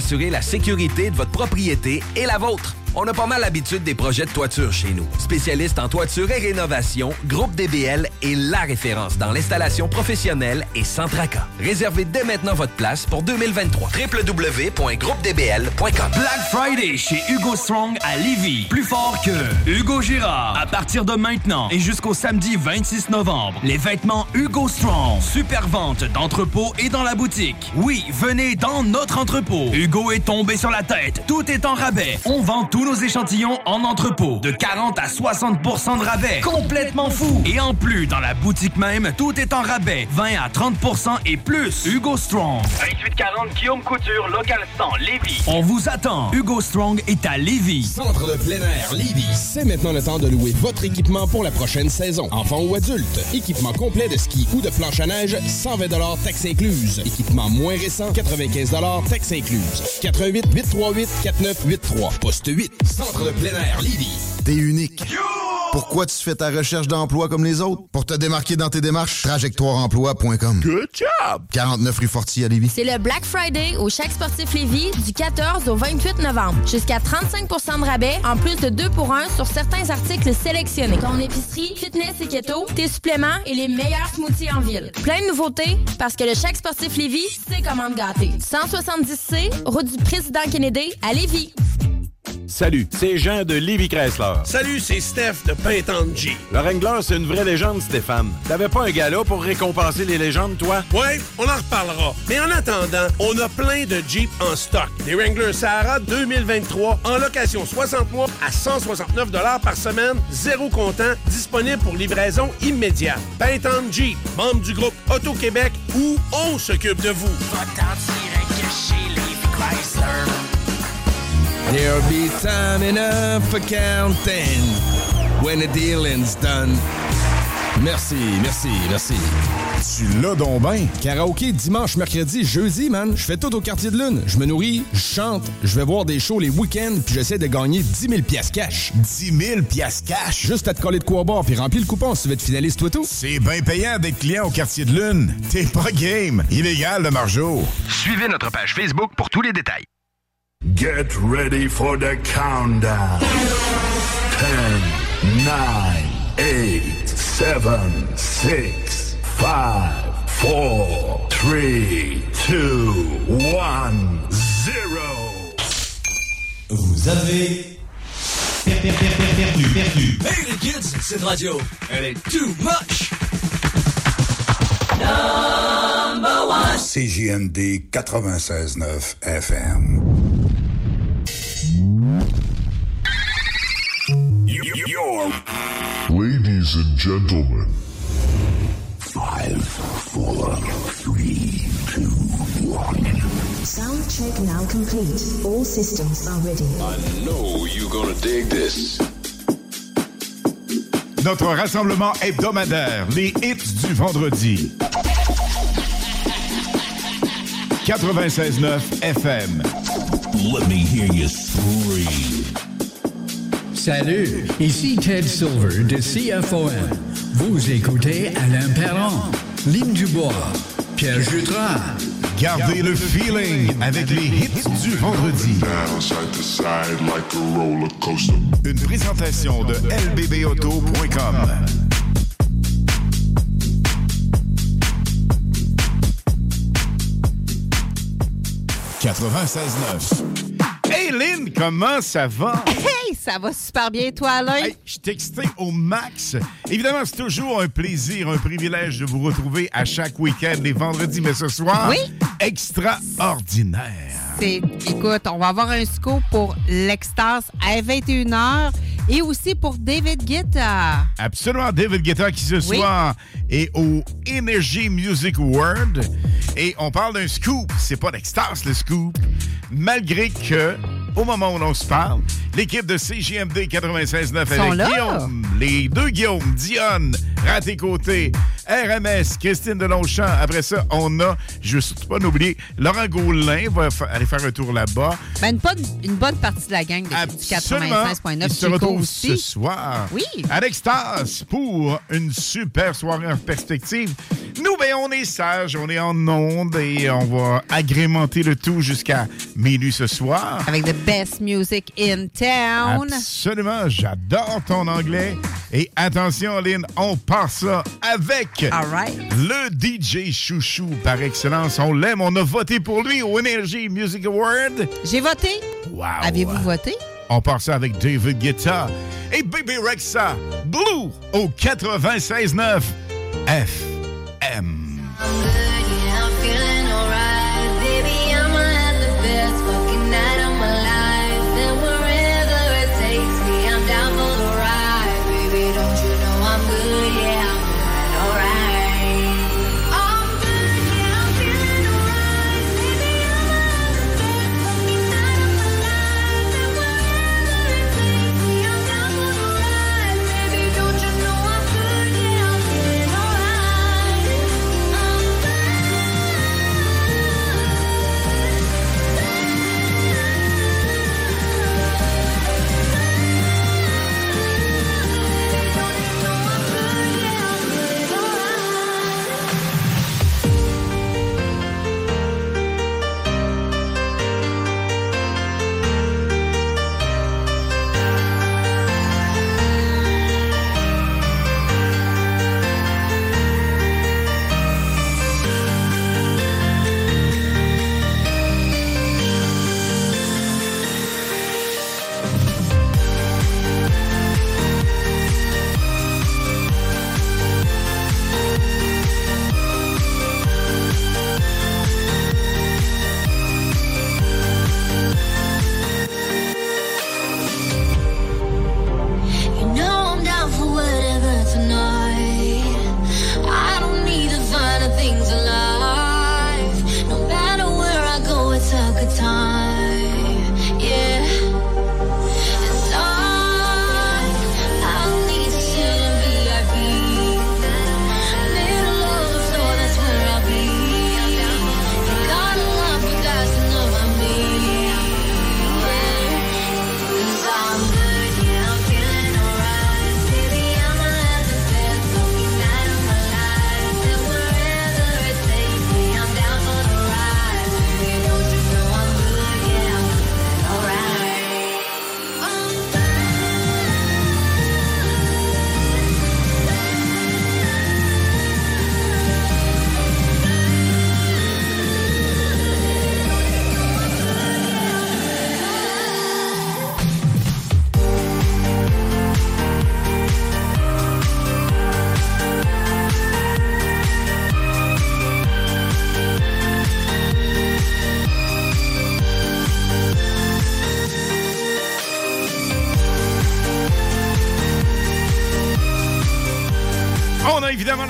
Assurer la sécurité de votre propriété et la vôtre. On a pas mal l'habitude des projets de toiture chez nous. Spécialiste en toiture et rénovation, Groupe DBL est la référence dans l'installation professionnelle et sans tracas. Réservez dès maintenant votre place pour 2023. www.groupedbl.com Black Friday chez Hugo Strong à Lévis. Plus fort que Hugo Girard. À partir de maintenant et jusqu'au samedi 26 novembre, les vêtements Hugo Strong. Super vente d'entrepôt et dans la boutique. Oui, venez dans notre entrepôt. Est tombé sur la tête. Tout est en rabais. On vend tous nos échantillons en entrepôt. De 40 à 60% de rabais. Complètement fou. Et en plus, dans la boutique même, tout est en rabais. 20 à 30% et plus. Hugo Strong. 2840 Guillaume Couture, local 100, Lévis. On vous attend. Hugo Strong est à Lévis. Centre de plein air Lévis. C'est maintenant le temps de louer votre équipement pour la prochaine saison. Enfant ou adulte. Équipement complet de ski ou de planche à neige, 120 taxes incluses. Équipement moins récent, 95 taxes incluses. 88 838 4983. Poste 8. Centre de plein air Lévis. T'es unique. Pourquoi tu fais ta recherche d'emploi comme les autres? Pour te démarquer dans tes démarches, trajectoireemploi.com. Good job! 49 rue Forti à Lévis. C'est le Black Friday au Chèque Sportif Lévis du 14 au 28 novembre. Jusqu'à 35% de rabais, en plus de 2 pour 1 sur certains articles sélectionnés. Ton épicerie, fitness et keto, tes suppléments et les meilleurs smoothies en ville. Plein de nouveautés parce que le Chèque Sportif Lévis, c'est comment te gâter. 170C, route du Président Kennedy à Lévis. Salut, c'est Jean de Lévi Chrysler. Salut, c'est Steph de Pintanji. Le Wrangler, c'est une vraie légende, Stéphane. T'avais pas un gala pour récompenser les légendes, toi? Ouais, on en reparlera. Mais en attendant, on a plein de Jeep en stock. Des Wrangler Sahara 2023 en location 60 mois à 169 par semaine, zéro comptant, disponible pour livraison immédiate. Pintan Jeep, membre du groupe Auto-Québec, où on s'occupe de vous. There'll be time enough for counting when the dealing's done. Merci, merci, merci. Tu l'as donc bien. Karaoké dimanche, mercredi, jeudi, man. Je fais tout au quartier de lune. Je me nourris, je chante, je vais voir des shows les week-ends, puis j'essaie de gagner 10 000 piastres cash. 10 000 piastres cash? Juste à te coller de quoi boire, puis remplir le coupon si tu veux être finaliste, toi tout. C'est bien payant d'être client au quartier de lune. T'es pas game. Illégal, le margeau. Suivez notre page Facebook pour tous les détails. Get ready for the countdown. 10, 9, 8, 7, 6, 5, 4, 3, 2, 1, 0. Vous avez perdu, perdu, perdu. Hey les kids, cette radio, elle est too much. Number one. CJMD 96.9 FM. You're... Ladies and gentlemen. Five, four, three, two, one. Sound check now complete. All systems are ready. I know you're gonna dig this. Notre rassemblement hebdomadaire, les hits du vendredi. 96.9 FM. Let me hear you scream. Salut, ici Ted Silver de CFOM. Vous écoutez Alain Perron, Lynn Dubois, Pierre Jutras. Gardez le feeling avec les hits du vendredi. Une présentation de lbbauto.com. 96.9. Hey Lynn, comment ça va? Hey, ça va super bien, toi, Alain? Hey, je t'excité au max. Évidemment, c'est toujours un plaisir, un privilège de vous retrouver à chaque week-end, les vendredis, mais ce soir, Oui. extraordinaire. C'est, écoute, on va avoir un scoop pour l'Extase à 21h et aussi pour David Guetta. Absolument, David Guetta qui ce Oui. soir est au Energy Music World. Et on parle d'un scoop. C'est pas d'extase, le scoop. Malgré que, au moment où l'on se parle, l'équipe de CJMD 96.9 Sont avec là. Guillaume, les deux Guillaume, Dionne, Raté Côté, RMS, Christine Delonchamp. Après ça, on a, je veux surtout pas l'oublier, Laurent Gaulin va aller faire un tour là-bas. Ben, une, bonne, une bonne partie de la gang de, du Absolument. 96.9 Il se retrouve aussi. ce soir Oui. à l'Extase pour une super soirée en perspective. Nous, ben, on est sages, on est en onde et on va agrémenter le tout jusqu'à minuit ce soir. Avec best music in town. Absolument, j'adore ton anglais. Et attention, Lynn, on part ça avec le DJ chouchou par excellence. On l'aime, on a voté pour lui au Energy Music Award. J'ai voté. Wow. Avez-vous voté? On part ça avec David Guetta et Baby Rexa, Blue au 96.9 FM.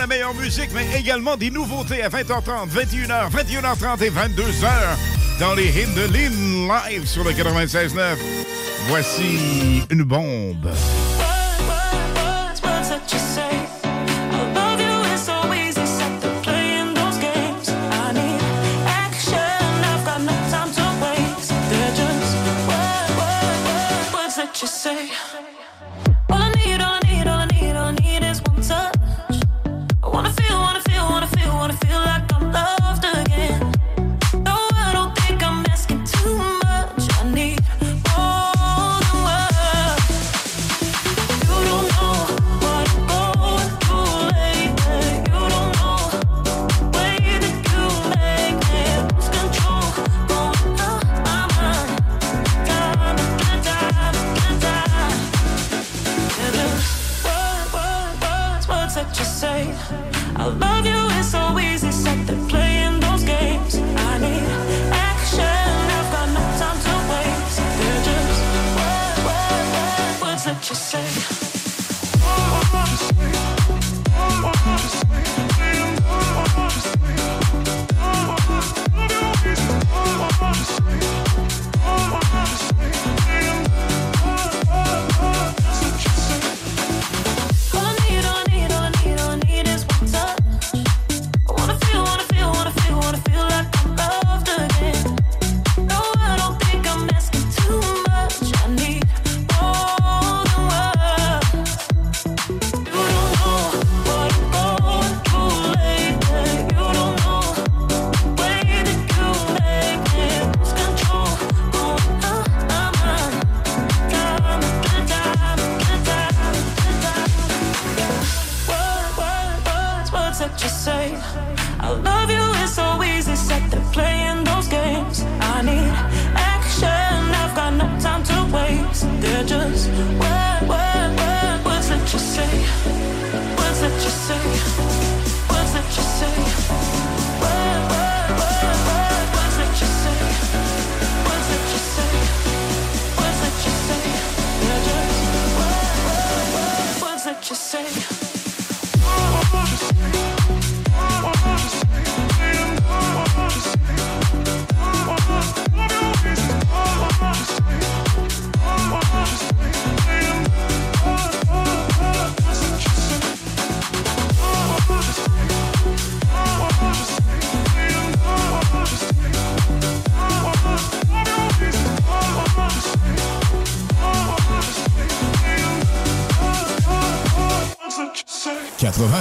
Meilleure musique, mais également des nouveautés à 20h30, 21h, 21h30 et 22h dans les Lynn live sur le 96.9. Voici une bombe.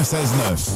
96.9.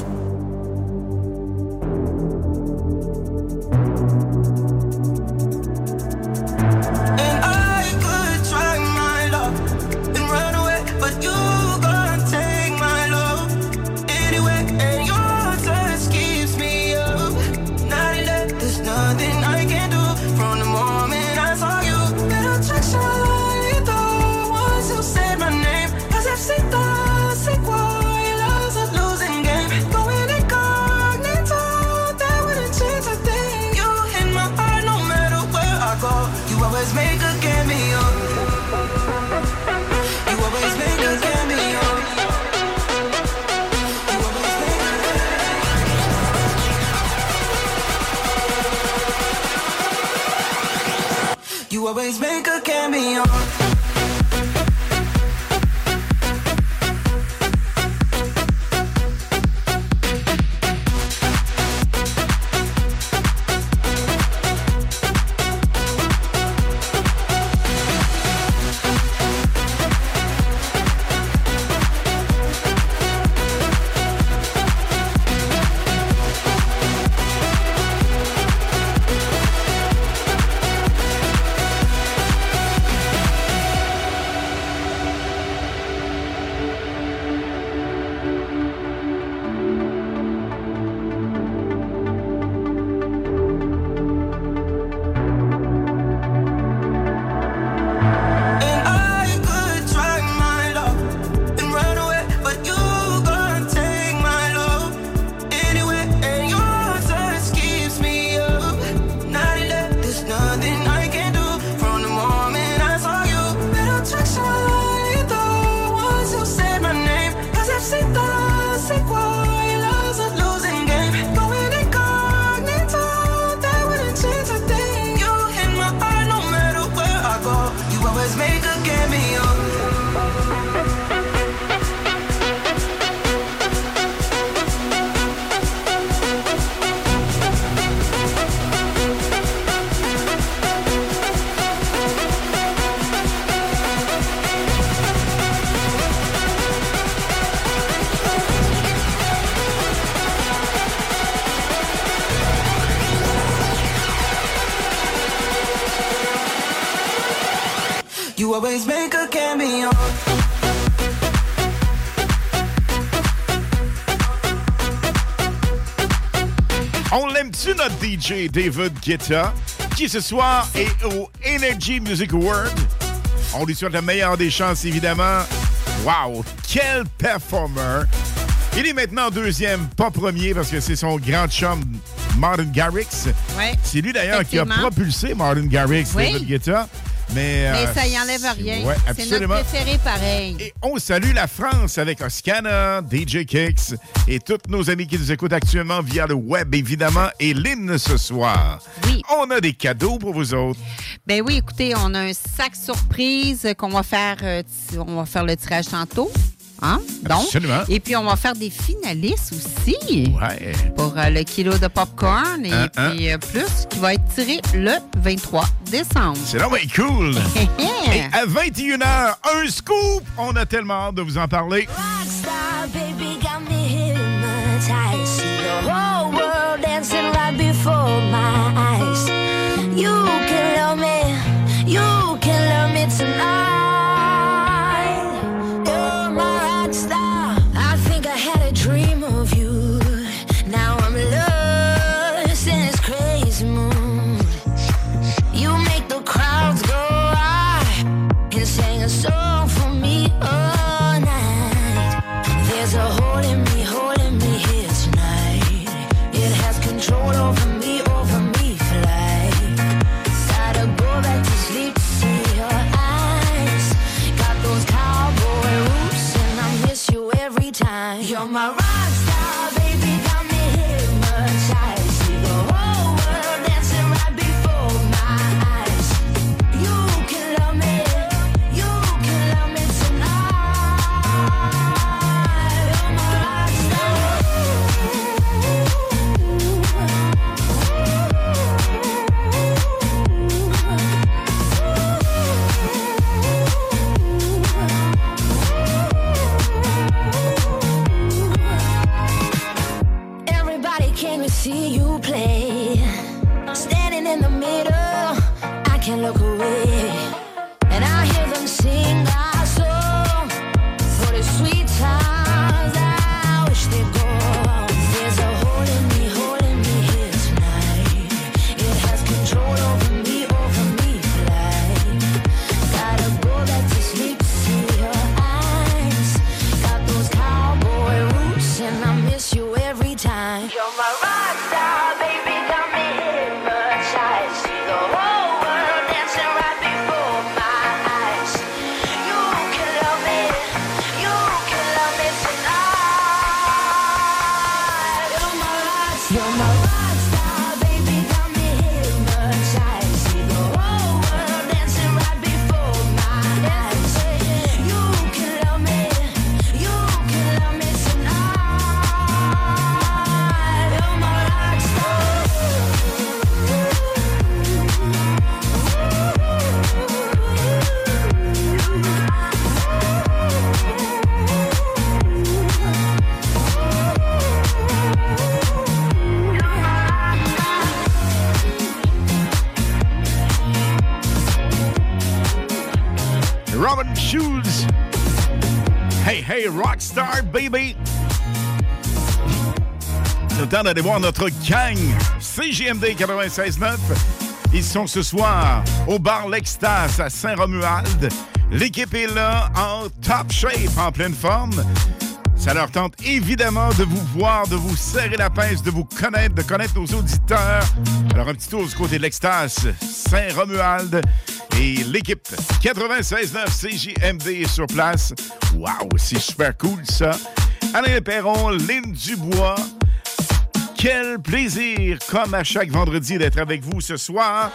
DJ David Guetta, qui ce soir est au Energy Music Award? On lui souhaite la meilleure des chances, évidemment. Wow! Quel performer! Il est maintenant deuxième, pas premier, parce que c'est son grand chum, Martin Garrix. Ouais, C'est lui, d'ailleurs, qui a propulsé Martin Garrix, Oui. David Guetta. Mais, Mais euh, ça y enlève rien. ouais, c'est notre préféré pareil. Et on salue la France avec Oscana, DJ Kicks et tous nos amis qui nous écoutent actuellement via le web, évidemment, et l'hymne ce soir. Oui. On a des cadeaux pour vous autres. Ben oui, écoutez, on a un sac surprise qu'on va faire, euh, on va faire le tirage tantôt. Hein? Donc, Absolument. Et puis, on va faire des finalistes aussi Ouais. pour euh, le kilo de popcorn et puis euh, plus, qui va être tiré le 23 décembre. C'est là, ouais, cool. Et à 21h, un scoop. On a tellement hâte de vous en parler. Rockstar, baby, Hey, Rockstar, baby. C'est le temps d'aller voir notre gang CGMD 96.9. Ils sont ce soir au bar L'Extase à Saint-Romuald. L'équipe est là en top shape, en pleine forme. Ça leur tente évidemment de vous voir, de vous serrer la pince, de vous connaître, de connaître nos auditeurs. Alors un petit tour du côté de l'Extase, Saint-Romuald. Et l'équipe 96.9 CJMD est sur place. Waouh, c'est super cool ça. Alain Perron, Lynn Dubois. Quel plaisir, comme à chaque vendredi, d'être avec vous ce soir.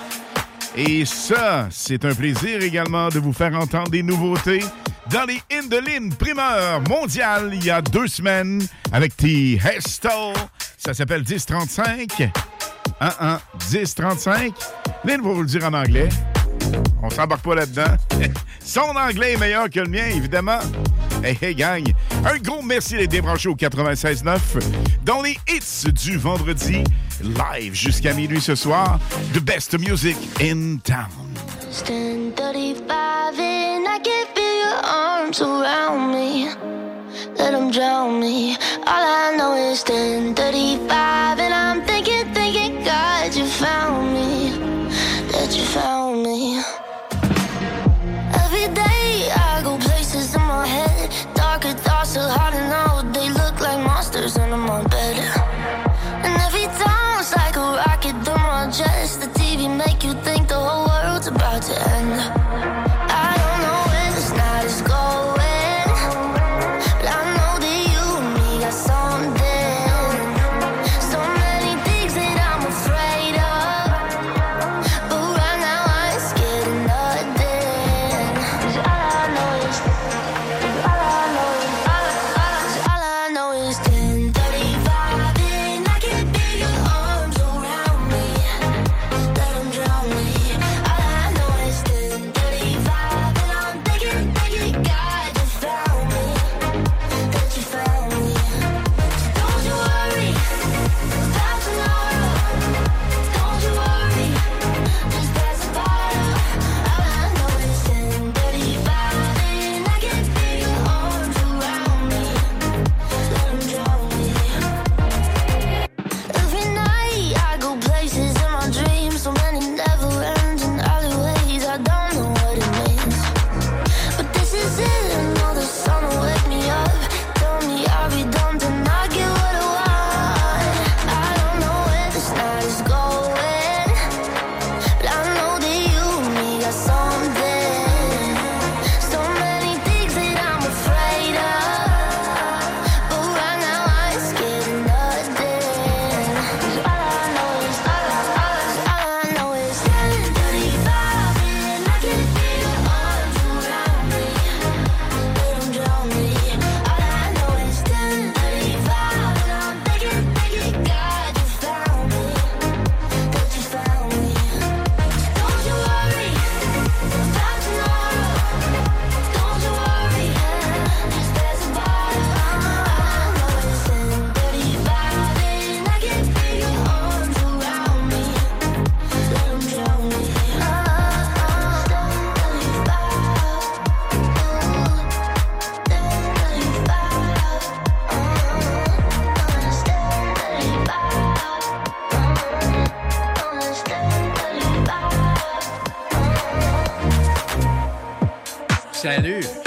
Et ça, c'est un plaisir également de vous faire entendre des nouveautés dans les Indelines primeur mondial il y a deux semaines avec T. Hestel. Ça s'appelle 1035. 1 1035. Lynn va vous le dire en anglais. On s'embarque pas là-dedans. Son anglais est meilleur que le mien, évidemment. Hey, hey, gang. Un gros merci d'être débranchés au 96.9 dans les hits du vendredi, live jusqu'à minuit ce soir. The best music in town. Stand 35 and I can feel your arms around me. Let them drown me. All I know is 1035 and I'm thinking,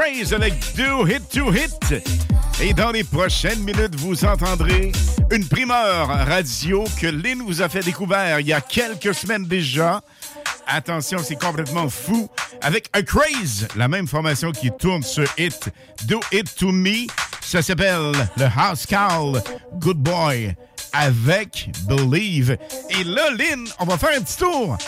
Craze avec Do Hit to Hit. Et dans les prochaines minutes, vous entendrez une primeur radio que Lynn vous a fait découvrir il y a quelques semaines déjà. Attention, c'est complètement fou. Avec A Craze, la même formation qui tourne ce hit Do It To Me. Ça s'appelle le House Call Good Boy avec Believe. Et là, Lynn, on va faire un petit tour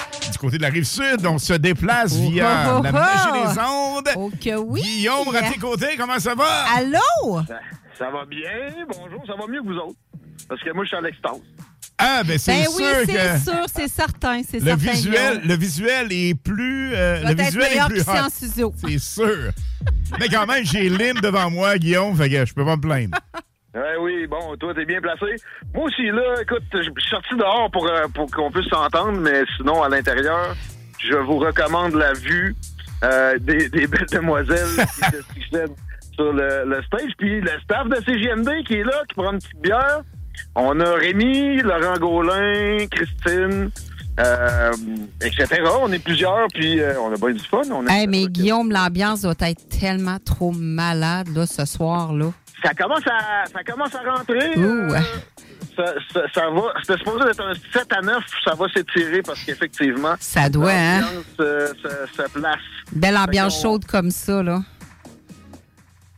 côté de la rive sud. On se déplace via oh, oh, la oh. magie des ondes. Oh que oui! Guillaume, à tes côtés, comment ça va? Allô? Ça va bien, bonjour, ça va mieux que vous autres. Parce que moi, je suis à l'extase. Ah, ben c'est Ben sûr oui, que c'est sûr, c'est certain, c'est le certain. visuel, le visuel est plus, euh, le visuel est meilleur plus en. C'est sûr. Mais quand même, j'ai Lynn devant moi, Guillaume, fait que je peux pas me plaindre. Ouais, oui, bon, toi, t'es bien placé. Moi aussi, là, écoute, je suis sorti dehors pour, euh, pour qu'on puisse s'entendre, mais sinon, à l'intérieur, je vous recommande la vue euh, des, des belles demoiselles qui se succèdent sur le, le stage. Puis le staff de CGMD qui est là, qui prend une petite bière. On a Rémi, Laurent Gaulin, Christine, euh, etc. On est plusieurs, puis euh, on a bien du fun. On a- Hey, mais Guillaume, l'ambiance doit être tellement trop malade là, ce soir-là. Ça commence à, ça commence à rentrer. Ouh. euh, ça, ça, ça va. C'était supposé être un 7 à 9. Ça va s'étirer parce qu'effectivement. Ça doit, hein? euh, se, se place. Belle ambiance chaude comme ça, là.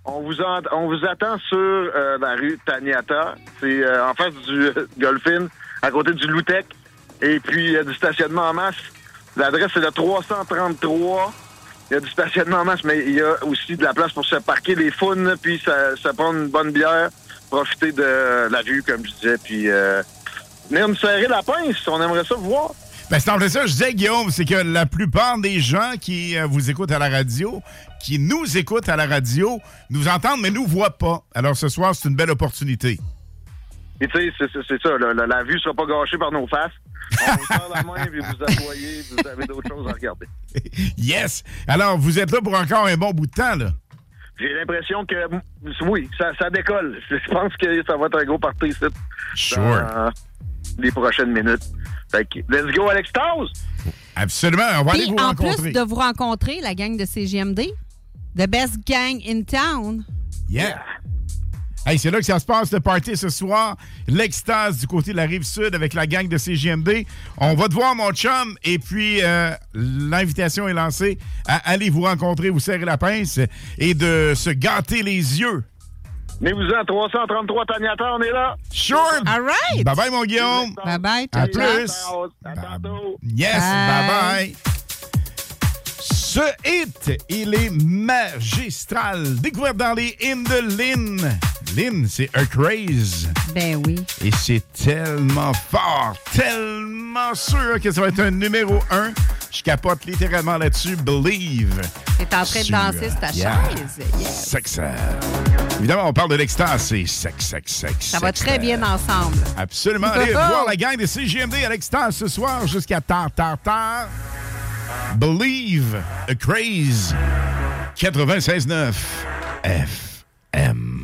On vous, on vous attend sur euh, la rue Taniata. C'est euh, en face du Golfin, à côté du Loutec. Et puis, il y a du stationnement en masse. L'adresse, c'est le 333. Il y a du stationnement en masse, mais il y a aussi de la place pour se parquer les faunes, puis ça prendre une bonne bière, profiter de la vue, comme je disais, puis euh, venir nous serrer la pince. On aimerait ça voir. Ben, c'est en fait ça, je disais, Guillaume, c'est que la plupart des gens qui euh, vous écoutent à la radio, qui nous écoutent à la radio, nous entendent, mais nous voient pas. Alors ce soir, c'est une belle opportunité. Et tu sais, c'est- ça, là, la, la vue sera pas gâchée par nos faces. On vous tend la main et vous asseyez, vous avez d'autres choses à regarder. Yes! Alors, vous êtes là pour encore un bon bout de temps, là. J'ai l'impression que, oui, ça, ça décolle. Je pense que ça va être un gros party ici. Sure. Dans les prochaines minutes. Fait que, let's go à l'extase! Absolument, on va aller Puis vous en rencontrer. plus de vous rencontrer, la gang de CGMD, the best gang in town. Yeah! Hey, c'est là que ça se passe, le party ce soir. L'extase du côté de la rive sud avec la gang de CGMD. On va te voir, mon chum. Et puis, euh, l'invitation est lancée à aller vous rencontrer, vous serrer la pince et de se gâter les yeux. Venez-vous-en, 333 Tagnata, on est là. Sure! All right! Bye bye, mon Guillaume. Bye bye. À plus. À tantôt. Yes, bye bye. Ce hit, il est magistral. Découvert dans les hymnes c'est A Craze. Ben oui. Et c'est tellement fort, tellement sûr que ça va être un numéro un. Je capote littéralement là-dessus. Believe. T'es en train de danser sur ta yeah. chaise. Yes. Sexe. Évidemment, on parle de l'extase, c'est sexe, sexe, sexe. Ça va très bien ensemble. Absolument. Allez voir la gang de CGMD à l'extase ce soir jusqu'à tard, tard, tard. Believe, A Craze, 96.9 FM.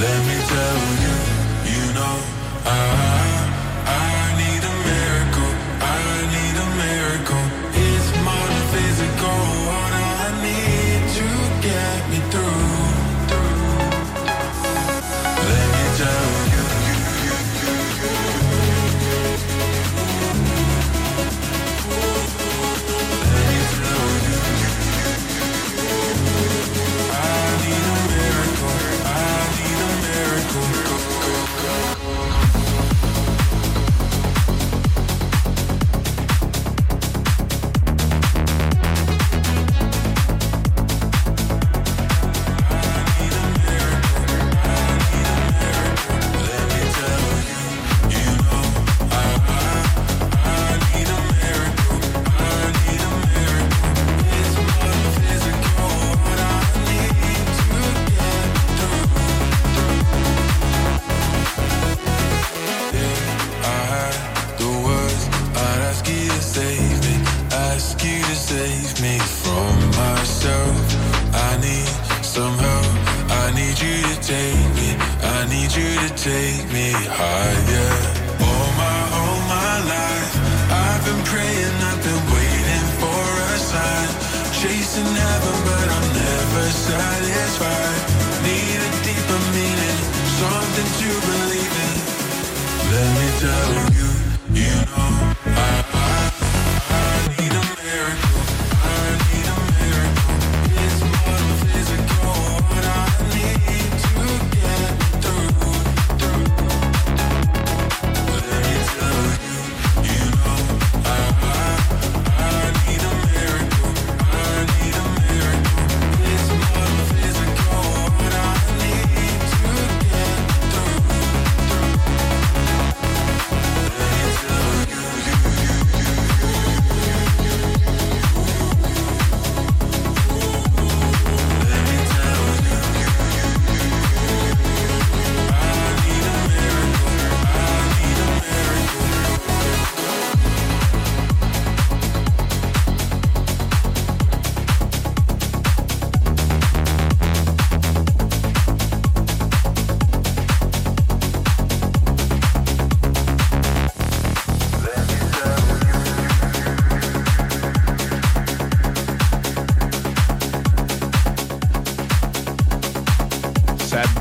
Let me tell you, you know, I, I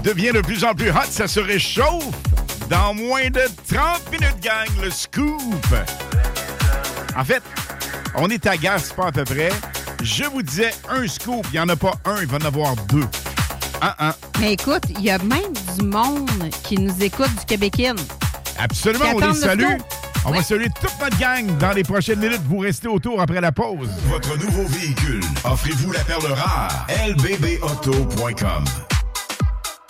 devient de plus en plus hot, ça se réchauffe. Dans moins de 30 minutes, gang, le scoop. En fait, on est à gaz, pas à peu près. Je vous disais un scoop, il n'y en a pas un, il va en avoir deux. Un, un. Mais écoute, il y a même du monde qui nous écoute du Québécois. Absolument, on les le salue. scoop. On va saluer toute notre gang dans les prochaines minutes. Vous restez autour après la pause. Votre nouveau véhicule. Offrez-vous la perle rare. lbbauto.com.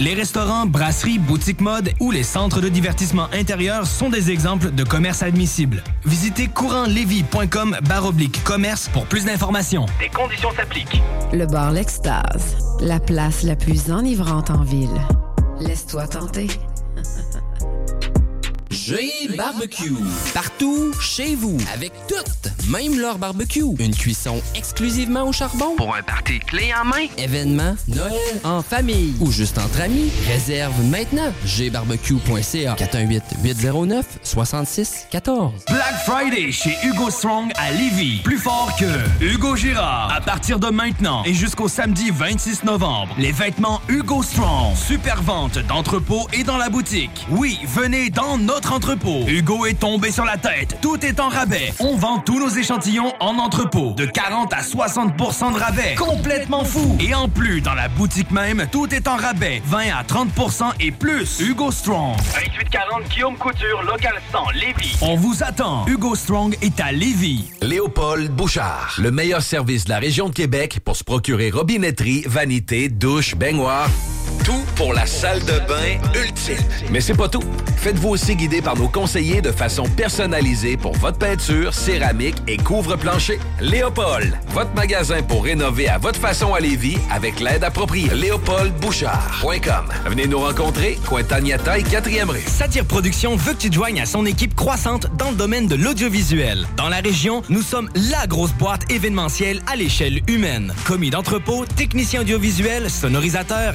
Les restaurants, brasseries, boutiques mode ou les centres de divertissement intérieur sont des exemples de commerces admissibles. Visitez courantlevis.com baroblique commerce pour plus d'informations. Des conditions s'appliquent. Le bar L'Extase, la place la plus enivrante en ville. Laisse-toi tenter. G Barbecue. Partout, chez vous, avec toutes, même leur barbecue. Une cuisson exclusivement au charbon. Pour un party clé en main. Événement, Noël, en famille ou juste entre amis. Réserve maintenant. gbarbecue.ca 418-809-6614. Black Friday chez Hugo Strong à Lévis. Plus fort que Hugo Girard. À partir de maintenant et jusqu'au samedi 26 novembre, les vêtements Hugo Strong. Super vente d'entrepôt et dans la boutique. Oui, venez dans notre entrepôt. Hugo est tombé sur la tête. Tout est en rabais. On vend tous nos échantillons en entrepôt. De 40 à 60% de rabais. Complètement fou. Et en plus, dans la boutique même, tout est en rabais. 20 à 30% et plus. Hugo Strong. 2840 Guillaume Couture, local 100, Lévis. On vous attend. Hugo Strong est à Lévis. Léopold Bouchard. Le meilleur service de la région de Québec pour se procurer robinetterie, vanité, douche, baignoire. Tout pour la salle de bain ultime. Mais c'est pas tout. Faites-vous aussi guider par nos conseillers de façon personnalisée pour votre peinture, céramique et couvre-plancher. Léopold, votre magasin pour rénover à votre façon à Lévis avec l'aide appropriée. LéopoldBouchard.com. Venez nous rencontrer, Cointagnata et 4e rue. Satire Productions veut que tu joignes à son équipe croissante dans le domaine de l'audiovisuel. Dans la région, nous sommes la grosse boîte événementielle à l'échelle humaine. Commis d'entrepôt, technicien audiovisuel, sonorisateur,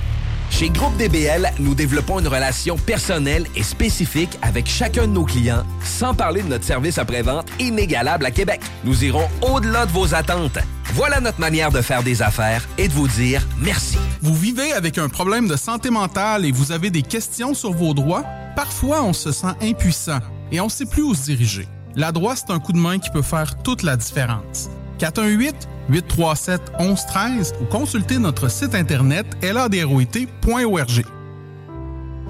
Chez Groupe DBL, nous développons une relation personnelle et spécifique avec chacun de nos clients, sans parler de notre service après-vente inégalable à Québec. Nous irons au-delà de vos attentes. Voilà notre manière de faire des affaires et de vous dire merci. Vous vivez avec un problème de santé mentale et vous avez des questions sur vos droits? Parfois, on se sent impuissant et on ne sait plus où se diriger. La droite, c'est un coup de main qui peut faire toute la différence. 418-837-1113 ou consultez notre site internet ladroit.org.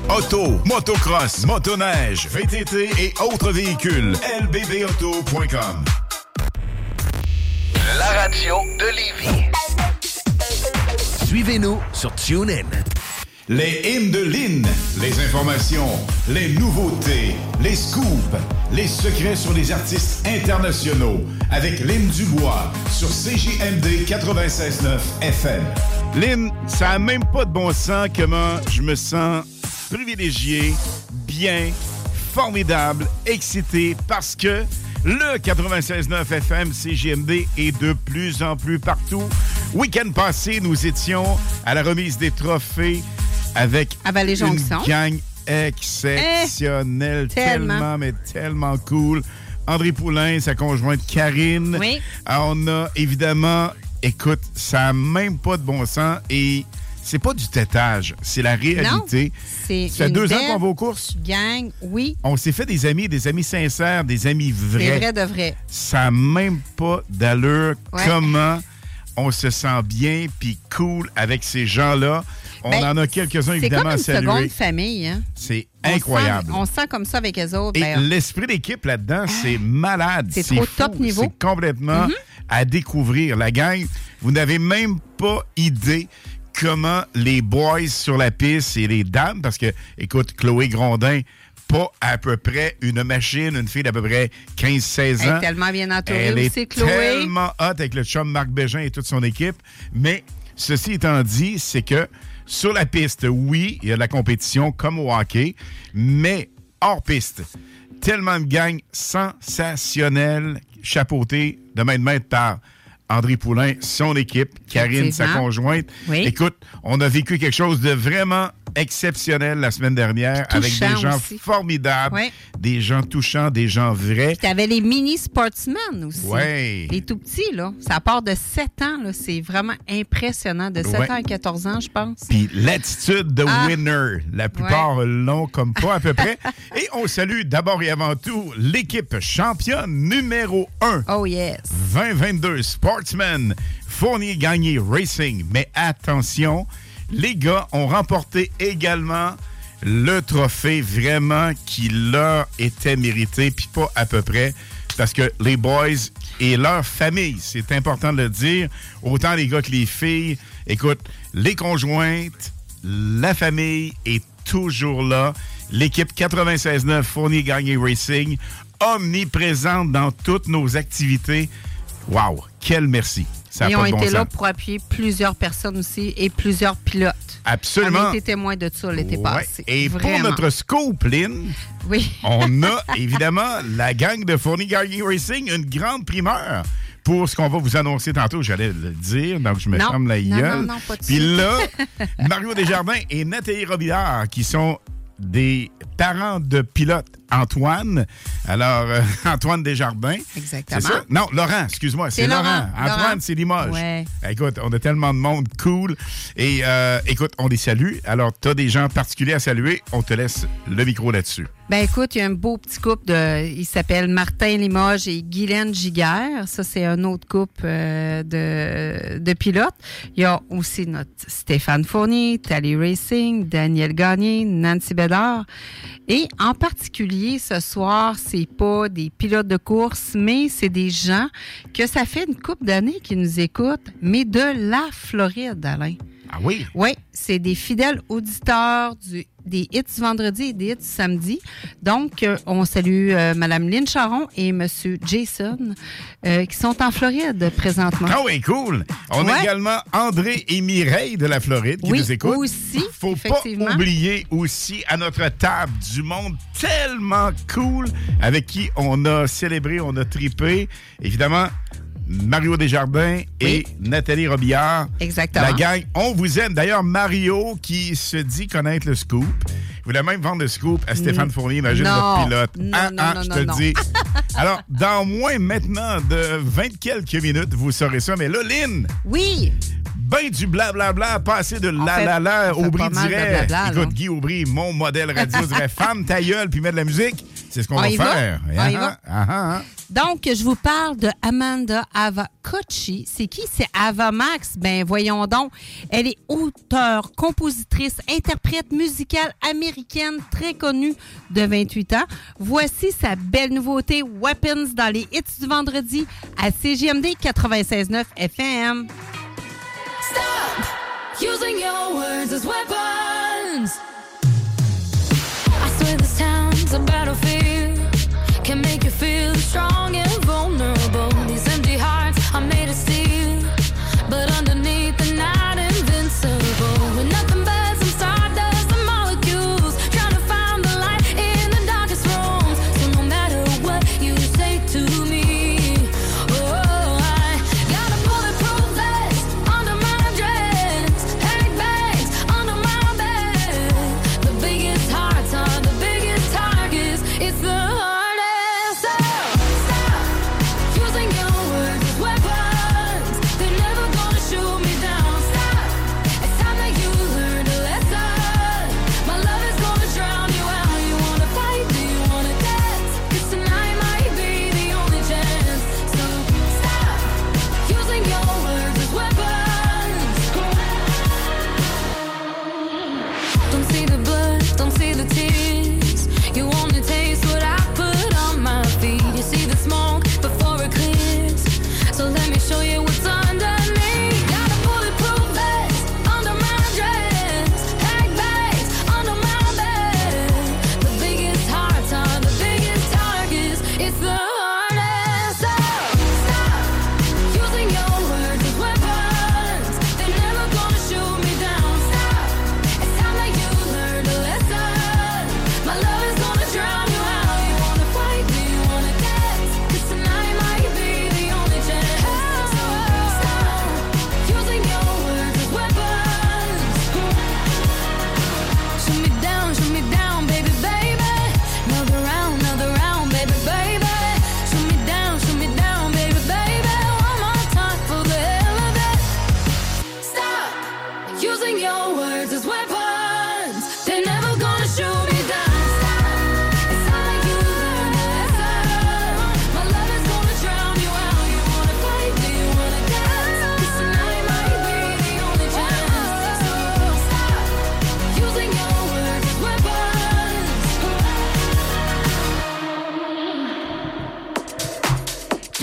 Auto, motocross, motoneige, VTT et autres véhicules. lbbauto.com. La radio de Lévis. Suivez-nous sur TuneIn. Les hymnes de Lynn, les informations, les nouveautés, les scoops, les secrets sur les artistes internationaux avec Lynn Dubois sur CJMD 96.9 FM. Lynn, ça a même pas de bon sens comment je me sens privilégié, bien, formidable, excité parce que le 96.9 FM CGMD est de plus en plus partout. Week-end passé, nous étions à la remise des trophées avec À Vallée-Jonction. une gang exceptionnelle, Eh, tellement. tellement, mais tellement cool. André Poulain, sa conjointe Karine. Oui. Ah, On a évidemment, écoute, ça n'a même pas de bon sens et c'est pas du tétage, c'est la réalité. C'est Ça fait deux ans qu'on va aux courses. Gang, oui. On s'est fait des amis, des amis sincères, des amis vrais. C'est vrai de vrai. Ça n'a même pas d'allure Ouais. comment on se sent bien puis cool avec ces gens-là? On Ben, en a quelques-uns C'est évidemment comme à une saluer. seconde famille. Hein? C'est On incroyable. sent- On se sent comme ça avec les autres. Et Ben, l'esprit d'équipe là-dedans, c'est malade. c'est trop fou. top niveau. C'est complètement Mhm. à découvrir. La gang, vous n'avez même pas idée comment les boys sur la piste et les dames, parce que, écoute, Chloé Grondin, pas à peu près une machine, une fille d'à peu près 15-16 Elle est ans. tellement bien entourée Elle aussi, est Chloé. tellement hot avec le chum Marc Bégin et toute son équipe. Mais ceci étant dit, c'est que sur la piste, oui, il y a de la compétition comme au hockey, mais hors piste, tellement de gang sensationnelle, chapeautée de main de maître par André Poulain, son équipe, Karine, sa conjointe. Oui. Écoute, on a vécu quelque chose de vraiment exceptionnel la semaine dernière avec des gens aussi. formidables, Oui. des gens touchants, des gens vrais. Tu avais les mini sportsmen aussi. Ouais. Les tout petits, là. Ça part de 7 ans, là. C'est vraiment impressionnant. De 7 Ouais. ans à 14 ans, je pense. Puis l'attitude de Ah. winner. La plupart l'ont comme pas à peu près. Et on salue d'abord et avant tout l'équipe championne numéro 1. Oh yes. 2022 Fournier Gagné Racing. Mais attention, les gars ont remporté également le trophée vraiment qui leur était mérité, puis pas à peu près, parce que les boys et leur famille, c'est important de le dire, autant les gars que les filles, écoute, les conjointes, la famille est toujours là. L'équipe 96.9 Fournier Gagné Racing, omniprésente dans toutes nos activités. Wow, quel merci. Ça Ils ont bon été là sens. pour appuyer plusieurs personnes aussi et plusieurs pilotes. Absolument. On a été témoins de ça l'été Ouais. passé. Et pour notre Lynn, Oui. on a évidemment la gang de Fournier Racing, une grande primeur pour ce qu'on va vous annoncer tantôt. J'allais le dire, donc je me ferme la gueule. non, non, pas de Puis là, Mario Desjardins et Nathalie Robillard, qui sont des parents de pilotes. Antoine. Alors, euh, Antoine Desjardins. Exactement. C'est ça? Non, Laurent, excuse-moi. C'est Laurent. Laurent. Antoine, c'est Limoges. Ouais. Écoute, on a tellement de monde cool. Et euh, écoute, on les salue. Alors, tu as des gens particuliers à saluer. On te laisse le micro là-dessus. Ben écoute, il y a un beau petit couple de. Il s'appelle Martin Limoges et Guylaine Giguère. Ça, c'est un autre couple euh, de, de pilotes. Il y a aussi notre Stéphane Fournier, Tally Racing, Daniel Gagné, Nancy Bédard. Et en particulier, ce soir, c'est pas des pilotes de course, mais c'est des gens que ça fait une couple d'années qui nous écoutent, mais de la Floride, Alain. Ah oui? Oui, c'est des fidèles auditeurs du, des hits vendredi et des hits samedi. Donc, euh, on salue euh, Mme Lynn Charon et M. Jason euh, qui sont en Floride présentement. Ah oui, cool. On a également André et Mireille de la Floride qui Oui, nous écoutent. aussi, Faut pas oublier aussi à notre table du monde tellement cool avec qui on a célébré, on a tripé. Évidemment, Mario Desjardins et Nathalie Robillard. Exactement. La gang, on vous aime. D'ailleurs, Mario qui se dit connaître le scoop. voulait même vendre le scoop à Stéphane Mm. Fournier, imagine Non. notre pilote. Non, ah, non, ah, non, je te le dis. Alors, dans moins maintenant de 20 quelques minutes, vous saurez ça. Mais là, Lynn, Oui. Ben du blablabla, passer de la fait- la la, Aubry dirait. Écoute, Guy Aubry, mon modèle radio, dirait femme ta gueule, puis mettre de la musique. C'est ce qu'on On va faire. Va? ah, ah, ah. Donc, je vous parle de Amanda Avacochi. C'est qui? C'est Ava Max. Ben, voyons donc. Elle est auteure, compositrice, interprète musicale américaine très connue de 28 ans. Voici sa belle nouveauté Weapons dans les hits du vendredi à CGMD 96.9 FM. Stop using your words as weapons. I swear this town's a battlefield. Can make you feel strong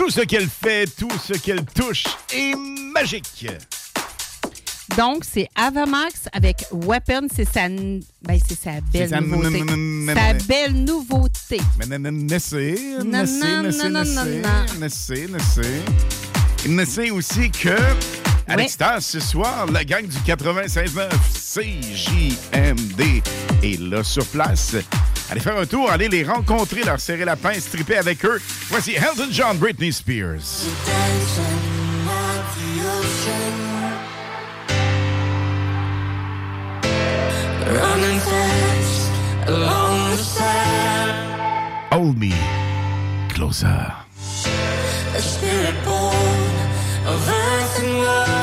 Tout ce qu'elle fait, tout ce qu'elle touche est magique. Donc, c'est Avamax avec Weapon. C'est sa, ben, c'est sa belle nouveauté. Sa belle nouveauté. Aussi que à l'extérieur ce soir, la gang du 96.9 CJMD est là sur place. Allez faire un tour, allez les rencontrer, leur serrer la pince, stripper avec eux. Voici Elton John, Britney Spears. Hold me closer. A spirit born of earth and.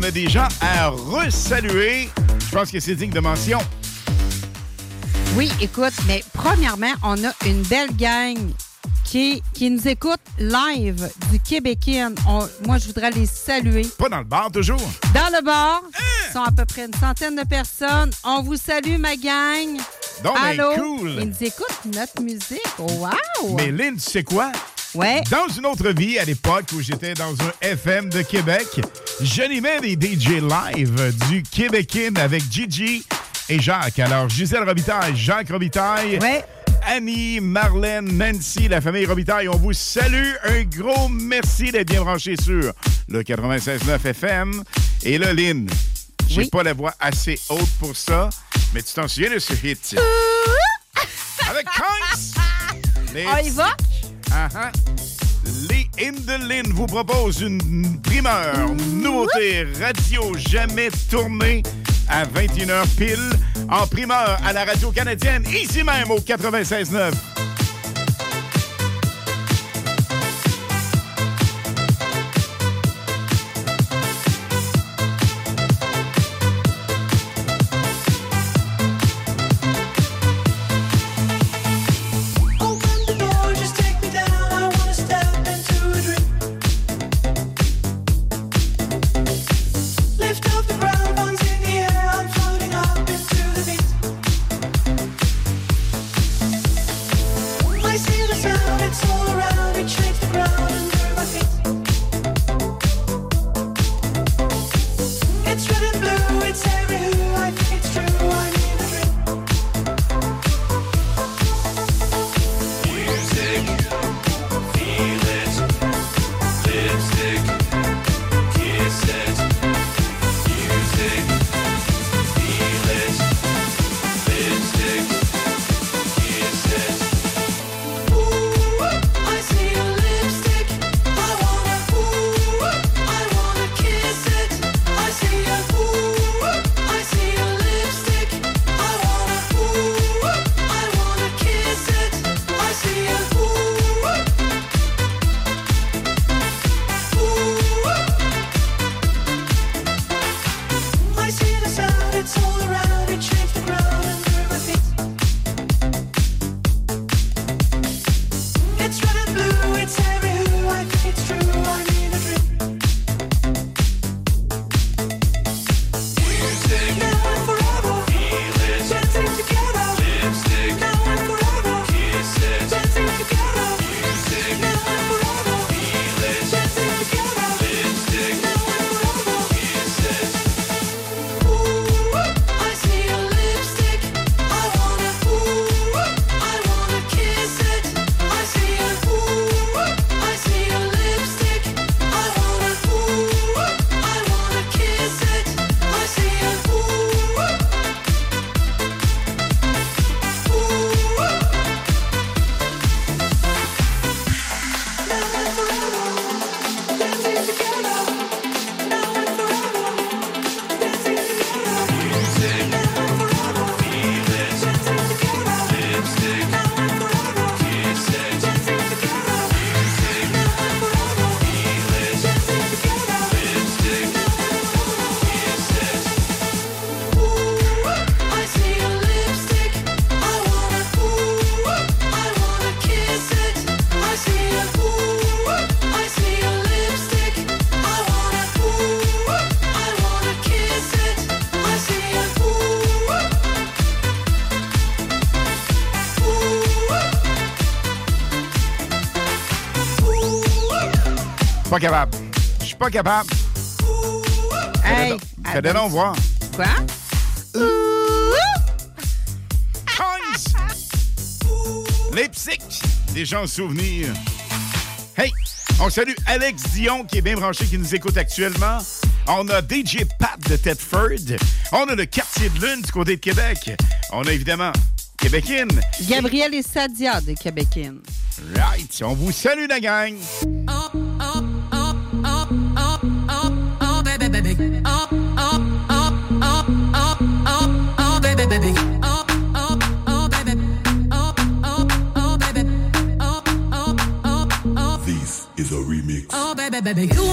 on a des gens à resaluer. Je pense que c'est digne de mention. Oui, écoute, mais premièrement, on a une belle gang qui, qui nous écoute live du Québécois. moi, je voudrais les saluer. Pas dans le bar, toujours? Dans le bar. Hein? Ils sont à peu près une centaine de personnes. On vous salue, ma gang. Donc, ben, Allô? Cool. Ils nous écoutent notre musique. Oh, wow! Mais Lynn, tu sais quoi? Ouais. Dans une autre vie, à l'époque où j'étais dans un FM de Québec, j'animais des DJ live du Québécois avec Gigi et Jacques. Alors, Gisèle Robitaille, Jacques Robitaille. Annie, Marlène, Nancy, la famille Robitaille, on vous salue. Un gros merci d'être bien branché sur le 96.9 FM. Et là, Lynn, j'ai pas la voix assez haute pour ça, mais tu t'en souviens de ce hit? Avec Coins! Les- On y va? Ah, ah. Les Indolines vous proposent une primeur, nouveauté radio jamais tournée à 21h pile, en primeur à la radio canadienne, ici même au 96.9. Pas capable. Je suis pas capable. Hey, Fais des noms voir. Quoi? Leipzig, des gens souvenirs. Hey, on salue Alex Dion qui est bien branché, qui nous écoute actuellement. On a DJ Pat de Tedford. On a le quartier de lune du côté de Québec. On a évidemment Québécoine. Gabriel et Sadia de Québécois. Right, on vous salue la gang. Baby. You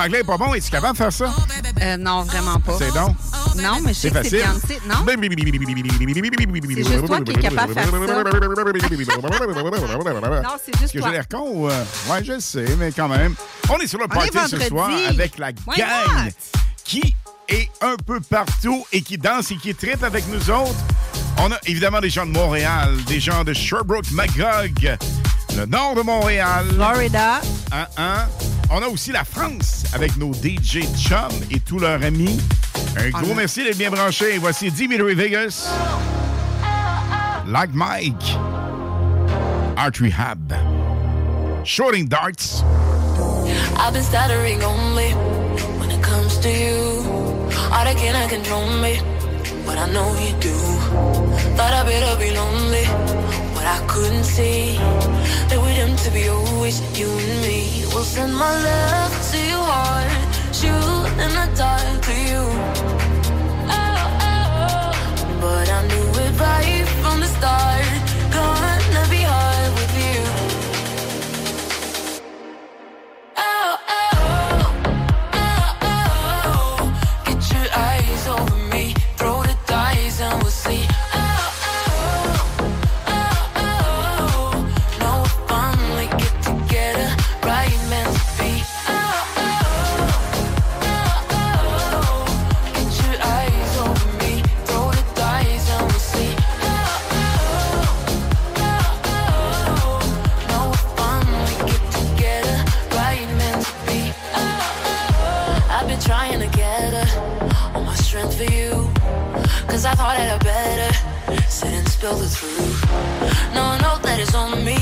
anglais est pas bon. Es-tu capable de faire ça? Euh, non, vraiment pas. C'est donc? Non, mais je sais C'est que c'est facile. Beyoncé. Non? C'est juste toi qui es capable de faire ça. Non, c'est juste que j'ai l'air con ou... euh, Ouais, je le sais, mais quand même. On est sur le party ce soir avec la gang qui est un peu partout et qui danse et qui tripe avec nous autres. On a évidemment des gens de Montréal, des gens de Sherbrooke, Magog, le nord de Montréal. Florida. Hein, hein? On a aussi la France avec nos DJ Chum et tous leurs amis. Un gros merci d'être bien branchés. Voici Dimitri Vegas. Like Mike. Art Rehab. Shooting Darts. I've been stuttering only when it comes to you. All that cannot control me, but I know you do. Thought I better be lonely, but I couldn't see that we're doomed to be always you and me. We'll send my love to your heart, shoot in the dark to you. Oh, oh, oh. but I knew it right from the start. Gonna spill the truth. No, I know on me,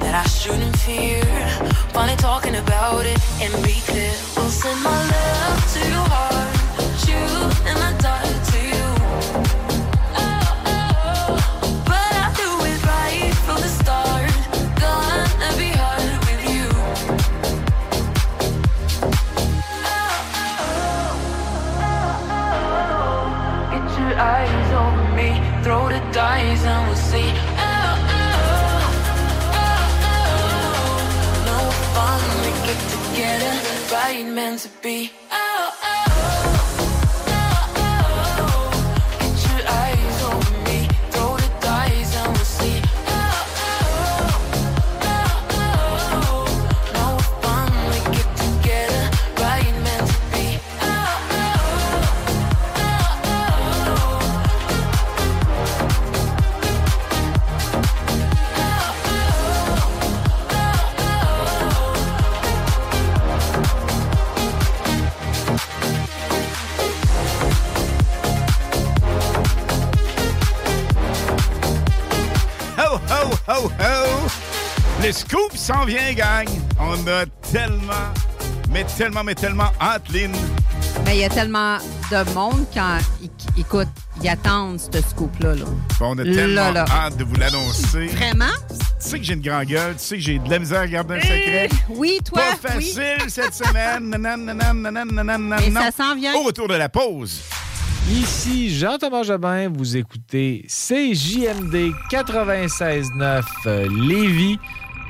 that I shouldn't fear. Funny talking about it and be clear. We'll send my love to your heart, right meant to be. S'en vient, gang. On a tellement, mais tellement, mais tellement hâte, Lynn. Mais il y a tellement de monde quand ils, écoute, ils attendent ce scoop-là. Là. Bon, on a tellement Là, là. hâte de vous l'annoncer. Vraiment? Tu sais que j'ai une grande gueule, tu sais que j'ai de la misère à garder un secret. Oui, toi. Pas oui. facile cette semaine. Nanan. ça s'en vient. Au retour de la pause. Ici Jean-Thomas Jobin, vous écoutez CJMD 96.9 euh, Lévis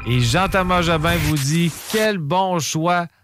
et Jean-Thomas Jobin vous dit quel bon choix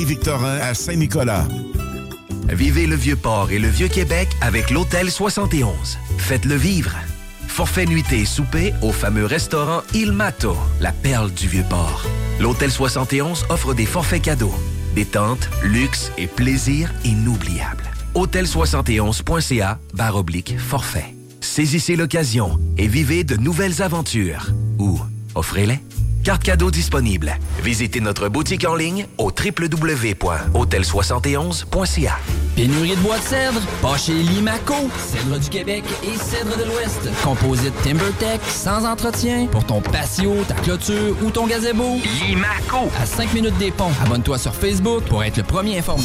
Marie-Victorin à Saint-Nicolas. Vivez le Vieux-Port et le Vieux-Québec avec l'Hôtel 71. Faites-le vivre. Forfait nuitée et souper au fameux restaurant Il Mato, la perle du Vieux-Port. L'Hôtel 71 offre des forfaits cadeaux, détente, luxe et plaisir inoubliables. Hôtel71.ca barre oblique forfait. Saisissez l'occasion et vivez de nouvelles aventures. Ou offrez-les. Carte cadeau disponible. Visitez notre boutique en ligne au www.hôtel71.ca. Pénurie de bois de cèdre? Pas chez Limaco. Cèdre du Québec et cèdre de l'Ouest. Composite TimberTech, sans entretien, pour ton patio, ta clôture ou ton gazebo. Limaco. À 5 minutes des ponts. Abonne-toi sur Facebook pour être le premier informé.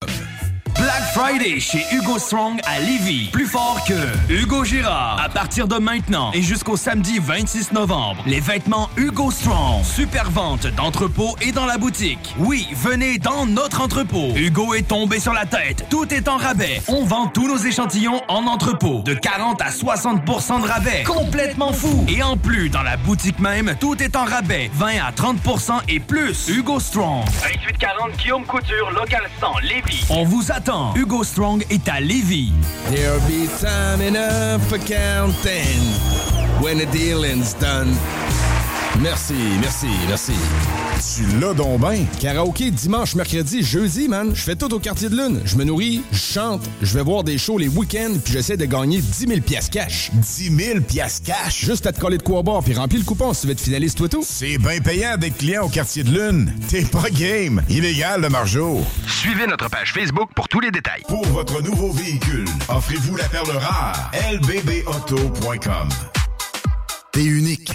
Black Friday chez Hugo Strong à Lévis. Plus fort que Hugo Girard. À partir de maintenant et jusqu'au samedi 26 novembre, les vêtements Hugo Strong. Super vente d'entrepôt et dans la boutique. Oui, venez dans notre entrepôt. Hugo est tombé sur la tête. Tout est en rabais. On vend tous nos échantillons en entrepôt. De 40 à 60% de rabais. Complètement fou. Et en plus, dans la boutique même, tout est en rabais. 20 à 30% et plus. Hugo Strong. 2840 Guillaume Couture, local 100, Lévis. On vous attend. Hugo Strong est à Lévis. There'll be time enough for counting when the dealing's done. Merci, merci, merci. Tu l'as donc ben. Karaoké dimanche, mercredi, jeudi, man. Je fais tout au quartier de lune. Je me nourris, je chante, je vais voir des shows les week-ends, puis j'essaie de gagner 10 000 piastres cash. 10 000 piastres cash? Juste à te coller de quoi boire, puis remplis le coupon si tu veux être finaliste, toi tout. C'est bien payant d'être client au quartier de lune. T'es pas game. Illégal, le margeau. Suivez notre page Facebook pour tous les détails. Pour votre nouveau véhicule, offrez-vous la perle rare. lbbauto.com T'es unique.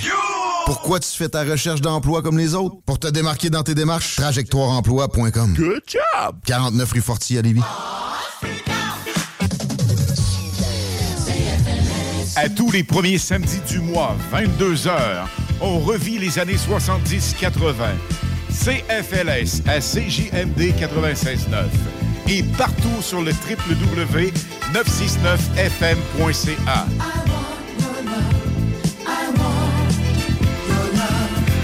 Pourquoi tu fais ta recherche d'emploi comme les autres? Pour te démarquer dans tes démarches, trajectoireemploi.com. Good job! 49 rue Fortier à Lévis. À tous les premiers samedis du mois, 22h, on revit les années 70-80. CFLS à CJMD 96.9 et partout sur le www.969fm.ca.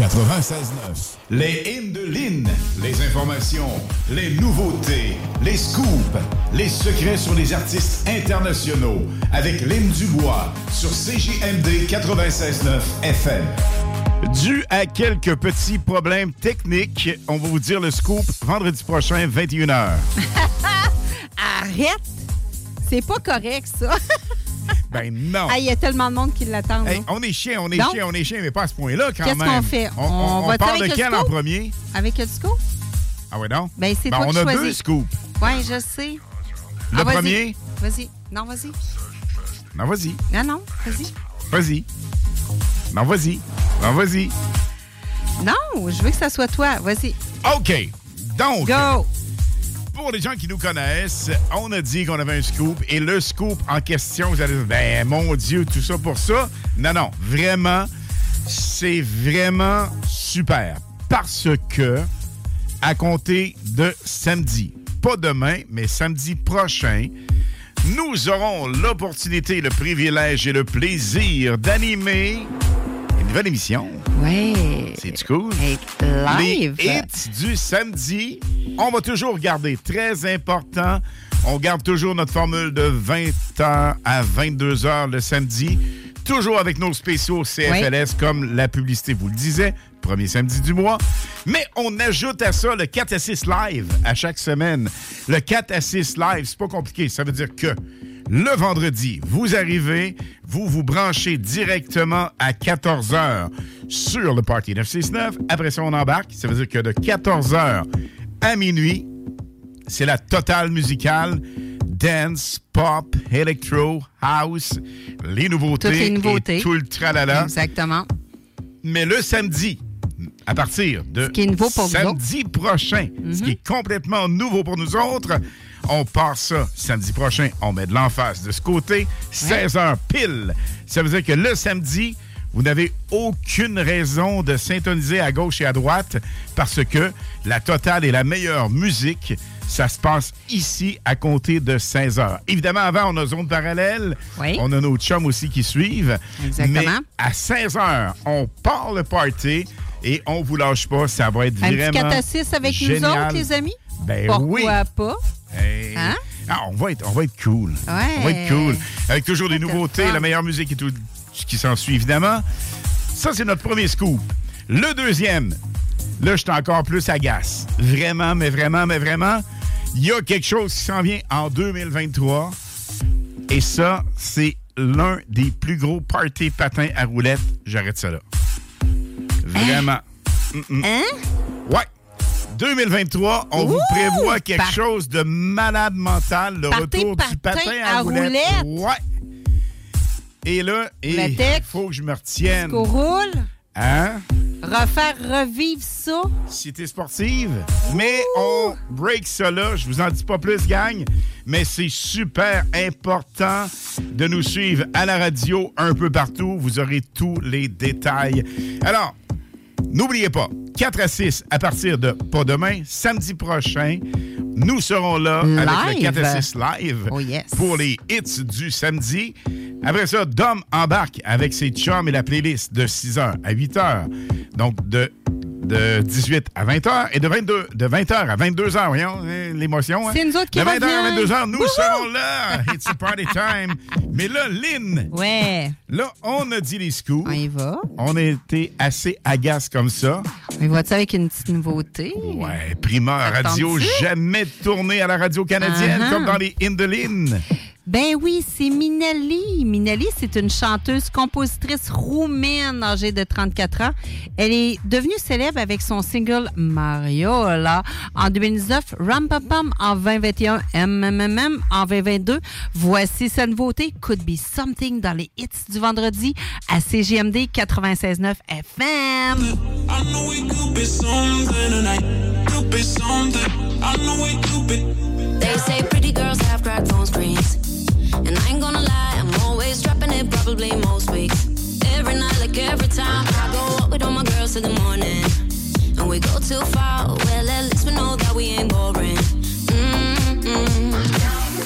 96.9. Les hymnes de Lynn. Les informations, les nouveautés, les scoops, les secrets sur les artistes internationaux. Avec Lynn Dubois sur CJMD 96.9 FM. Dû à quelques petits problèmes techniques, on va vous dire le scoop vendredi prochain, 21h. Arrête! C'est pas correct, ça. Ben non. Il y a tellement de monde qui l'attend. Hey, on est chien, on est Donc, chien, on est chien, mais pas à ce point-là quand Qu'est-ce même. qu'on fait? On, on- on va-tu parle avec de quel en premier? Avec le scoop? Ah ouais, non? Ben, c'est Ben, toi on qui a choisis. deux scoops. Ouais, je sais. Le Ah, premier? Vas-y. Non, vas-y. Non, vas-y. Non, non, vas-y. Vas-y. Non, vas-y. Non, vas-y. Non, je veux que ça soit toi. Vas-y. OK. Donc, Go! Pour les gens qui nous connaissent, on a dit qu'on avait un scoop. Et le scoop en question, vous allez dire, ben mon Dieu, tout ça pour ça. Non, non, vraiment, c'est vraiment super. Parce que, à compter de samedi, pas demain, mais samedi prochain, nous aurons l'opportunité, le privilège et le plaisir d'animer nouvelle émission. Ouais. C'est cool. live. Les hits du samedi. On va toujours garder très important. On garde toujours notre formule de 20h à 22h le samedi. Toujours avec nos spéciaux CFLS comme la publicité vous le disait, premier samedi du mois. Mais on ajoute à ça le 4 à 6 live à chaque semaine. Le 4 à 6 live, c'est pas compliqué. Ça veut dire que le vendredi, vous arrivez, vous vous branchez directement à 14h sur le Party 969. Après ça, on embarque. Ça veut dire que de 14h à minuit, c'est la totale musicale. Dance, pop, electro, house, les nouveautés, les nouveautés. et tout le tralala. Exactement. Mais le samedi, à partir de est samedi prochain, ce qui est complètement nouveau pour nous autres, on part ça samedi prochain. On met de l'emphase de ce côté, 16h pile. Ça veut dire que le samedi, vous n'avez aucune raison de syntoniser à gauche et à droite parce que la totale et la meilleure musique, ça se passe ici à compter de 16 heures. Évidemment, avant, on a zone parallèle. Oui. On a nos chums aussi qui suivent. Exactement. Mais à 16 heures, on part le party et on vous lâche pas. Ça va être Un vraiment. petit 4 à 6 avec nous génial. autres, les amis? Ben Pourquoi oui. pas? Hey. Hein? Ah, on, va être, on va être cool. Ouais. On va être cool. Avec toujours des nouveautés, fun. la meilleure musique et tout ce qui s'ensuit, évidemment. Ça, c'est notre premier scoop. Le deuxième, là, je suis encore plus agace. Vraiment, mais vraiment, mais vraiment, il y a quelque chose qui s'en vient en 2023. Et ça, c'est l'un des plus gros parties patins à roulettes. J'arrête ça là. Vraiment. Hein? Ouais. 2023, on vous prévoit quelque Par- chose de malade mental, le retour du patin à, à roulettes. roulettes. Ouais. Et là, il faut que je me retienne. Qu'on roule? Hein? Refaire revivre ça? Cité sportive. Mais on break ça là. Je vous en dis pas plus, gang. Mais c'est super important de nous suivre à la radio un peu partout. Vous aurez tous les détails. Alors, N'oubliez pas, 4 à 6 à partir de pas demain, samedi prochain, nous serons là avec le Live. 4 à 6 live Oh yes. pour les hits du samedi. Après ça, Dom embarque avec ses chums et la playlist de 6h à 8h. Donc de, de 18 à 20h et de 22 de 20h à 22h. Voyons, hein, l'émotion. hein. C'est nous autres qui De 20h à revient. 22h, nous Wouhou! serons là. It's a party time. Mais là, Lynn, Ouais. là, on a dit les scoops. On y va. On a été assez agace comme ça. Mais vois-tu avec une petite nouveauté? Ouais, primeur radio, jamais tourné à la radio canadienne Uh-huh. comme dans les Indolines. Ben oui, c'est Minelli. Minelli, c'est une chanteuse, compositrice roumaine âgée de 34 ans. Elle est devenue célèbre avec son single Mariola en 2019, Ram Pam Pam en 2021, MMM en 2022. Voici sa nouveauté, Could Be Something dans les hits du vendredi à CGMD 96.9 FM. I know we could be something tonight. Could be something. I know we could be. They say pretty girls have cracked phone screens. And I ain't gonna lie, I'm always dropping it probably most weeks. Every night, like every time, I go out with all my girls till the morning. And we go too far, well, at least we know that we ain't boring. Mm-mm.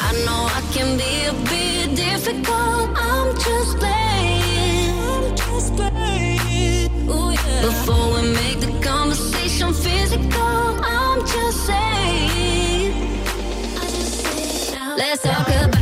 I know I can be a bit difficult, I'm just playing. I'm just playing. Ooh, yeah. Before we make the conversation physical, I'm just saying. Uh, Let's talk about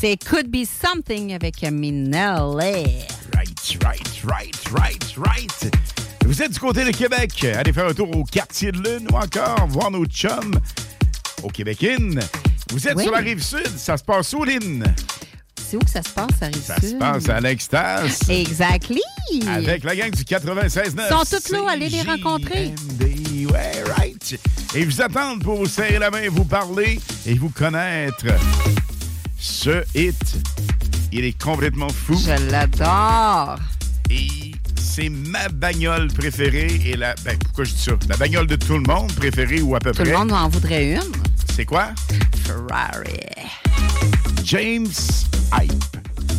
C'est Could Be Something avec Minelli. Right, right, right, right, right. Vous êtes du côté de Québec. Allez faire un tour au quartier de Lune ou encore voir nos chums au Québec Inn. Vous êtes Oui. sur la rive sud. Ça se passe où, Lynn? C'est où que ça se passe, ça Ça se passe à l'Extase. Exactly. Avec la gang du 96.9. Ils sont tous là, allez les rencontrer. Ouais, right. Et ils vous attendent pour vous serrer la main, vous parler et vous connaître. Ce hit, il est complètement fou. Je l'adore. Et c'est ma bagnole préférée et la. Ben, pourquoi je dis ça? La bagnole de tout le monde préférée ou à peu Tout près. le monde en voudrait une. C'est quoi? Ferrari. James Hype.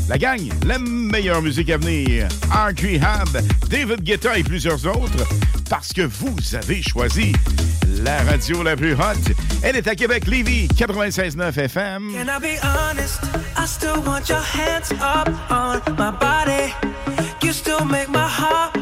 La gang, la meilleure musique à venir. Art Rehab, David Guetta et plusieurs autres. Parce que vous avez choisi la radio la plus hot. Elle est à Québec, Lévis, 96.9 FM. Can I be honest? I still want your hands up on my body. You still make my heart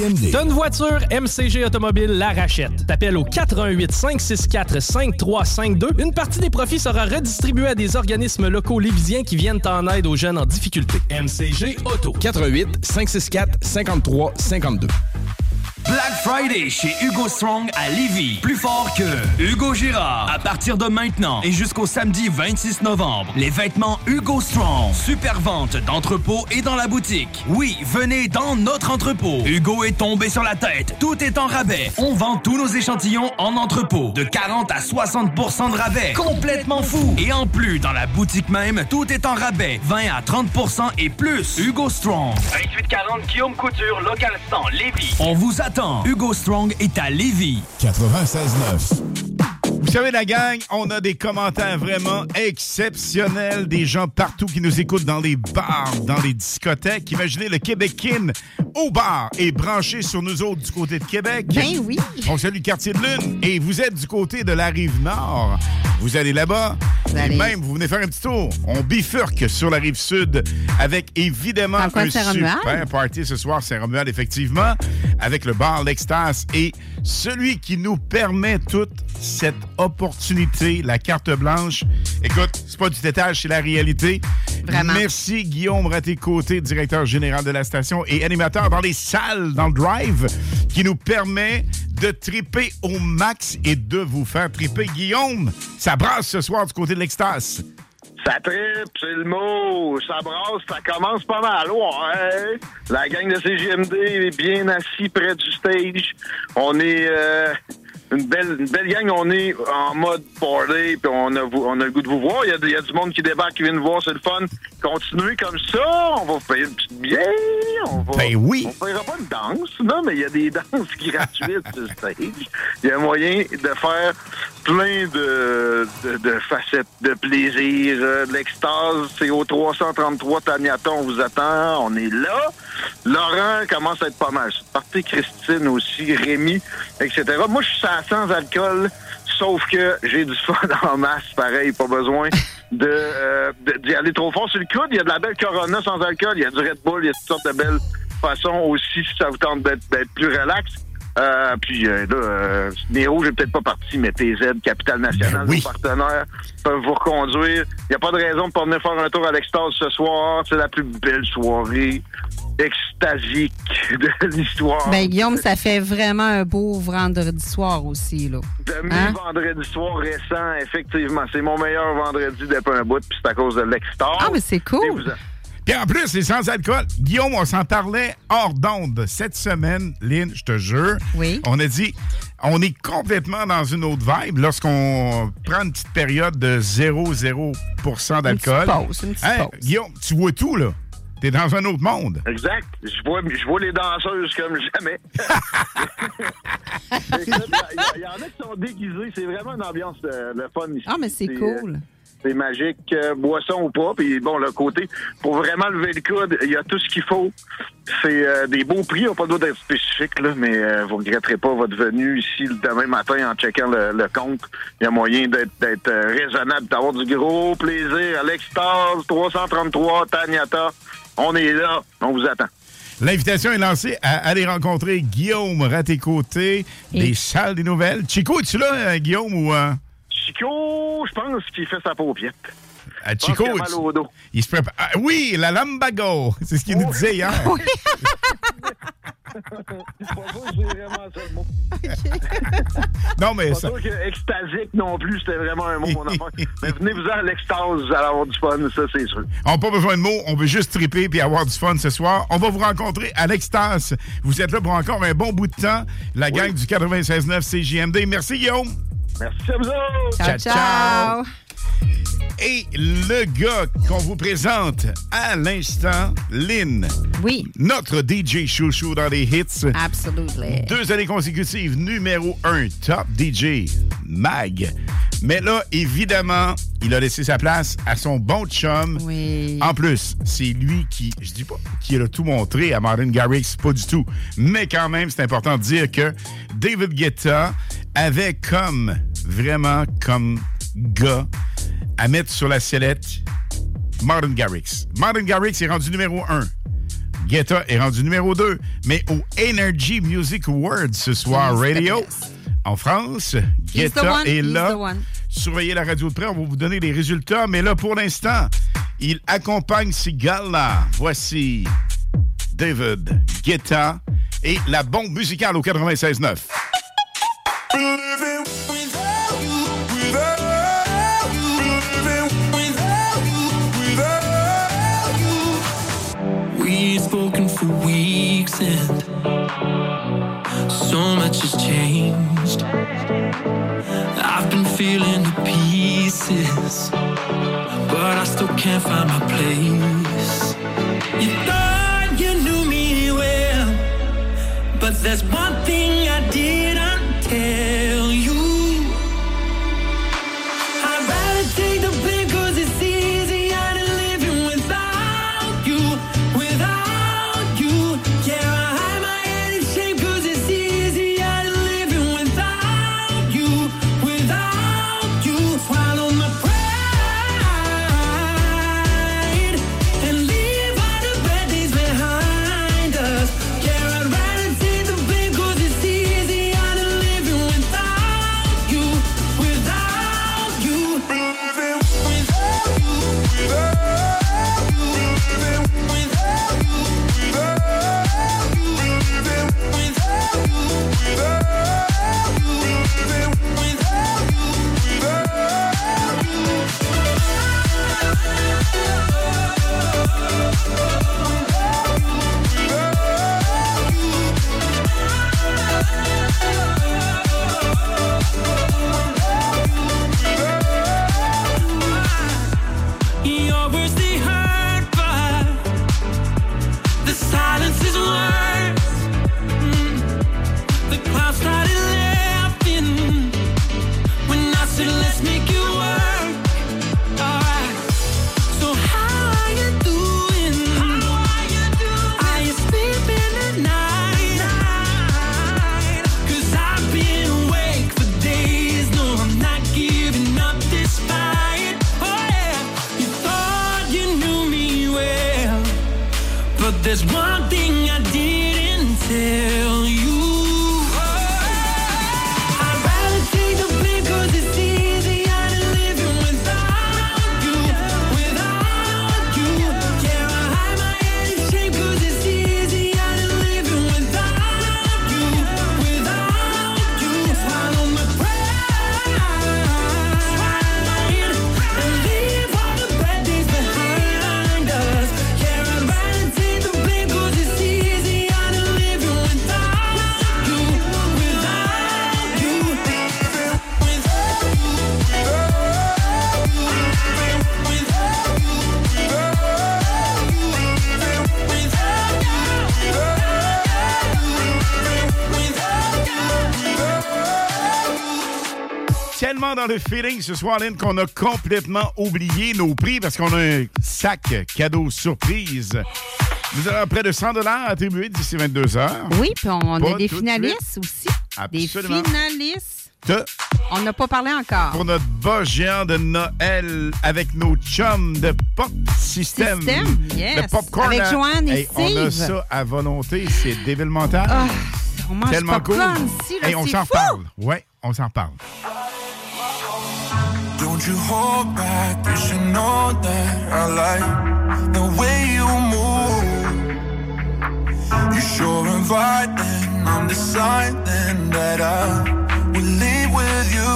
CJMD. T'as une voiture, MCG Automobile la rachète. T'appelles au 418 564 5352. Une partie des profits sera redistribuée à des organismes locaux lévisiens qui viennent en aide aux jeunes en difficulté. MCG Auto. 88 564 53 52. Black Friday chez Hugo Strong à Lévis. Plus fort que Hugo Girard. À partir de maintenant et jusqu'au samedi 26 novembre, les vêtements Hugo Strong. Super vente d'entrepôt et dans la boutique. Oui, venez dans notre entrepôt. Hugo est tombé sur la tête. Tout est en rabais. On vend tous nos échantillons en entrepôt. De 40 à 60% de rabais. Complètement fou. Et en plus, dans la boutique même, tout est en rabais. 20 à 30% et plus. Hugo Strong. 2840 Guillaume Couture, local 100, Lévis. On vous attend. Hugo Strong est à Lévis. 96.9. Vous savez, la gang, on a des commentaires vraiment exceptionnels, des gens partout qui nous écoutent dans les bars, dans les discothèques. Imaginez le Québécoin au bar et branché sur nous autres du côté de Québec. Ben oui. On salue le quartier de Lune et vous êtes du côté de la rive nord. Vous allez là-bas et allez- même vous venez faire un petit tour. On bifurque sur la rive sud avec évidemment un super party ce soir, Saint-Romuald, effectivement, avec le bar L'Extase et celui qui nous permet toute cette opportunité, la carte blanche. Écoute, c'est pas du détail, c'est la réalité. Vraiment. Merci Guillaume Raté-Côté, directeur général de la station et animateur dans les salles, dans le drive, qui nous permet de triper au max et de vous faire triper. Guillaume, ça brasse ce soir du côté de l'Extase. Ça tripe, c'est le mot. Ça brasse, ça commence pas mal. Ouais. La gang de CGMD est bien assis près du stage. On est euh, une belle une belle gang. On est en mode party, puis on a, on a le goût de vous voir. Il y a, il y a du monde qui débarque, qui vient nous voir, c'est le fun. Continuez comme ça. On va vous payer une petite bière. On va, Ben oui. On paiera pas une danse, non, mais il y a des danses gratuites sur stage. Il y a moyen de faire plein de, de, de facettes de plaisir, euh, de l'extase. C'est au 333 Taniata, on vous attend. On est là. Laurent commence à être pas mal. Partez Christine aussi, Rémi, etc. Moi, je suis à sans alcool, sauf que j'ai du fun en masse, pareil, pas besoin de euh, de- d'y aller trop fort sur le coude. Il y a de la belle Corona sans alcool, il y a du Red Bull, il y a toutes sortes de belles façons aussi si ça vous tente d'être plus relax. Euh, puis euh, là, euh, Néo, j'ai peut-être pas parti, mais TZ, Capital National, nos partenaires peuvent vous reconduire. Il n'y a pas de raison de pas venir faire un tour à l'extase ce soir. C'est la plus belle soirée extasique de l'histoire. Ben, Guillaume, ça fait vraiment un beau vendredi soir aussi, là. De mes Hein? vendredis soirs récents, effectivement. C'est mon meilleur vendredi depuis un bout, puis c'est à cause de l'extase. Ah, mais c'est cool. Puis en plus, c'est sans alcool. Guillaume, on s'en parlait hors d'onde cette semaine, Lynn, je te jure. Oui. On a dit, on est complètement dans une autre vibe lorsqu'on prend une petite période de 0,0 d'alcool. petite pause, une petite Hein, pause. Guillaume, tu vois tout, là. T'es dans un autre monde. Exact. Je vois, je vois les danseuses comme jamais. Il y, en a qui sont déguisés. C'est vraiment une ambiance euh, le fun ici. Ah, mais c'est cool. euh, c'est magique, euh, boisson ou pas. Puis bon, le côté, pour vraiment lever le coude, il y a tout ce qu'il faut. C'est euh, des beaux prix, on n'a pas le droit d'être spécifique, là, mais euh, vous regretterez pas votre venue ici le demain matin en checkant le, le compte. Il y a moyen d'être raisonnable, d'avoir du gros plaisir. à l'extase, 333, Taniata. On est là, on vous attend. L'invitation est lancée à aller rencontrer Guillaume Raté-Côté des salles des nouvelles. Chico, es-tu là, euh, Guillaume, ou... euh, Chico, je pense qu'il fait sa paupiette. à pense Chico, mal au dos. il se prépare... Ah, oui, la Lambago! C'est ce qu'il nous disait hier. C'est pas sûr que j'ai vraiment ça le mot. Non, mais Pas ça... sûr que extasique non plus, c'était vraiment un mot, mon enfant. Mais venez-vous-en à l'extase, vous allez avoir du fun, ça, c'est sûr. On n'a pas besoin de mots, on veut juste triper puis avoir du fun ce soir. On va vous rencontrer à l'Extase. Vous êtes là pour encore un bon bout de temps. La gang du 96.9 CJMD. Merci, Guillaume. Merci à vous autres. Ciao, ciao. Et le gars qu'on vous présente à l'instant, Lynn. Oui. Notre DJ chouchou dans les hits. Absolutely. Deux années consécutives, numéro un, top DJ, Mag. Mais là, évidemment, il a laissé sa place à son bon chum. Oui. En plus, c'est lui qui, je dis pas, qui a tout montré à Martin Garrix, pas du tout. Mais quand même, c'est important de dire que David Guetta avait comme, vraiment comme gars à mettre sur la sellette Martin Garrix. Martin Garrix est rendu numéro un. Guetta est rendu numéro 2. Mais au Energy Music Awards ce soir, Radio, en France, He's the Guetta one, est he's là. the one. Surveillez la radio de près, on va vous donner les résultats. Mais là, pour l'instant, il accompagne Sigala. Voici David Guetta et la bombe musicale au 96.9. for weeks and so much has changed. I've been feeling the pieces, but I still can't find my place. You thought you knew me well, but there's one thing dans le feeling ce soir, Lynn, qu'on a complètement oublié nos prix parce qu'on a un sac cadeau surprise. Nous avons près de 100 attribués d'ici 22 heures. Oui, puis on a des de finalistes aussi. Absolument. Des finalistes. Te- On n'a pas parlé encore. Pour notre bas géant de Noël avec nos chums de Pop System. System, yes. Le popcorn. Avec à- Joanne et Hey, On a Steve. ça à volonté. C'est débile mental. Ah, on mange Tellement cool. popcorn ici, là, Hey, on s'en parle. Ouais, on s'en parle. Don't you hold back, you should know that I like the way you move. You're sure inviting, I'm deciding that I will leave with you.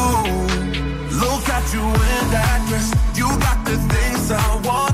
Look at you in that dress, you got the things I want.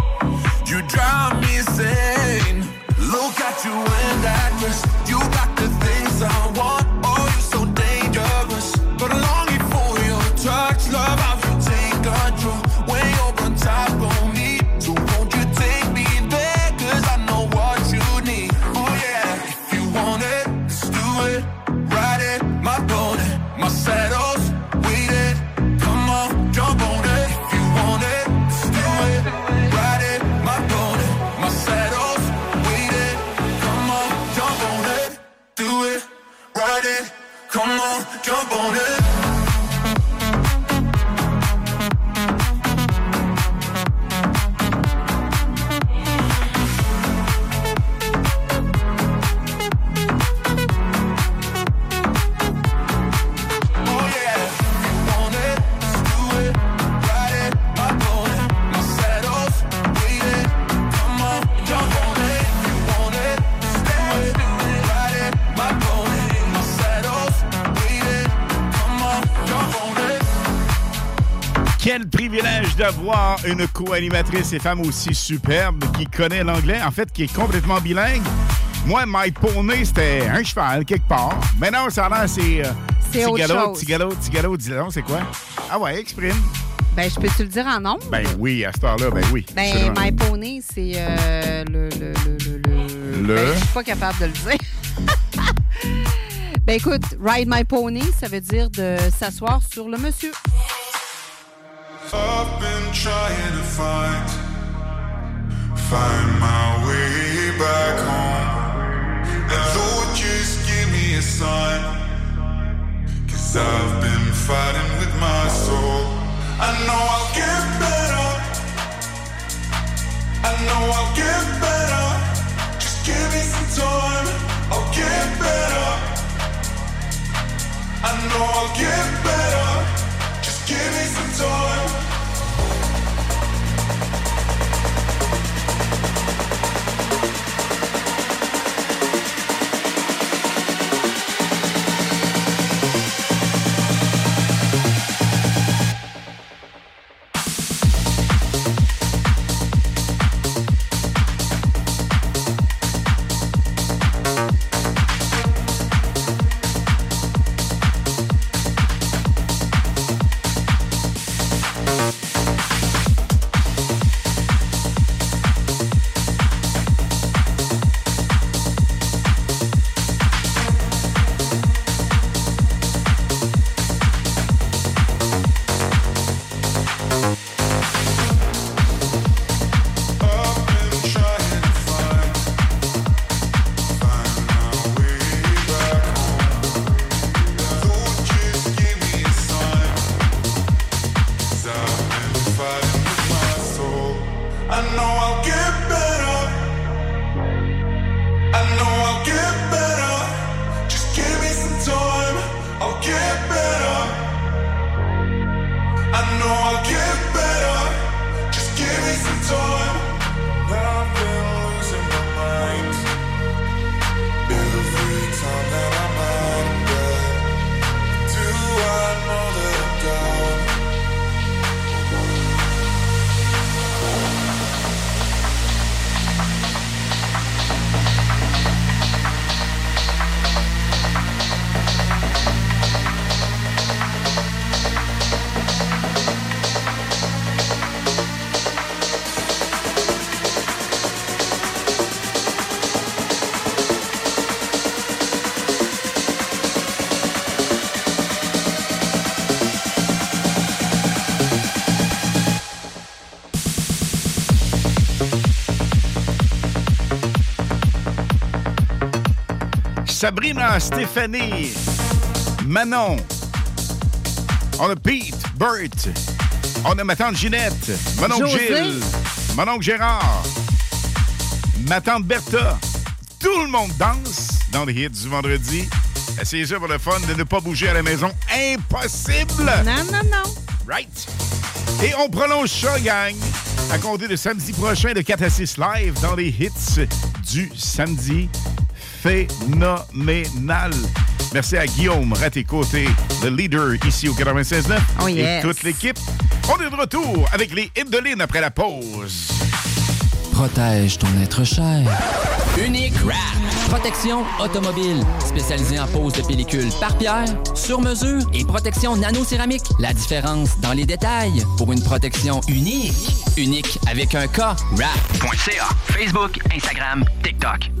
drive me insane. Look at you in that dress. Privilège d'avoir une co-animatrice et femme aussi superbe qui connaît l'anglais, en fait, qui est complètement bilingue. Moi, My Pony, c'était un cheval quelque part. Mais non, ça a l'air, c'est. euh, C'est autre chose. Tigalo, Tigalo, dis donc, c'est quoi? Ah ouais, exprime. Ben, je peux-tu le dire en nombre? Ben oui, à cette heure-là, ben oui. Ben. My Pony, c'est euh, le, le, le, le, le- Le? Ben, je suis pas capable de le dire. ben, écoute, Ride My Pony, ça veut dire de s'asseoir sur le monsieur. I've been trying to find find my way back home. And Lord, just give me a sign. Cause I've been fighting with my soul. I know I'll get better. I know I'll get better. Just give me some time. I'll get better. I know I'll get better. Give me some time. Sabrina, Stéphanie, Manon. On a Pete, Bert. On a ma tante Ginette, mon oncle. Gilles, mon oncle Gérard, ma tante Bertha. Tout le monde danse dans les hits du vendredi. Essayez ça pour le fun de ne pas bouger à la maison. Impossible! Non, non, non. Right? Et on prolonge ça, gang, à compter de samedi prochain de 4 à 6 live dans les hits du samedi. Phénoménal. Merci à Guillaume Raté-Côté, le leader ici au 96.9. Oh, Et toute l'équipe. On est de retour avec les hits de Lynn après la pause. Protège ton être cher. Unique Wrap. Protection automobile. Spécialisée en pose de pellicule par pierre, sur mesure et protection nano-céramique. La différence dans les détails pour une protection unique. Unique avec un K. Wrap.ca. Facebook, Instagram, TikTok.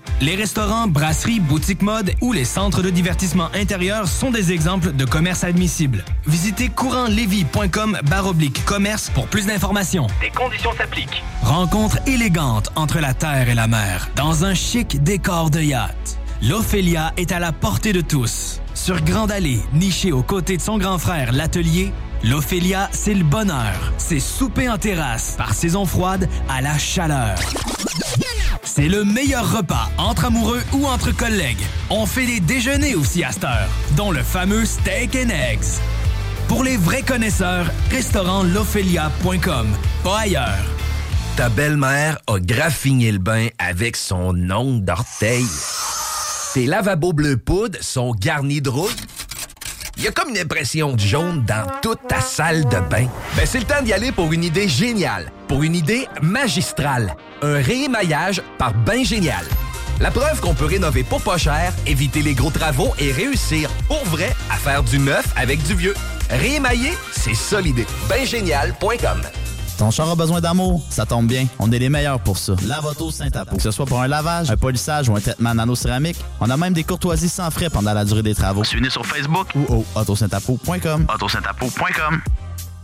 Les restaurants, brasseries, boutiques mode ou les centres de divertissement intérieur sont des exemples de commerces admissibles. Visitez courantlevis.com baroblique commerce pour plus d'informations. Des conditions s'appliquent. Rencontre élégante entre la terre et la mer, dans un chic décor de yacht. L'Ophélia est à la portée de tous. Sur Grande Allée, nichée aux côtés de son grand frère, l'Atelier, l'Ophélia, c'est le bonheur. C'est souper en terrasse, par saison froide à la chaleur. C'est le meilleur repas entre amoureux ou entre collègues. On fait des déjeuners aussi à cette heure, dont le fameux steak and eggs. Pour les vrais connaisseurs, restaurantLophelia.com, pas ailleurs. Ta belle-mère a graffiné le bain avec son ongle d'orteil. Tes lavabos bleu poudre sont garnis de rouille. Il y a comme une impression de jaune dans toute ta salle de bain. Ben, c'est le temps d'y aller pour une idée géniale, pour une idée magistrale. Un réémaillage par Bain Génial. La preuve qu'on peut rénover pour pas cher, éviter les gros travaux et réussir pour vrai à faire du neuf avec du vieux. Réémailler, c'est ça l'idée. Baingénial.com Ton char a besoin d'amour? Ça tombe bien, on est les meilleurs pour ça. Lavoto Saint-Apo. Que ce soit pour un lavage, un polissage ou un traitement nano-céramique, on a même des courtoisies sans frais pendant la durée des travaux. Suivez-nous sur Facebook ou au autosaintapo.com. autosaintapo.com.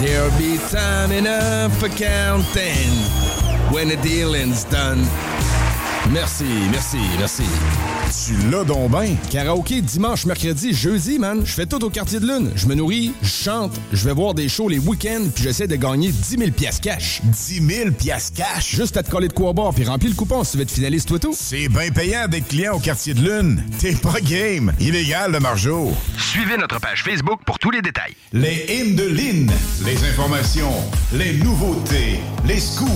There'll be time enough for counting when the dealing's done. Merci, merci, merci. Tu l'as donc ben. Karaoké dimanche, mercredi, jeudi, man. Je fais tout au quartier de lune. Je me nourris, je chante, je vais voir des shows les week-ends, puis j'essaie de gagner 10 000 piastres cash. 10 000 piastres cash? Juste à te coller de quoi boire, puis remplis le coupon si tu veux être finaliste, toi tout. C'est bien payant d'être client au quartier de lune. T'es pas game. Illégal, le margeau. Suivez notre page Facebook pour tous les détails. Les hymnes de Lynn. Les informations, les nouveautés, les scoops,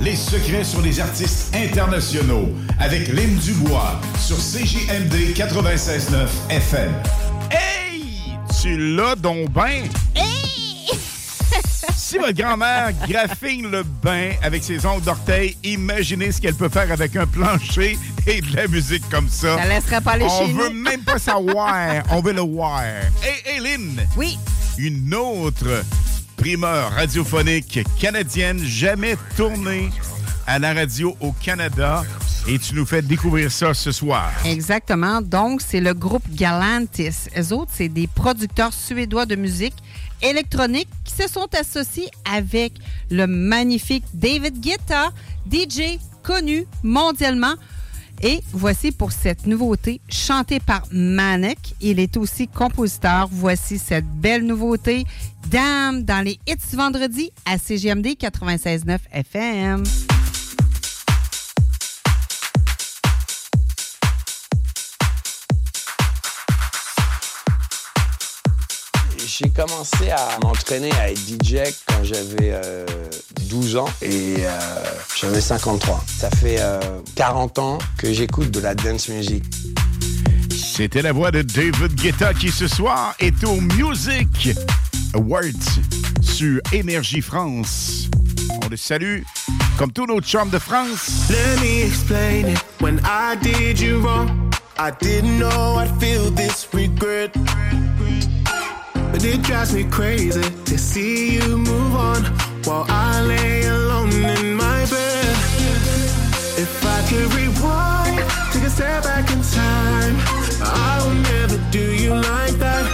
les secrets sur les artistes internationaux. Avec Lynn Dubois sur CJMD 96.9 FM. Hey! Tu l'as donc ben? Si votre grand-mère graffine le bain avec ses ongles d'orteil, imaginez ce qu'elle peut faire avec un plancher et de la musique comme ça. Ça laisserait pas aller On chez veut nous. même pas savoir. On veut le voir. Hey, hey, Lynn! Oui. Une autre primeur radiophonique canadienne jamais tournée à la radio au Canada. Et tu nous fais découvrir ça ce soir. Exactement. Donc, c'est le groupe Galantis. Eux autres, c'est des producteurs suédois de musique électronique qui se sont associés avec le magnifique David Guetta, DJ connu mondialement. Et voici pour cette nouveauté, chantée par Manek. Il est aussi compositeur. Voici cette belle nouveauté, Dame, dans les hits vendredi à CGMD 96.9 FM. J'ai commencé à m'entraîner à être DJ quand j'avais euh, 12 ans et euh, j'avais 53. Ça fait euh, 40 ans que j'écoute de la dance music. C'était la voix de David Guetta qui ce soir est au Music Awards sur Énergie France. On le salue comme tous nos chums de France. Let me explain it. When I did you wrong, I didn't know I'd feel this regret. But it drives me crazy to see you move on while I lay alone in my bed. If I could rewind, take a step back in time, I would never do you like that.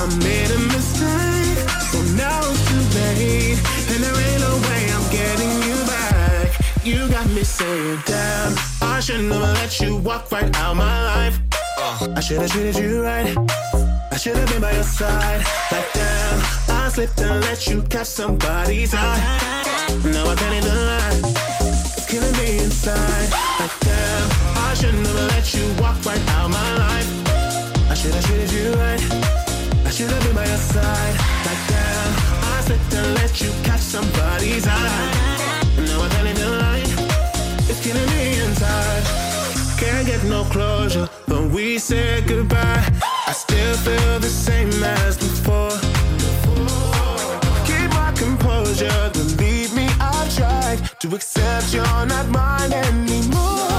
I made a mistake, so now it's too late, and there ain't no way I'm getting you back. You got me saying, damn, I should never let you walk right out my life. Uh. I should have treated you right. I should have been by your side. Like damn, I slipped and let you catch somebody's eye. Now I can't even lie. It's killing me inside. Like damn, I should never let you walk right out my life. I should have treated you right. I should have been by your side. Like damn, I slipped and let you catch somebody's eye. Now I can't even lie. It's killing me inside. Can't get no closure when we said goodbye. I still feel the same as before. Keep my composure, believe me, I've tried to accept you're not mine anymore.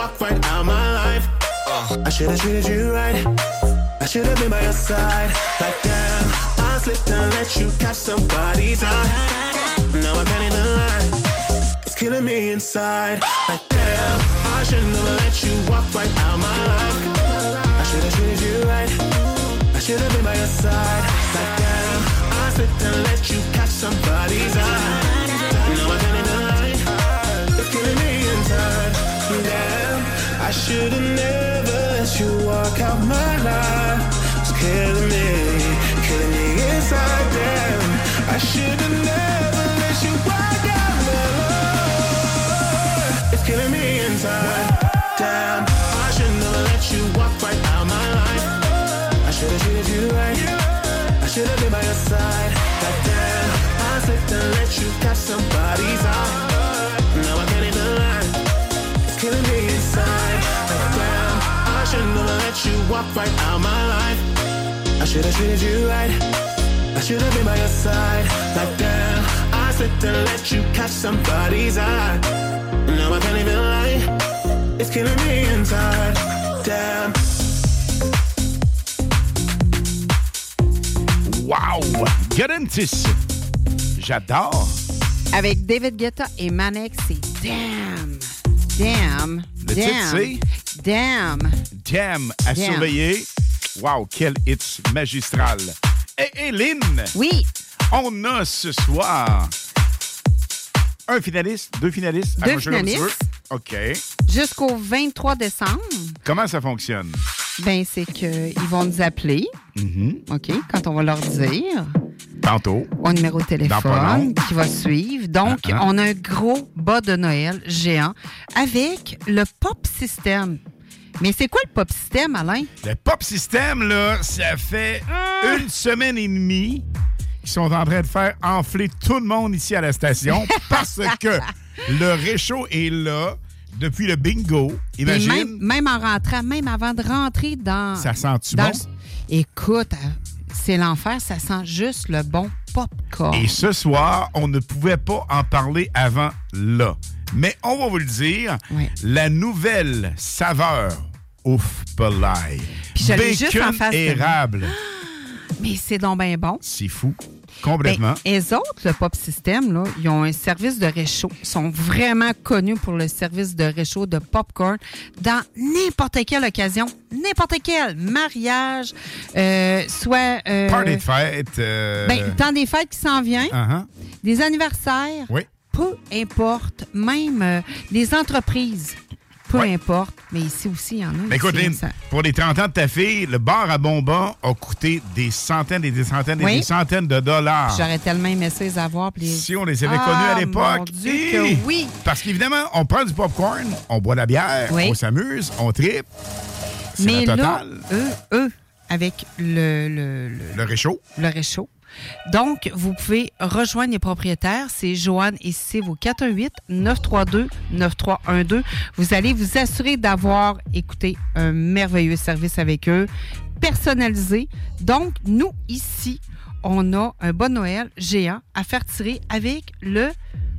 Walk right out my life. I should have treated you right. I should have been by your side. Like damn, I slipped and let you catch somebody's eye. Now I can't even lie. It's killing me inside. Like damn, I should never let you walk right out my life. I should have treated you right. I should have been by your side. Like damn, I slipped and let you catch somebody's eye. Now I can't even lie. It's killing me inside. Damn, I should have never let you walk out my life. It's killing me, killing me inside. Damn, I should have never walk right out my life. I should have treated you right. I should have been by your side. Like damn, I slipped and let you catch somebody's eye. Now I can't even lie. It's killing me inside. Damn. Wow! Garantis! J'adore! Avec David Guetta et Manek, c'est Damn. Damn. Le titre, Damn. Damn à surveiller. Wow, quel hit magistral. Et Hélène! Oui! On a ce soir un finaliste, deux finalistes. Deux finalistes. OK. Jusqu'au 23 décembre, Comment ça fonctionne? ben c'est qu'ils vont nous appeler, Mm-hmm. OK, quand on va leur dire Tantôt. au numéro de téléphone qui va suivre. Donc, Ah, ah. on a un gros bas de Noël géant avec le Pop System. Mais c'est quoi le Pop System, Alain? Le Pop System, là, ça fait Ah! une semaine et demie qu'ils sont en train de faire enfler tout le monde ici à la station parce que le réchaud est là depuis le bingo. Imagine. même, même en rentrant, même avant de rentrer dans. Ça sent-tu bon? le- Écoute, euh, c'est l'enfer, ça sent juste le bon popcorn. Et ce soir, on ne pouvait pas en parler avant là. Mais on va vous le dire, la nouvelle saveur ouf palais. Puis je l'ai juste en face de moi. érable. Mais c'est donc bien bon. C'est fou. Complètement. Ben, eux autres, le Pop System, là, ils ont un service de réchaud. Ils sont vraiment connus pour le service de réchaud de popcorn dans n'importe quelle occasion, n'importe quel mariage, euh, soit... euh, Party de fête. euh, ben, temps des fêtes qui s'en vient, uh-huh. des anniversaires, Oui. Peu importe, même euh, des entreprises, peu importe, mais ici aussi, il y en a. Ben, écoute, ça- pour les 30 ans de ta fille, le bar à bonbons a coûté des centaines et des centaines et Oui. des centaines de dollars. J'aurais tellement aimé ça les avoir. les- Si on les avait Ah, connus à mon l'époque. Que oui! Parce qu'évidemment, on prend du popcorn, on boit de la bière, Oui. on s'amuse, on tripe. Mais la là, totale. eux, eux, avec le, le, le, Le réchaud. le réchaud. Donc, vous pouvez rejoindre les propriétaires. C'est Joanne et c'est vos 418-932-9312. Vous allez vous assurer d'avoir écouté un merveilleux service avec eux, personnalisé. Donc, nous, ici, on a un bon Noël géant à faire tirer avec le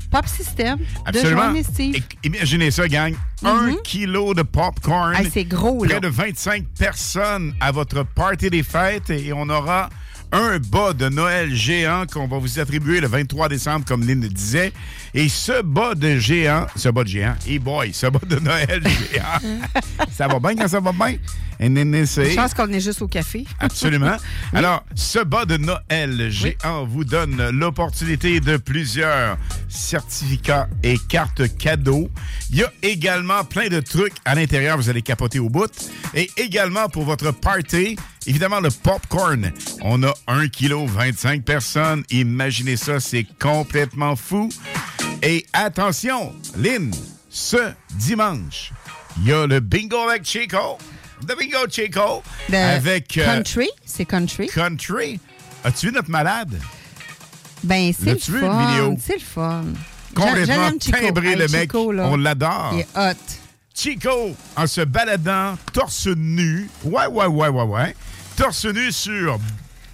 Pop System de Absolument. Joanne et Steve. I- Imaginez ça, gang. Un kilo de popcorn. Hey, c'est gros, là. Près de 25 personnes à votre party des fêtes et on aura un bas de Noël géant qu'on va vous attribuer le 23 décembre, comme Lynn le disait. Et ce bas de géant, ce bas de géant, et boy, ce bas de Noël géant, ça va bien quand ça va bien? Say- Je pense qu'on est juste au café. Absolument. Alors, ce bas de Noël géant vous donne l'opportunité de plusieurs certificats et cartes cadeaux. Il y a également plein de trucs à l'intérieur, vous allez capoter au bout. Et également pour votre party, évidemment le popcorn. On a 1 kg 25 personnes. Imaginez ça, c'est complètement fou. Et attention, Lynn, ce dimanche, il y a le bingo avec Chico. Le bingo Chico. De avec euh, Country, c'est Country. Country. As-tu vu notre malade? Ben, c'est le fun. vidéo? C'est le fun. Complètement timbré, le mec. Chico, On l'adore. Il est hot. Chico, en se baladant torse nu. Ouais, ouais, ouais, ouais, ouais. Torse nu sur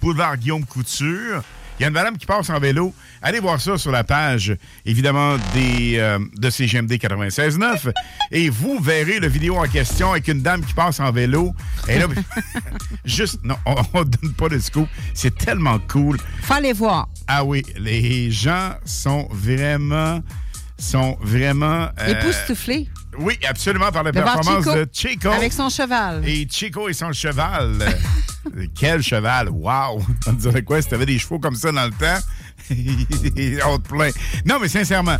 boulevard Guillaume Couture. Il y a une madame qui passe en vélo. Allez voir ça sur la page, évidemment, des, euh, de CGMD 96.9. Et vous verrez la vidéo en question avec une dame qui passe en vélo. Et là, juste, non, on ne donne pas de scoop. C'est tellement cool. Faut aller voir. Ah oui, les gens sont vraiment, sont vraiment... euh, Époustouflé. Oui, absolument, par la De performance Chico de Chico. Avec son cheval. Et Chico et son cheval. Euh, Quel cheval? Wow! On dirait quoi si t'avais des chevaux comme ça dans le temps? On te plaint. Non, mais sincèrement,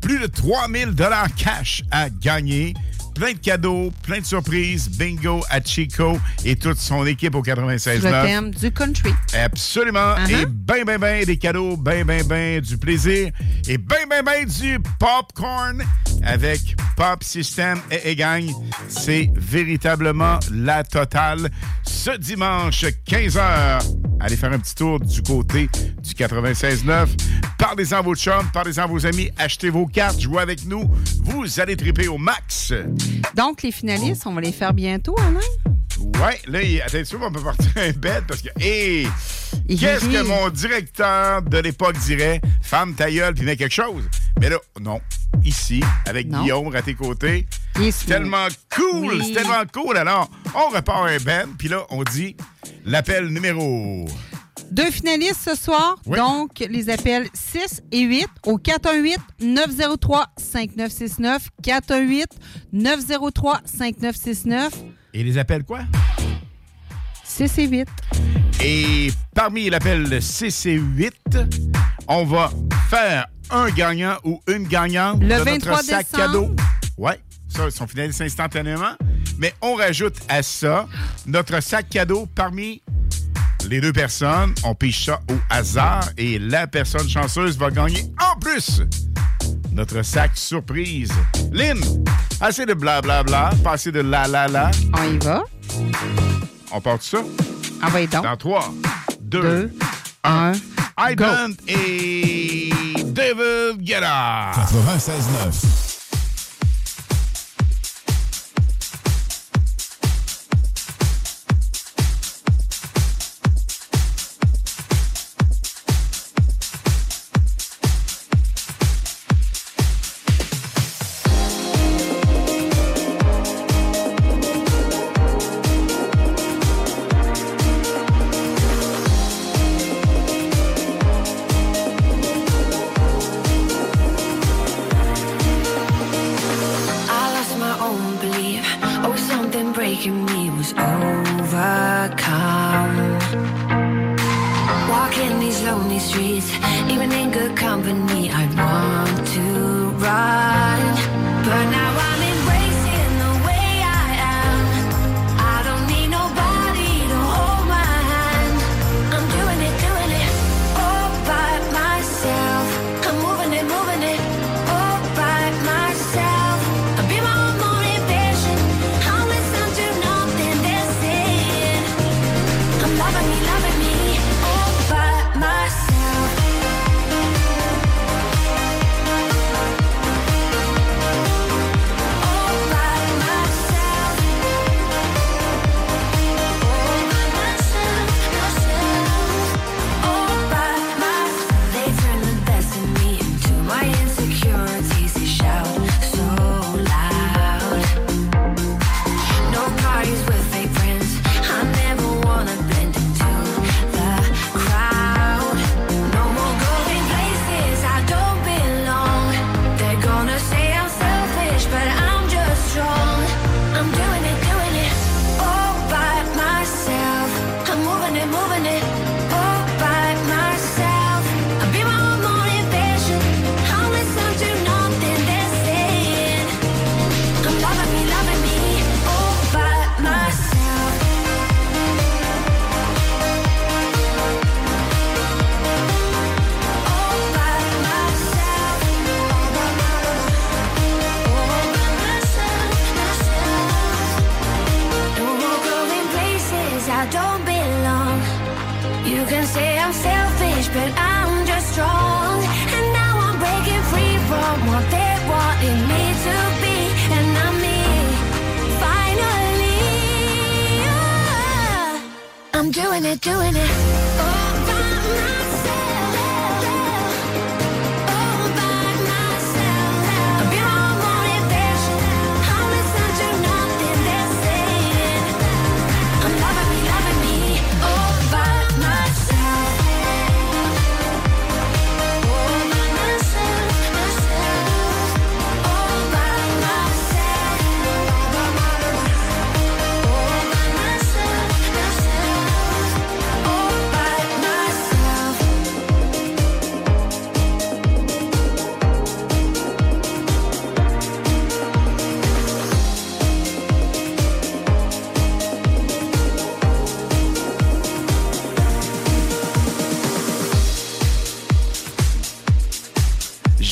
plus de 3000 dollars cash à gagner. Plein de cadeaux, plein de surprises. Bingo à Chico et toute son équipe au 96 Le thème du country. Absolument. Uh-huh. Et ben, ben, ben, des cadeaux, ben, ben, ben, du plaisir et ben, ben, ben, du popcorn avec Pop System et, et gang. C'est véritablement la totale. Ce dimanche, 15h, allez faire un petit tour du côté du 96.9. Parlez-en à vos chums, parlez-en à vos amis, achetez vos cartes, jouez avec nous. Vous allez triper au max. Donc, les finalistes, on va les faire bientôt, Alain? Ouais, là, il- attention, on peut partir un bête parce que. Hé! Qu'est-ce que mon directeur de l'époque dirait? Femme ta gueule, puis met quelque chose. Mais là, non. Ici, avec Non. Guillaume à tes côtés. C'est tellement cool! Oui. C'est tellement cool. Alors, on repart un ben, puis là, on dit l'appel numéro. Deux finalistes ce soir. Oui. Donc, les appels 6 et 8 au 418-903-5969. 418-903-5969. Et les appels quoi? 6 et 8. Et parmi l'appel 6 et 8, on va faire un gagnant ou une gagnante Le de 23 notre sac décembre. cadeau. Ouais, ça, ils sont finalistes instantanément. Mais on rajoute à ça notre sac cadeau parmi les deux personnes. On piche ça au hasard et la personne chanceuse va gagner en plus notre sac surprise. Lynn, assez de blablabla, pas assez de la la la. On y va. On part de ça? Envoyez donc. Dans 3, 2, Deux, 1. un, Hydrant et David Guetta. 96.9.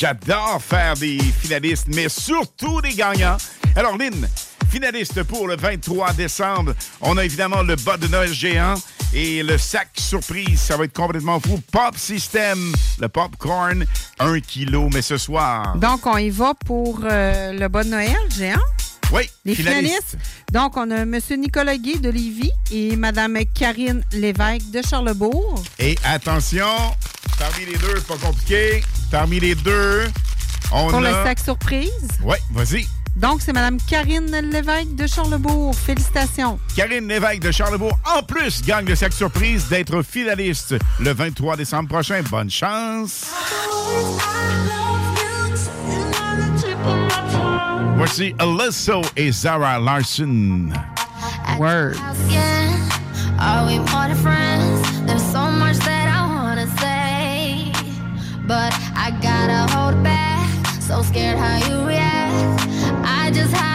J'adore faire des finalistes, mais surtout des gagnants. Alors, Lynn, finaliste pour le 23 décembre, on a évidemment le bas de Noël géant et le sac surprise. Ça va être complètement fou. Pop System, le popcorn, un kilo, mais ce soir. Donc, on y va pour euh, le bas de Noël géant? Oui, les finalistes. Donc, on a M. Nicolas Guy de Lévis et Mme Karine Lévesque de Charlebourg. Et attention, parmi les deux, pas compliqué, Parmi les deux, on Pour a... le sac surprise? Oui, vas-y. Donc, c'est Mme Karine Lévesque de Charlebourg. Félicitations. Karine Lévesque de Charlebourg, en plus, gagne le sac surprise d'être finaliste le 23 décembre prochain. Bonne chance. Voici Alyssa et Zara Larson. Word. But I gotta hold back So scared how you react. I just have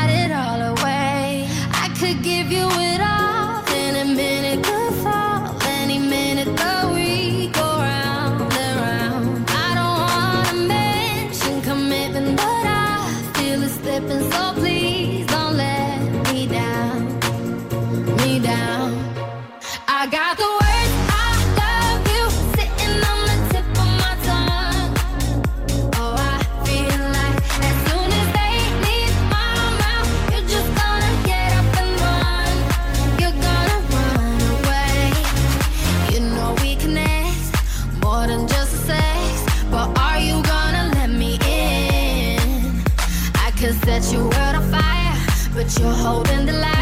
you're holding the light.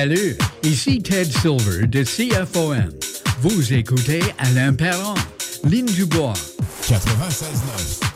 Salut, ici Ted Silver de CFOM. Vous écoutez Alain Perron, Ligne Dubois. 96.9.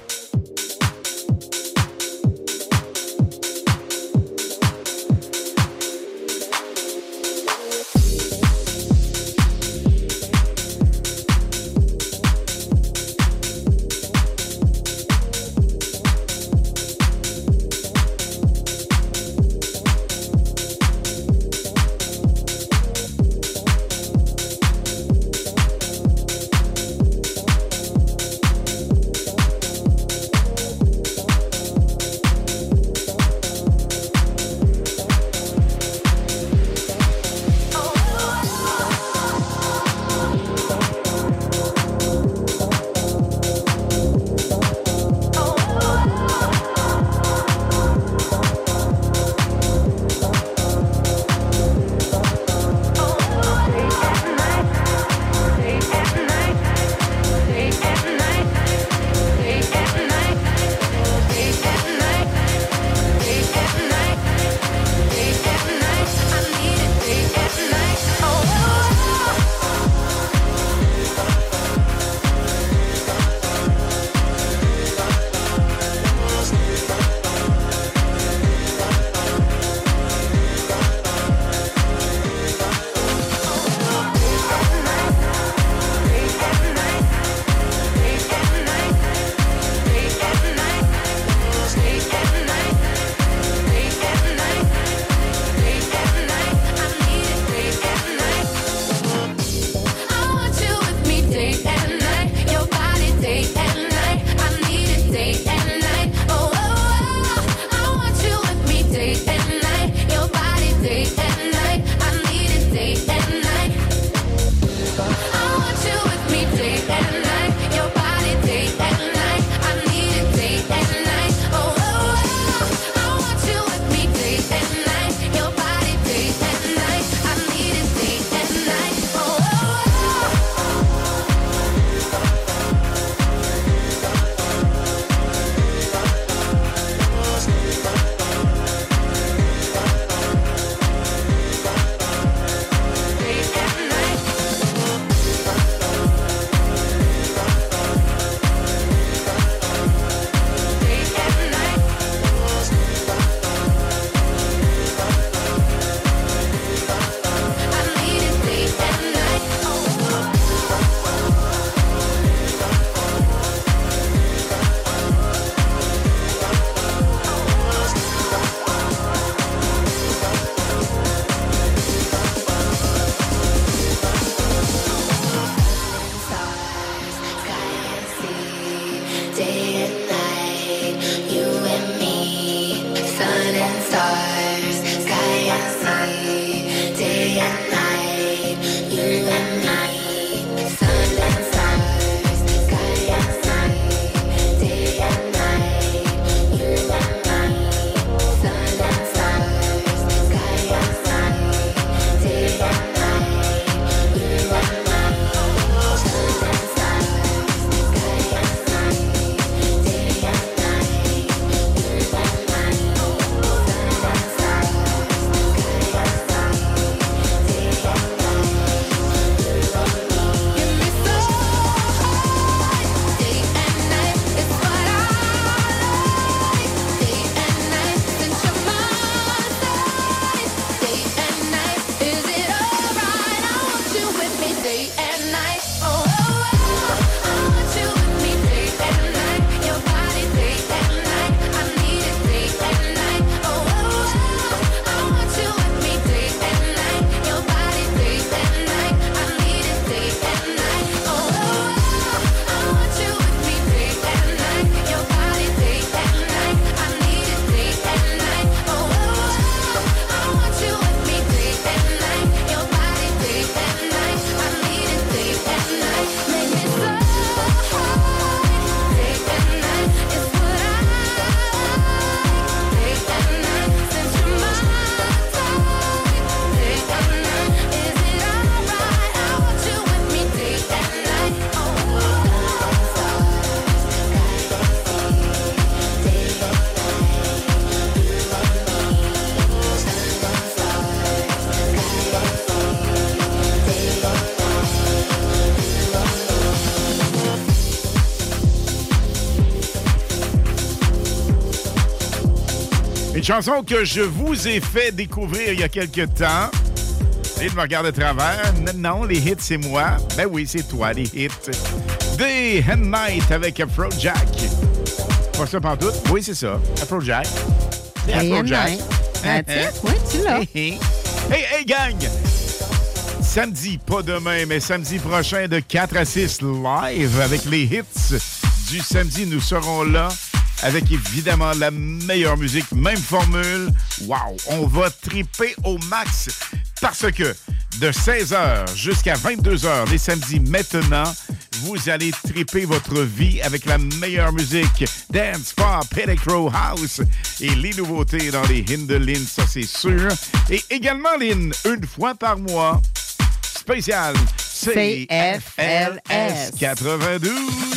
Chanson que je vous ai fait découvrir il y a quelques temps. Et me regarder à travers. Non, les hits, c'est moi. Ben oui, c'est toi, les hits. Day and Night avec Afrojack. Pas ça pantoute? Oui, c'est ça. Afrojack. Afrojack. Hey, ben, hey, hein, hein. oui, tu l'as. Hey, hey, gang! Samedi, pas demain, mais samedi prochain de 4 à 6 live avec les hits du samedi. Nous serons là avec évidemment la meilleure musique, même formule. Wow, on va triper au max parce que de 16h jusqu'à 22h les samedis maintenant, vous allez triper votre vie avec la meilleure musique, dance, pop, electro, house et les nouveautés dans les Hindelines, ça c'est sûr. Et également, Lynn, une fois par mois, spécial CFLS 92.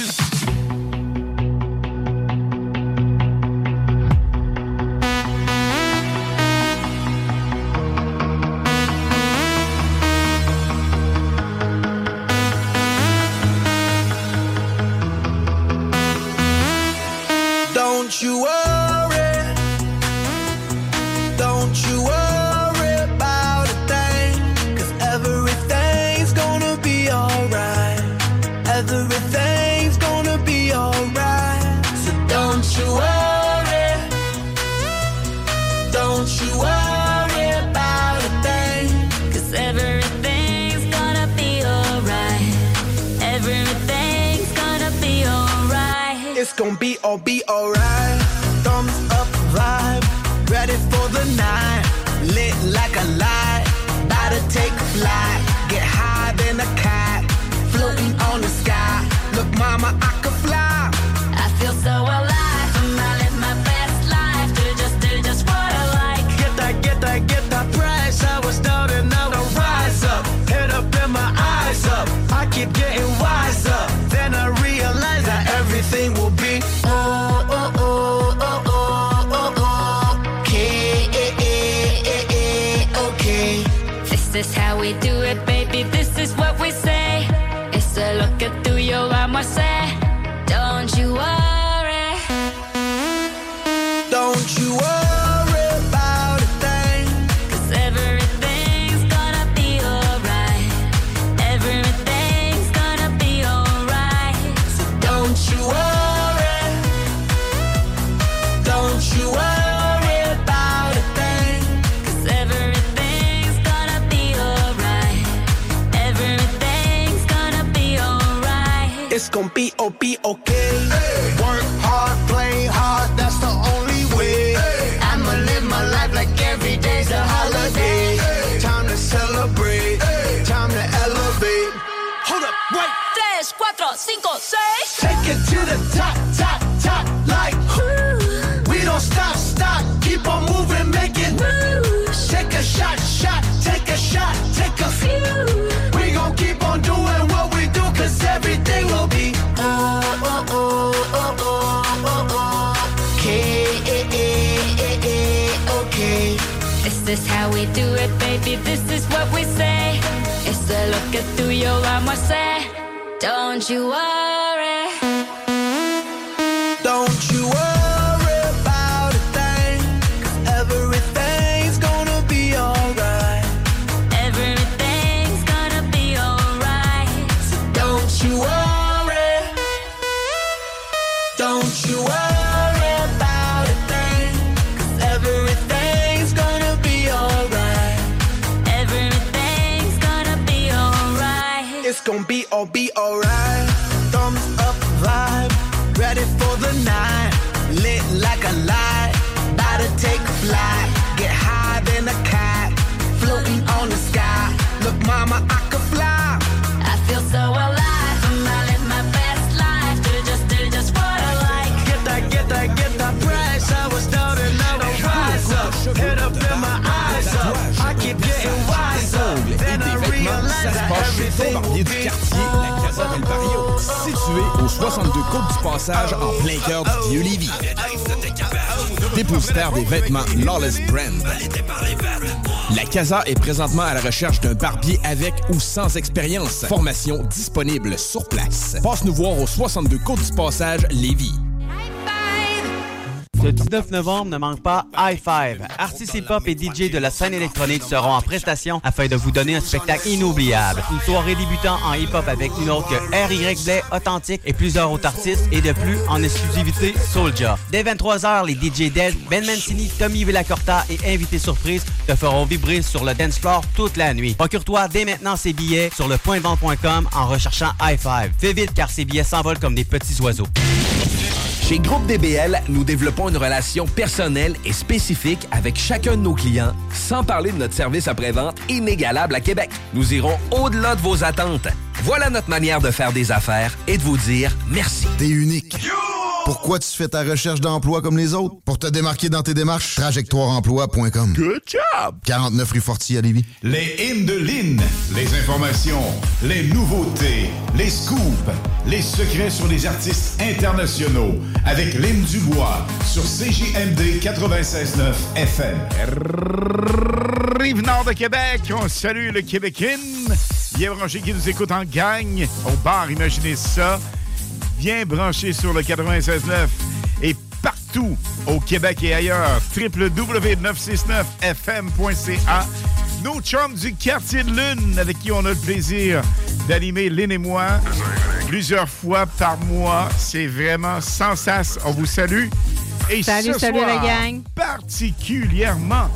au 62 Côte du Passage, en plein cœur du vieux Lévis. Dépositaire des vêtements Lawless Brand. La Casa est présentement à la recherche d'un barbier avec ou sans expérience. Formation disponible sur place. Passe nous voir au 62 Côte du Passage, Lévis. Le 19 novembre, ne manque pas High Five. Artistes hip-hop et DJ de la scène électronique seront en prestation afin de vous donner un spectacle inoubliable. Une soirée débutant en hip-hop avec une autre que R.Y. Blay, Authentique et plusieurs autres artistes et de plus en exclusivité Soulja. Dès 23h, les DJ Dead, Ben Mancini, Tommy Villacorta et invités surprise te feront vibrer sur le dance floor toute la nuit. Procure-toi dès maintenant ces billets sur le pointvente.com en recherchant High Five. Fais vite car ces billets s'envolent comme des petits oiseaux. Chez Groupe DBL, nous développons une relation personnelle et spécifique avec chacun de nos clients, sans parler de notre service après-vente inégalable à Québec. Nous irons au-delà de vos attentes. Voilà notre manière de faire des affaires et de vous dire merci. T'es unique. Pourquoi tu fais ta recherche d'emploi comme les autres? Pour te démarquer dans tes démarches, trajectoireemploi.com. Good job! 49 rue Forti à Lévis. Les hymnes de Lynn, les informations, les nouveautés, les scoops, les secrets sur les artistes internationaux avec Lynn Dubois sur CJMD 96.9 FM. Rive Nord de Québec, on salue le Québécois. Bien branché qui nous écoute en gang au bar, imaginez ça. Bien branché sur le 96.9 et partout au Québec et ailleurs. www.969fm.ca. Nos chums du quartier de Lune avec qui on a le plaisir d'animer Lynn et moi plusieurs fois par mois. C'est vraiment sans sas. On vous salue. Et Salut, ce salut, soir, la gang. particulièrement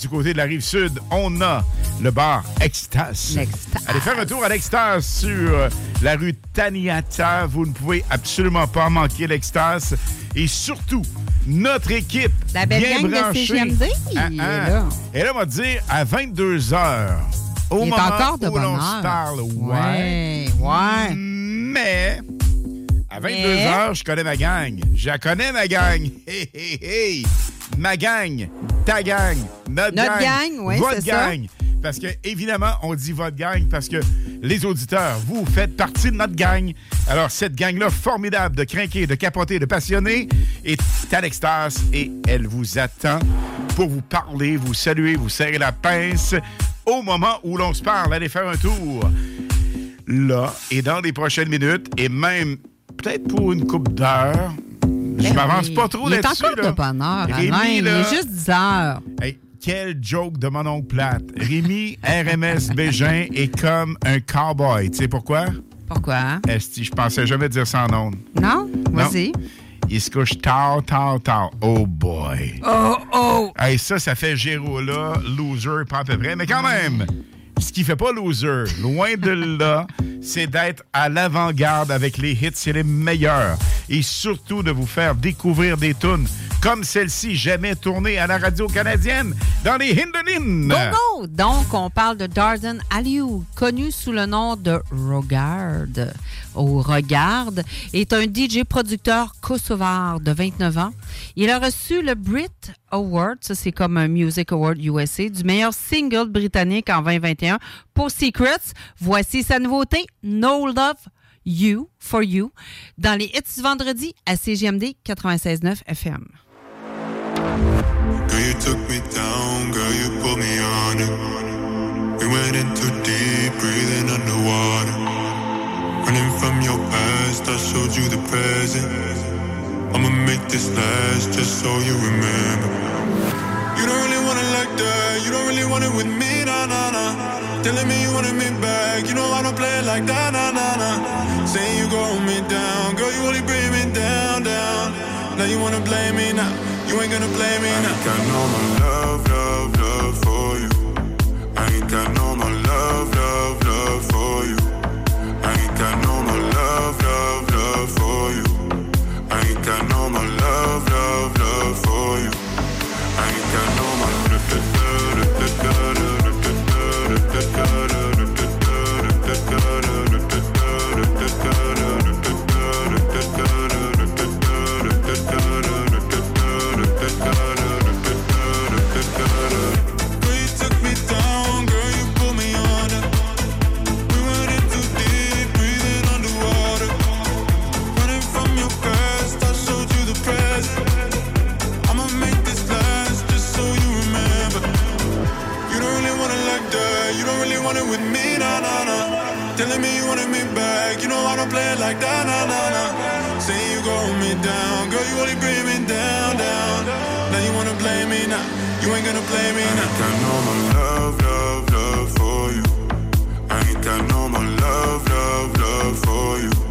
du côté de la rive sud, on a le bar Extas. Allez faire un tour à l'Extas sur euh, la rue Taniata. Vous ne pouvez absolument pas manquer l'Extas. Et surtout, notre équipe. La belle bien gang de. CGMD, Ah, ah. là. Et là, on va dire, à 22 h au Il est encore de où l'on se parle, ouais. Ouais, ouais. Mais, à 22 Mais- h je connais ma gang. Je connais, ma gang. Hey, hey, hey. Ma gang, ta gang, notre, Notre gang, oui, votre ça. gang. Parce que, évidemment, on dit votre gang parce que les auditeurs, vous faites partie de notre gang. Alors, cette gang-là, formidable de crinquer, de capoter, de passionner, est à l'extase et elle vous attend pour vous parler, vous saluer, vous serrer la pince au moment où l'on se parle. Allez faire un tour là et dans les prochaines minutes et même peut-être pour une coupe d'heures. Je Ben m'avance oui. pas trop Il est là-dessus. encore là. de bonne heure, Rémi. Il est juste 10 heures. Hey, quel joke de mon oncle plate. Rémi RMS Bégin est comme un cowboy. Tu sais pourquoi? Pourquoi? Esti, je pensais jamais dire ça en ondes. Non? Vas-y. Il se couche tard, tard, tard. Oh boy. Oh, oh! Hey, ça, ça fait Géro là, loser, pas à peu près. Mais quand même, ce qui fait pas loser, loin de là, c'est d'être à l'avant-garde avec les hits, c'est les meilleurs. Et surtout de vous faire découvrir des tunes comme celle-ci, jamais tournée à la radio canadienne, dans les Hindelin. Go, go! Donc, on parle de Darden Aliou, connu sous le nom de Rogard, ou Regarde, est un DJ producteur kosovar de 29 ans. Il a reçu le Brit Award, ça c'est comme un Music Award USA, du meilleur single britannique en 2021 pour Secrets. Voici sa nouveauté, No Love You for You, dans les hits du vendredi à CGMD 96.9 FM. Girl, you took me down, girl, you put me on it. We went in deep, breathing underwater. From your past, I showed you the present. I'ma make this last, just so you remember. You don't really want it like that, you don't really want it with me, nah, nah, nah. Telling me you wanted me back, you know I don't play it like that, nah, nah, nah. Saying you gon' me down, girl, you only bring me down, down. Now you wanna blame me now, you ain't gonna blame me now. I ain't got no more love, love, love for you. I ain't got no more love, love, love for you. I ain't got no more love, love, love for you. telling me you wanted me back. You know I don't play it like that, nah, nah, nah. Say you going me down, girl, you only bring me down, down. Now you wanna blame me now, you ain't gonna blame me now. I ain't got no more love, love, love for you. I ain't got no more love, love, love for you.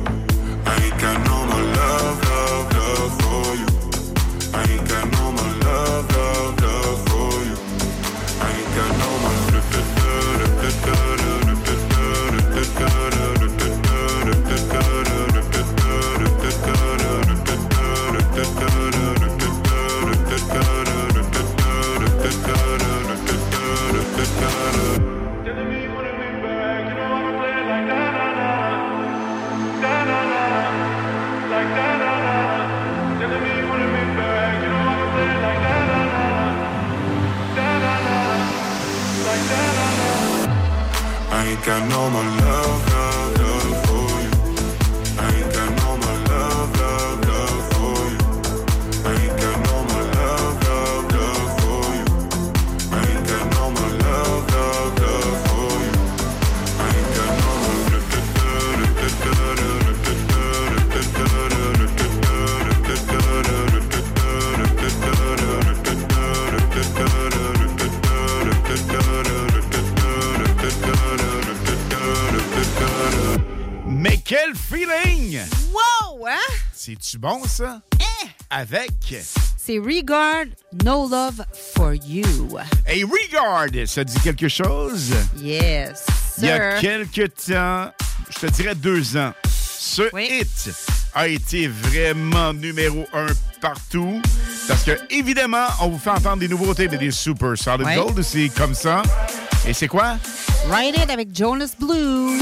think I know my love. Quel feeling! Wow. Hein? C'est-tu bon, ça? Eh! Avec... C'est Regard, No Love for You. Hey, Regard, ça dit quelque chose? Yes, sir. Il y a quelque temps, je te dirais deux ans, ce hit a été vraiment numéro un partout. Parce que, évidemment, on vous fait entendre des nouveautés, mais des super solid gold, c'est comme ça. Et c'est quoi? Ride It avec Jonas Blues.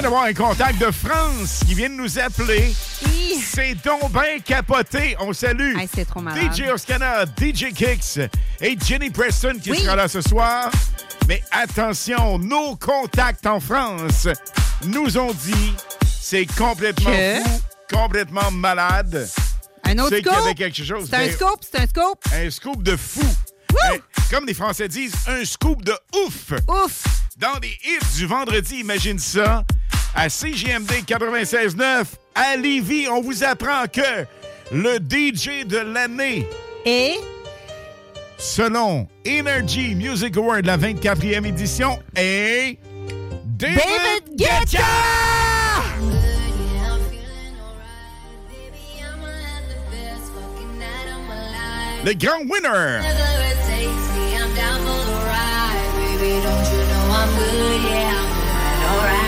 vient d'avoir un contact de France qui vient de nous appeler. C'est donc capoté. On salue c'est trop malade. DJ Oscana, DJ Kicks et Jenny Preston qui sera là ce soir. Mais attention, nos contacts en France nous ont dit c'est complètement Que? fou, complètement malade. Un autre scoop? quelque chose. C'est un scoop, c'est un scoop? un scoop de fou. Comme les Français disent, un scoop de ouf. Ouf. Dans les hits du vendredi, imagine ça. À CGMD 96.9, à Lévis, on vous apprend que le DJ de l'année Et? selon Energy Music Award, la 24e édition, est David, David Guetta! le grand winner.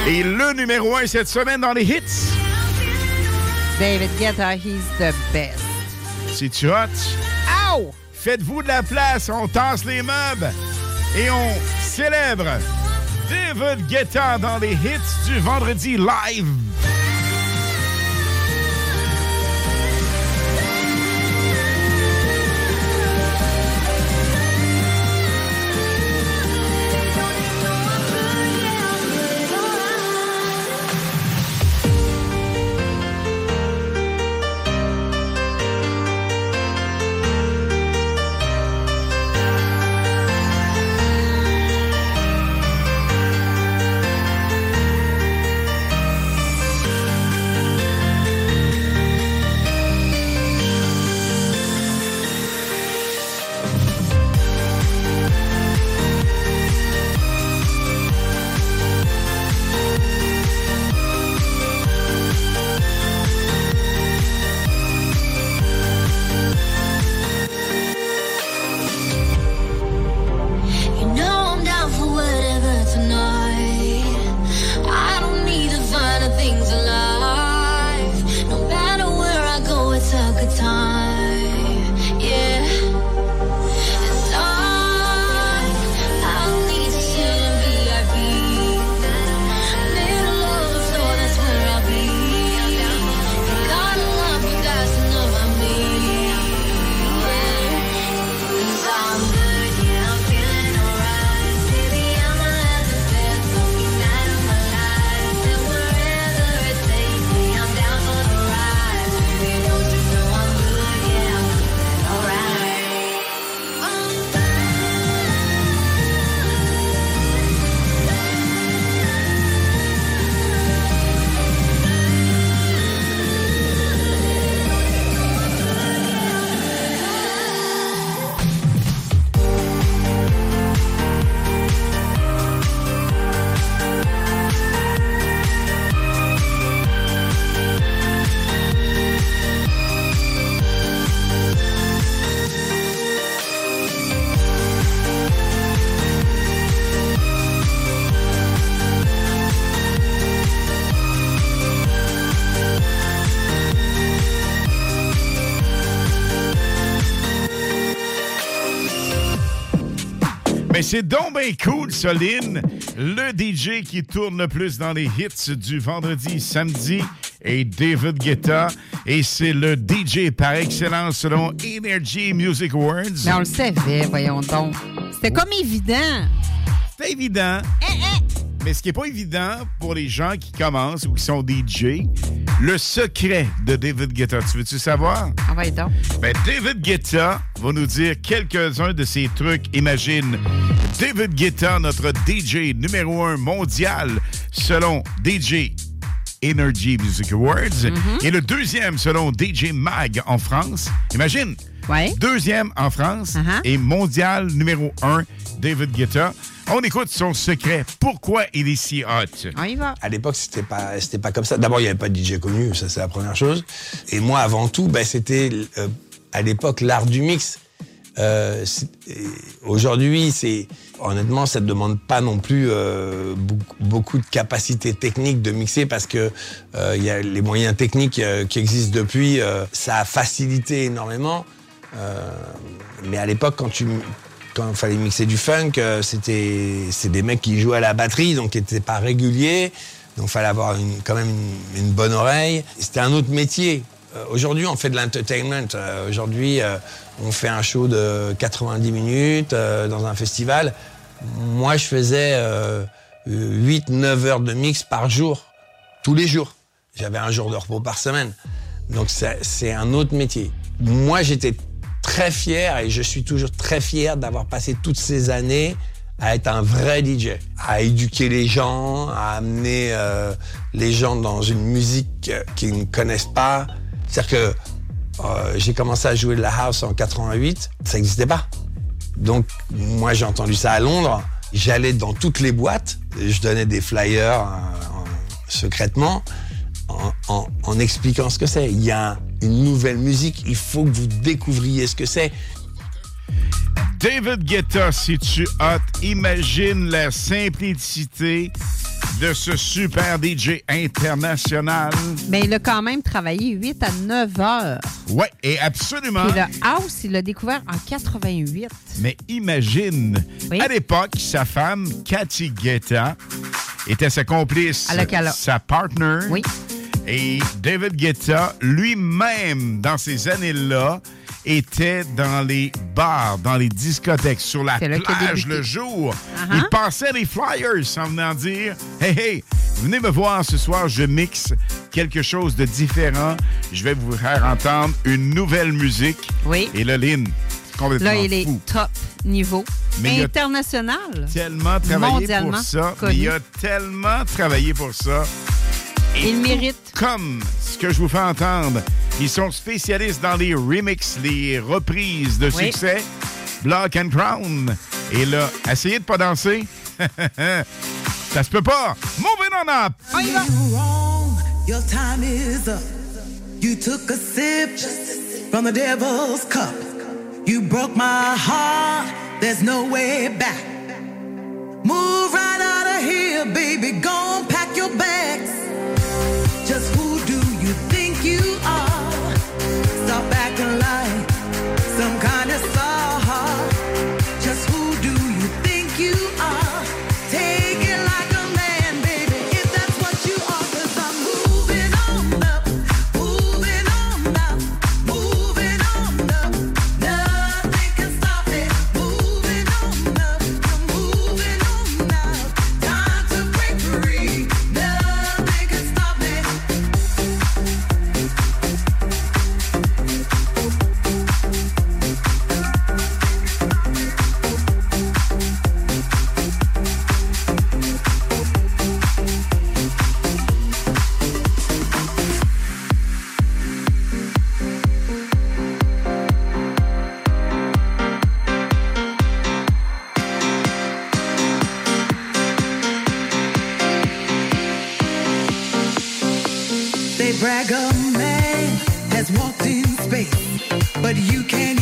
Et le numéro 1 cette semaine dans les hits. David Guetta, he's the best. C'est-tu hot? Ow! Faites-vous de la place, on tasse les meubles et on célèbre David Guetta dans les hits du vendredi live. C'est donc bien cool, Soline. Le DJ qui tourne le plus dans les hits du vendredi, samedi est David Guetta. Et c'est le DJ par excellence selon Energy Music Awards. Mais on le savait, voyons donc. C'était comme évident. C'est évident. Mais ce qui n'est pas évident pour les gens qui commencent ou qui sont DJ, le secret de David Guetta, tu veux-tu savoir? Ah ouais, donc. Ben, David Guetta va nous dire quelques-uns de ses trucs. Imagine, David Guetta, notre DJ numéro un mondial, selon DJ Energy Music Awards. Mm-hmm. Et le deuxième, selon DJ Mag en France. Imagine. Deuxième en France Uh-huh. et mondial numéro un, David Guetta. On écoute son secret. Pourquoi il est si hot? On y va. À l'époque, c'était pas, c'était pas comme ça. D'abord, il n'y avait pas de DJ connu, ça c'est la première chose. Et moi, avant tout, ben, c'était euh, à l'époque l'art du mix. Euh, Aujourd'hui, c'est honnêtement, ça ne demande pas non plus euh, beaucoup, beaucoup de capacité technique de mixer parce que euh, il y a les moyens techniques euh, qui existent depuis. euh, ça a facilité énormément. Euh, mais à l'époque, quand tu quand il fallait mixer du funk, euh, c'était c'est des mecs qui jouaient à la batterie, donc qui n'étaient pas réguliers. Donc, il fallait avoir une- quand même une, bonne oreille. C'était un autre métier. Euh, Aujourd'hui, on fait de l'entertainment. Euh, Aujourd'hui, on fait un show de 90 minutes dans un festival. Moi, je faisais 8-9 heures de mix par jour, tous les jours. J'avais un jour de repos par semaine. Donc, c'est un autre métier. Moi, j'étais très fier et je suis toujours très fier d'avoir passé toutes ces années à être un vrai DJ, à éduquer les gens, à amener euh, les gens dans une musique euh, qu'ils ne connaissent pas. C'est-à-dire que euh, j'ai commencé à jouer de la house en 88, ça n'existait pas. Donc moi j'ai entendu ça à Londres, j'allais dans toutes les boîtes, je donnais des flyers en- secrètement en, en- en expliquant ce que c'est. Il y a une nouvelle musique, il faut que vous découvriez ce que c'est. David Guetta, si tu hot, imagine la simplicité de ce super DJ international. Mais il a quand même travaillé 8 à 9 heures. Ouais, et absolument. Puis le house, il l'a découvert en 88. Mais imagine, à l'époque, sa femme, Cathy Guetta, était sa complice, À la cala. sa partner. Oui. Et David Guetta, lui-même, dans ces années-là, était dans les bars, dans les discothèques, sur la plage le jour. Uh-huh. Il passait les flyers en venant dire Hey, hey, venez me voir ce soir, je mixe quelque chose de différent. Je vais vous faire entendre une nouvelle musique. Oui. Et là, Lynn, complètement Là, il est fou. top niveau. Mais il y a international. tellement travaillé pour ça. connu. Il a tellement travaillé pour ça. Et Il mérite. Comme ce que je vous fais entendre, ils sont spécialistes dans les remixes, les reprises de Oui. succès. Block and Crown. Et là, essayez de pas danser. ça se peut pas. Moving on up. wrong. Your time is up. You took a sip from the devil's cup. You broke my heart. There's no way back. Move right out of here, baby. Go and pack your bags. Just who do you think you are? Brag a man has walked in space, but you can't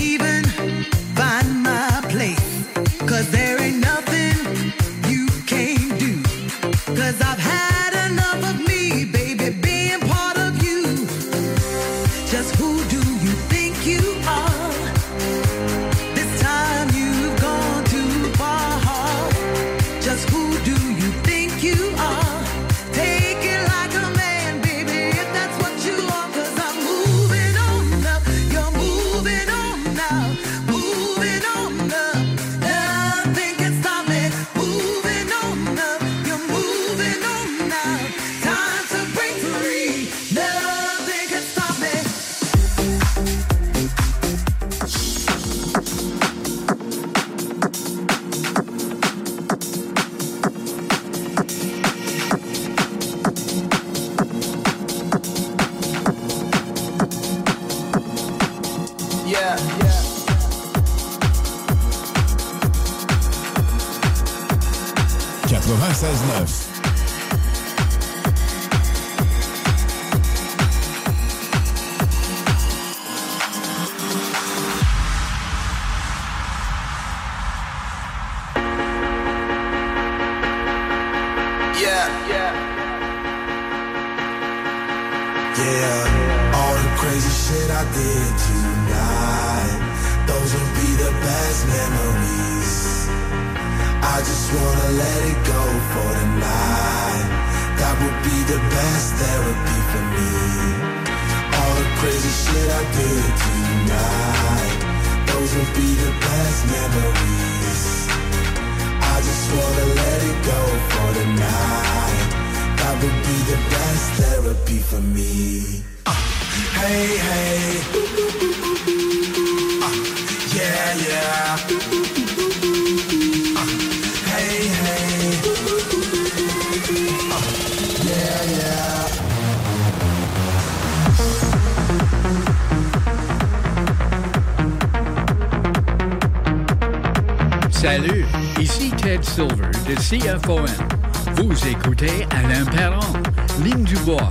Vous écoutez Alain Perron, Ligne du Bois.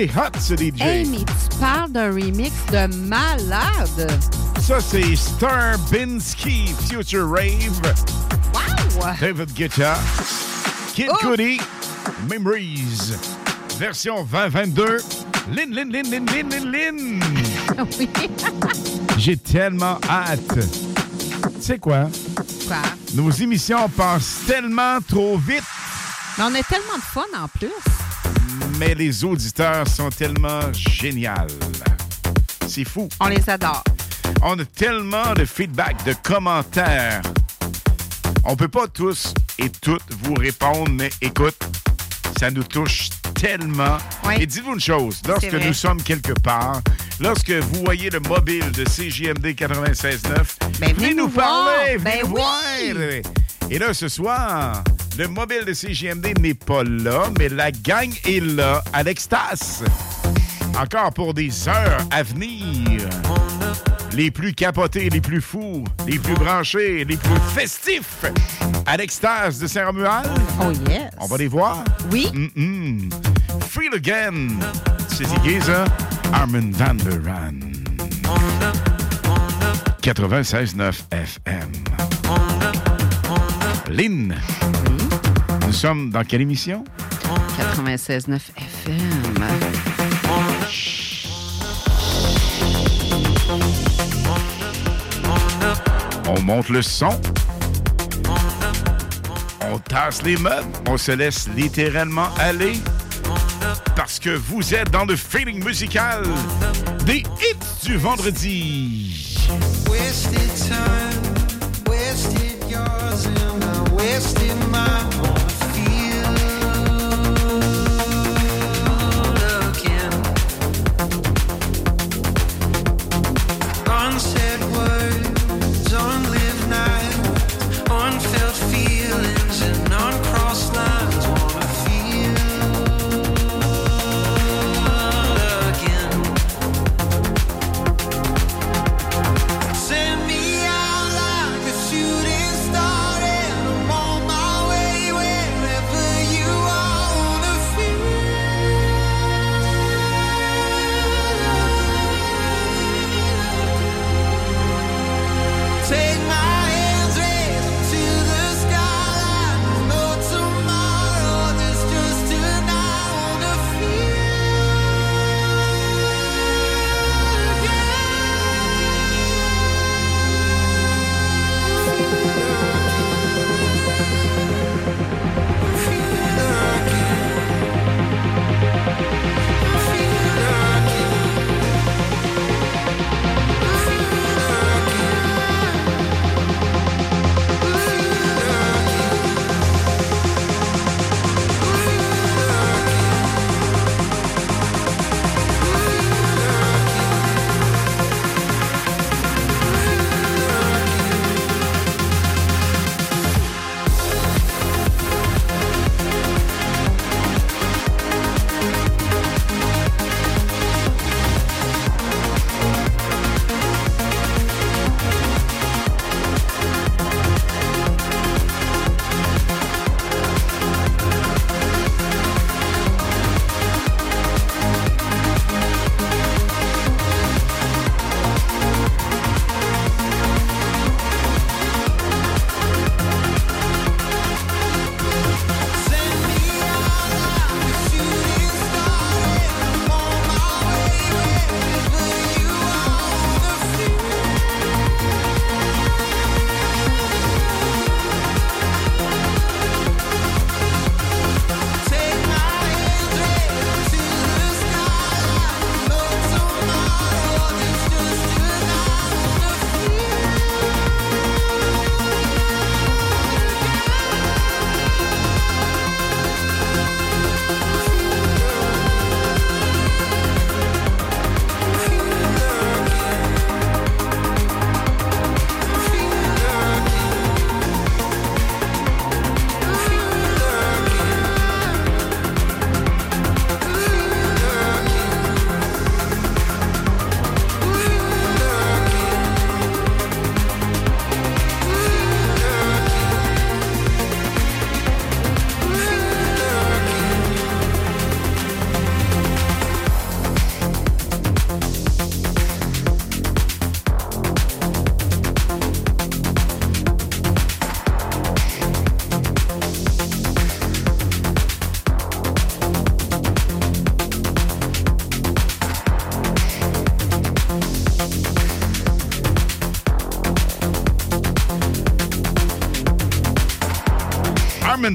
Est hot, ce DJ. Hey, mais tu parles d'un remix de malade. Ça, c'est Starbinski Future Rave. Wow! David Guetta. Kid Oh! Cudi. Memories. Version 2022. Lynn, Lynn, Lynn, Lynn, Lynn, Lynn, Lynn. Oui. J'ai tellement hâte. Tu sais quoi? Quoi? Nos émissions passent tellement trop vite, Mais on a tellement de fun en plus. Mais les auditeurs sont tellement géniaux. C'est fou. On les adore. On a tellement de feedback, de commentaires. On peut pas tous et toutes vous répondre, mais écoute, ça nous touche tellement. Et dites-vous une chose, lorsque nous sommes quelque part, lorsque vous voyez le mobile de CJMD 96.9, Ben, venez nous parler, voir. venez Ben nous oui. voir. Et là, ce soir, le mobile de CJMD n'est pas là, mais la gang est là à l'extase. Encore pour des heures à venir. Les plus capotés, les plus fous, les plus branchés, les plus festifs à l'extase de Saint-Romuald. Oh yes. On va les voir? Oui. Mm-mm. Feel Again. C'est? Armin Van der Ran. 96.9 FM. Lynn. Nous sommes dans quelle émission? 96.9 FM. On monte le son. On tasse les meubles. On se laisse littéralement aller. Parce que vous êtes dans le feeling musical des hits du vendredi. Wasted time, wasted yours, and I wasted mine.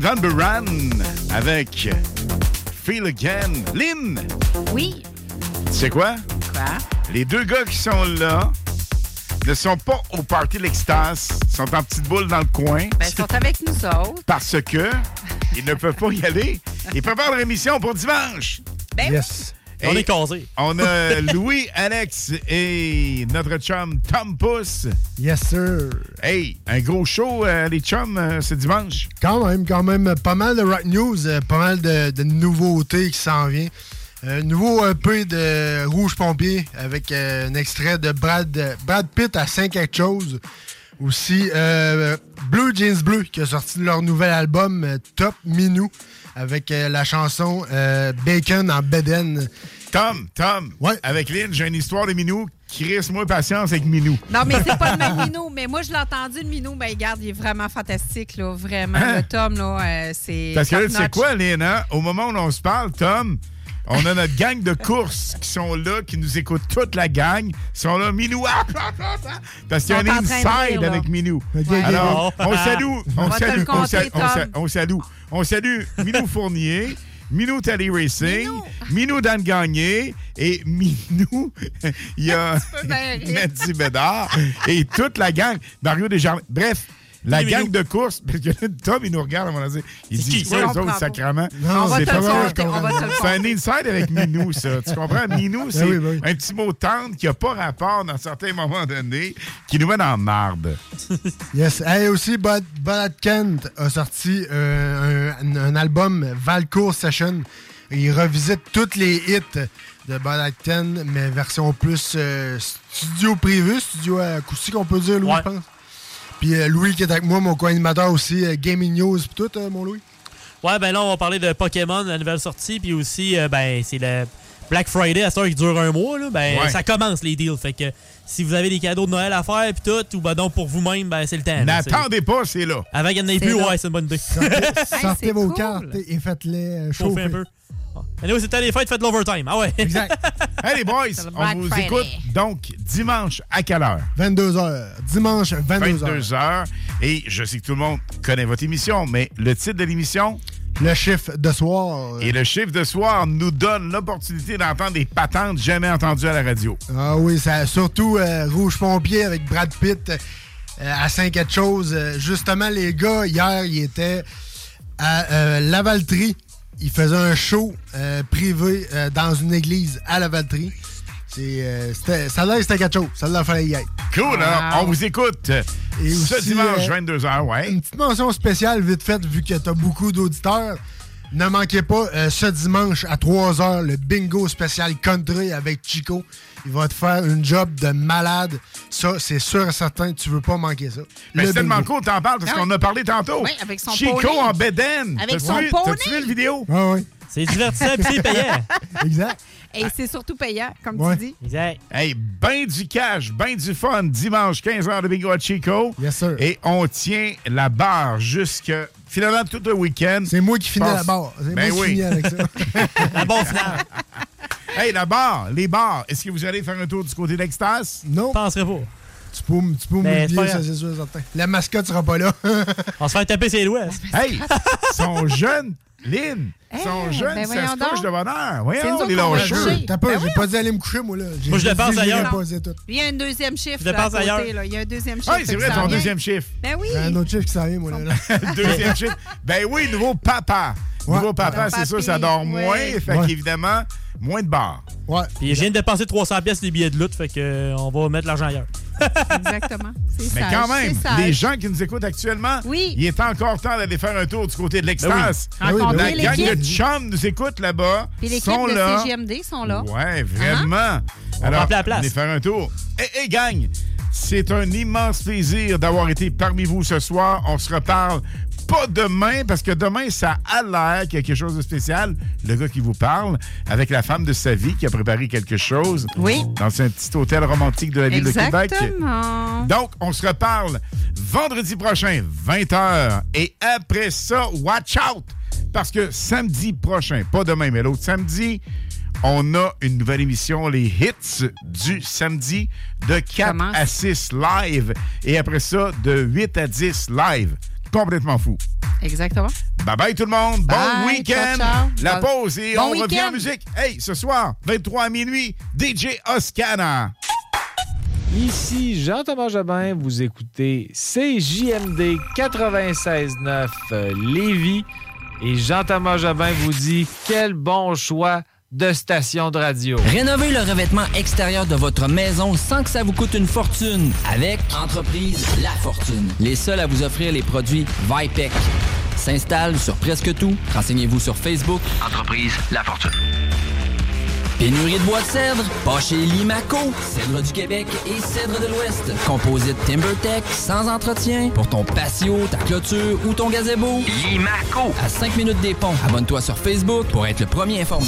Van Buren avec Feel Again. Lynn, Oui. tu sais quoi? Quoi? Les deux gars qui sont là ne sont pas au party de l'extase, sont en petite boule dans le coin. Ben, ils sont avec nous autres. Parce que ils ne peuvent pas y aller. Ils préparent leur émission pour dimanche. Ben Yes. Et On est casés. On a Louis, Alex et notre chum Tom Pousse. Yes, sir. Hey, un gros show, euh, les chums, euh, ce dimanche. Quand même, quand même, pas mal de rock news, euh, pas mal de, de nouveautés qui s'en viennent. Euh, nouveau EP de Rouge Pompier avec un extrait de Brad, Brad Pitt à 5 quelque chose. Aussi, Blue Jeans Bleu qui a sorti leur nouvel album Top Minou avec la chanson Bacon en Beden. Tom, Tom, avec Lynn, j'ai une histoire de Minou. Chris, moi, patience avec Minou. Non, mais c'est pas le même Minou. Mais moi, je l'ai entendu, le Minou. Ben, regarde, il est vraiment fantastique, là. Vraiment. Hein? Le Tom, là, euh, c'est. Parce que là, tu sais quoi, Lynn, hein? Au moment où on se parle, Tom, on a notre gang de courses qui sont là, qui nous écoutent toute la gang. Ils sont là, Minou, ah, ah, ah, parce qu'il y a un inside là. avec Minou. Alors, on salue, On on va te salue, le on salue, on salue, on salue Minou Fournier. Minou Tally Racing, Minou Dan Gagné et Minou, il y a. Mathieu Bédard et toute la gang, Mario Desjardins. Bref, la gang de course, parce que là, Tom, il nous regarde, à mon avis. Il dit, c'est quoi ça? les On autres comprend sacrements? Non, On va c'est pas vrai. on va C'est un inside avec Minou, ça. Tu comprends? Minou, c'est oui, ben oui. un petit mot tendre qui n'a pas rapport dans certains moments donnés, qui nous met dans la marde. Yes. Et aussi, Bud, Bud Kent a sorti euh, un, un album Valcourt Session. Il revisite tous les hits de Bud Kent, mais version plus euh, studio privé, studio acoustique, on peut dire, Louis, Ouais. je pense. Puis euh, Louis qui est avec moi, mon co-animateur aussi, euh, Gaming News, puis tout, euh, mon Louis. Ouais, ben là, on va parler de Pokémon, la nouvelle sortie, puis aussi, euh, ben, c'est le Black Friday à heure qui dure un mois, là. Ben, Ouais. ça commence les deals. Fait que si vous avez des cadeaux de Noël à faire, puis tout, ou ben donc pour vous-même, ben, c'est le temps. N'attendez pas, c'est là. Avant qu'il n'y en ait plus, là. ouais, c'est une bonne idée. Sortez vos cartes et faites-les Chauffer chauffer. un peu. Anyway, c'était les fêtes, faites l'overtime. Ah ouais. Exact. Hey les boys, le on vous Friday. écoute donc dimanche à quelle heure? 22h. Dimanche, 22h. 22 heures. Et je sais que tout le monde connaît votre émission, mais le titre de l'émission? Le chiffre de soir. Et le chiffre de soir nous donne l'opportunité d'entendre des patentes jamais entendues à la radio. Ah oui, ça, surtout euh, Rouge Pompier avec Brad Pitt euh, à 5 quelque chose. Euh, justement, les gars, hier, ils étaient à euh, Lavaltrie. Ils faisaient un show euh, privé euh, dans une église à Lavaltrie. C'est, euh, que c'était quelque chose. Ça l'a fallait y être. Cool, alors, on vous écoute Et ce aussi, dimanche, euh, 22h, ouais. Une petite mention spéciale, vite faite, vu que tu as beaucoup d'auditeurs. Ne manquez pas, euh, ce dimanche à 3h, le bingo spécial country avec Chico. Il va te faire une job de malade. Ça, c'est sûr et certain, tu veux pas manquer ça. Mais Le c'est tellement cool, t'en parles, parce Ah qu'on oui. a parlé tantôt. Oui, avec son Chico poney. en bédaine. Avec son vu- poney. T'as-tu vu le vidéo? Ah oui. C'est divertissant puis c'est payant. exact. Et c'est surtout payant, comme Ouais. tu dis. Exact. Hey, ben du cash, ben du fun, dimanche, 15h de bingo à Chico. Yes, sir. Et on tient la barre jusque, finalement, tout le week-end. C'est moi qui finis Pense- la barre. C'est Ben moi qui oui. finis avec ça. La barre finale. Hey, la barre, les bars, est-ce que vous allez faire un tour du côté d'Extase? Non. Je penserais pas. Tu peux, tu peux Ben, m'oublier, ça, grave. c'est sûr et certain. La mascotte sera pas là. On se fait taper ses doigts. Hey, sont jeunes, Lynn, sont Hey, jeunes, ben ça se couche de bonheur. Voyons, les lâcheux. T'as pas, Ben j'ai pas dit aller me coucher, moi, là. Moi, je dépense ailleurs. Il y a un deuxième chiffre. Je là, dépense ailleurs. là. Il y a un deuxième chiffre. Oui, c'est vrai, ton vient. deuxième chiffre. Ben oui. Un autre chiffre qui s'en vient, moi, là. là. Deuxième chiffre. Ben oui, nouveau papa. Nouveau papa, c'est sûr, ça dort moins. Fait qu'évidemment, moins de bars. Ouais. Puis je viens de dépenser 300 pièces les billets de lutte, fait que euh, on va mettre l'argent ailleurs. Exactement. C'est Mais sage, quand même, les gens qui nous écoutent actuellement, Oui. il est encore temps d'aller faire un tour du côté de l'extase. Ben oui. Rencontrer La gang de chums nous écoute là-bas. Puis l'équipe sont de là. CGMD sont là. Ouais, vraiment. On va Alors, appeler la place. venez faire un tour. Et, et gang, c'est un immense plaisir d'avoir été parmi vous ce soir. On se reparle pas demain, parce que demain, ça a l'air quelque chose de spécial. Le gars qui vous parle, avec la femme de sa vie qui a préparé quelque chose. Oui. Dans un petit hôtel romantique de la ville de Québec. Exactement. Donc, on se reparle vendredi prochain, 20h. Et après ça, watch out! Parce que samedi prochain, pas demain, mais l'autre samedi, on a une nouvelle émission, les hits du samedi, de 4 Commence. à 6 live. Et après ça, de 8 à 10 live. Complètement fou. Exactement. Bye bye tout le monde. Bon week-end. ciao, ciao. La Bon- pause et bon on revient week-end. en musique. Hey, ce soir, 23 à minuit, DJ Oscana. Ici Jean-Thomas Jobin, vous écoutez CJMD 96.9 euh, Lévis et Jean-Thomas Jobin vous dit quel bon choix de station de radio. Rénovez le revêtement extérieur de votre maison sans que ça vous coûte une fortune avec Entreprise La Fortune. Les seuls à vous offrir les produits Vipec. S'installe sur presque tout. Renseignez-vous sur Facebook. Entreprise La Fortune. Pénurie de bois de cèdre, pas chez Limaco. Cèdre du Québec et cèdre de l'Ouest. Composite TimberTech, sans entretien. Pour ton patio, ta clôture ou ton gazebo. Limaco. À 5 minutes des ponts. Abonne-toi sur Facebook pour être le premier informé.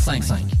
6555.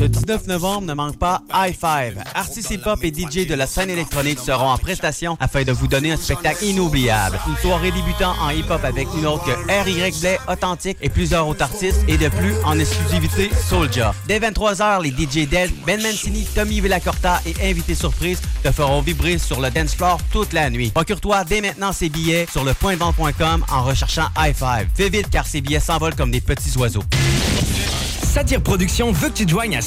Le 19 novembre, ne manque pas High Five. Artistes hip-hop et DJ de la scène électronique seront en prestation afin de vous donner un spectacle inoubliable. Une soirée débutant en hip-hop avec une autre que R.Y. Blais, Authentique et plusieurs autres artistes et de plus en exclusivité Soulja. Dès 23h, les DJ Del, Ben Mancini, Tommy Villacorta et invités surprises te feront vibrer sur le dance floor toute la nuit. Procure-toi dès maintenant ces billets sur le pointvente.com en recherchant High Five. Fais vite car ces billets s'envolent comme des petits oiseaux. Satire Productions veut que tu te à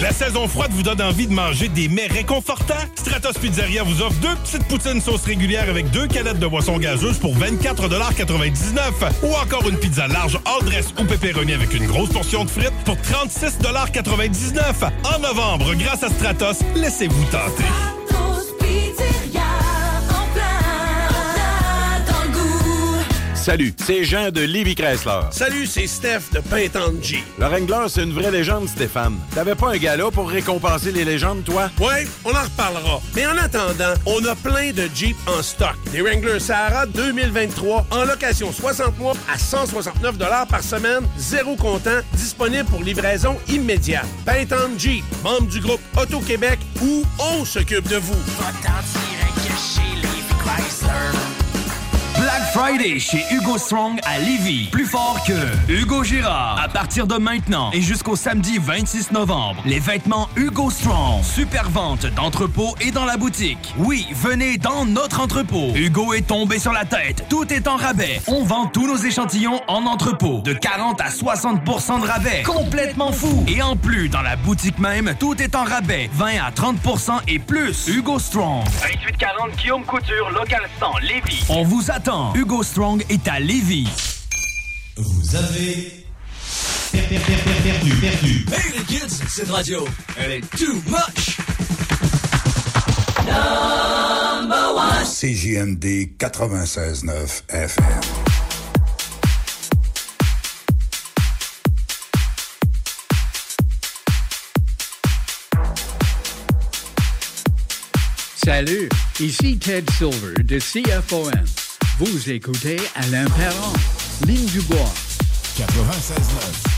La saison froide vous donne envie de manger des mets réconfortants? Stratos Pizzeria vous offre deux petites poutines sauce régulière avec deux canettes de boisson gazeuse pour 24,99 ou encore une pizza large all dress ou pepperoni avec une grosse portion de frites pour 36,99 En novembre, grâce à Stratos, laissez-vous tenter. Salut, c'est Jean de Livy Chrysler. Salut, c'est Steph de Pintante Le Wrangler, c'est une vraie légende, Stéphane. T'avais pas un gala pour récompenser les légendes, toi? Ouais, on en reparlera. Mais en attendant, on a plein de Jeep en stock. Des Wrangler Sahara 2023 en location 60 mois à 169 par semaine, zéro comptant, disponible pour livraison immédiate. Pintante Jeep, membre du groupe Auto-Québec, où on s'occupe de vous. Friday chez Hugo Strong à Lévis. Plus fort que Hugo Girard. À partir de maintenant et jusqu'au samedi 26 novembre, les vêtements Hugo Strong. Super vente d'entrepôt et dans la boutique. Oui, venez dans notre entrepôt. Hugo est tombé sur la tête. Tout est en rabais. On vend tous nos échantillons en entrepôt. De 40 à 60% de rabais. Complètement fou. Et en plus, dans la boutique même, tout est en rabais. 20 à 30% et plus. Hugo Strong. 2840 Guillaume Couture, local 100, Lévis. On vous attend. Hugo Strong est à Lévis. Vous avez. Hey les kids, cette radio, elle est too much. Number one. CJMD 96.9 FM. Salut, ici Ted Silver de CFOM. Vous écoutez Alain Perron, Ligne du Bois. 96.9.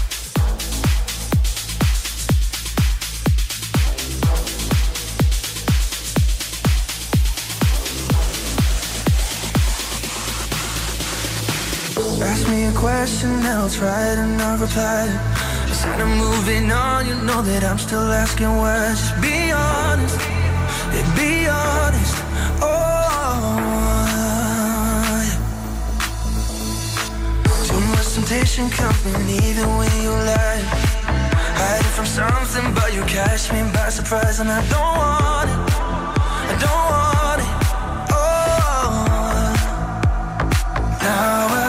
Ask me a question, I'll try to not reply. Instead of moving on, you know that I'm still asking why. Just be honest, be honest. Oh. temptation from even when you lie. Hiding from something but you catch me by surprise And I don't want it, I don't want it, oh. Now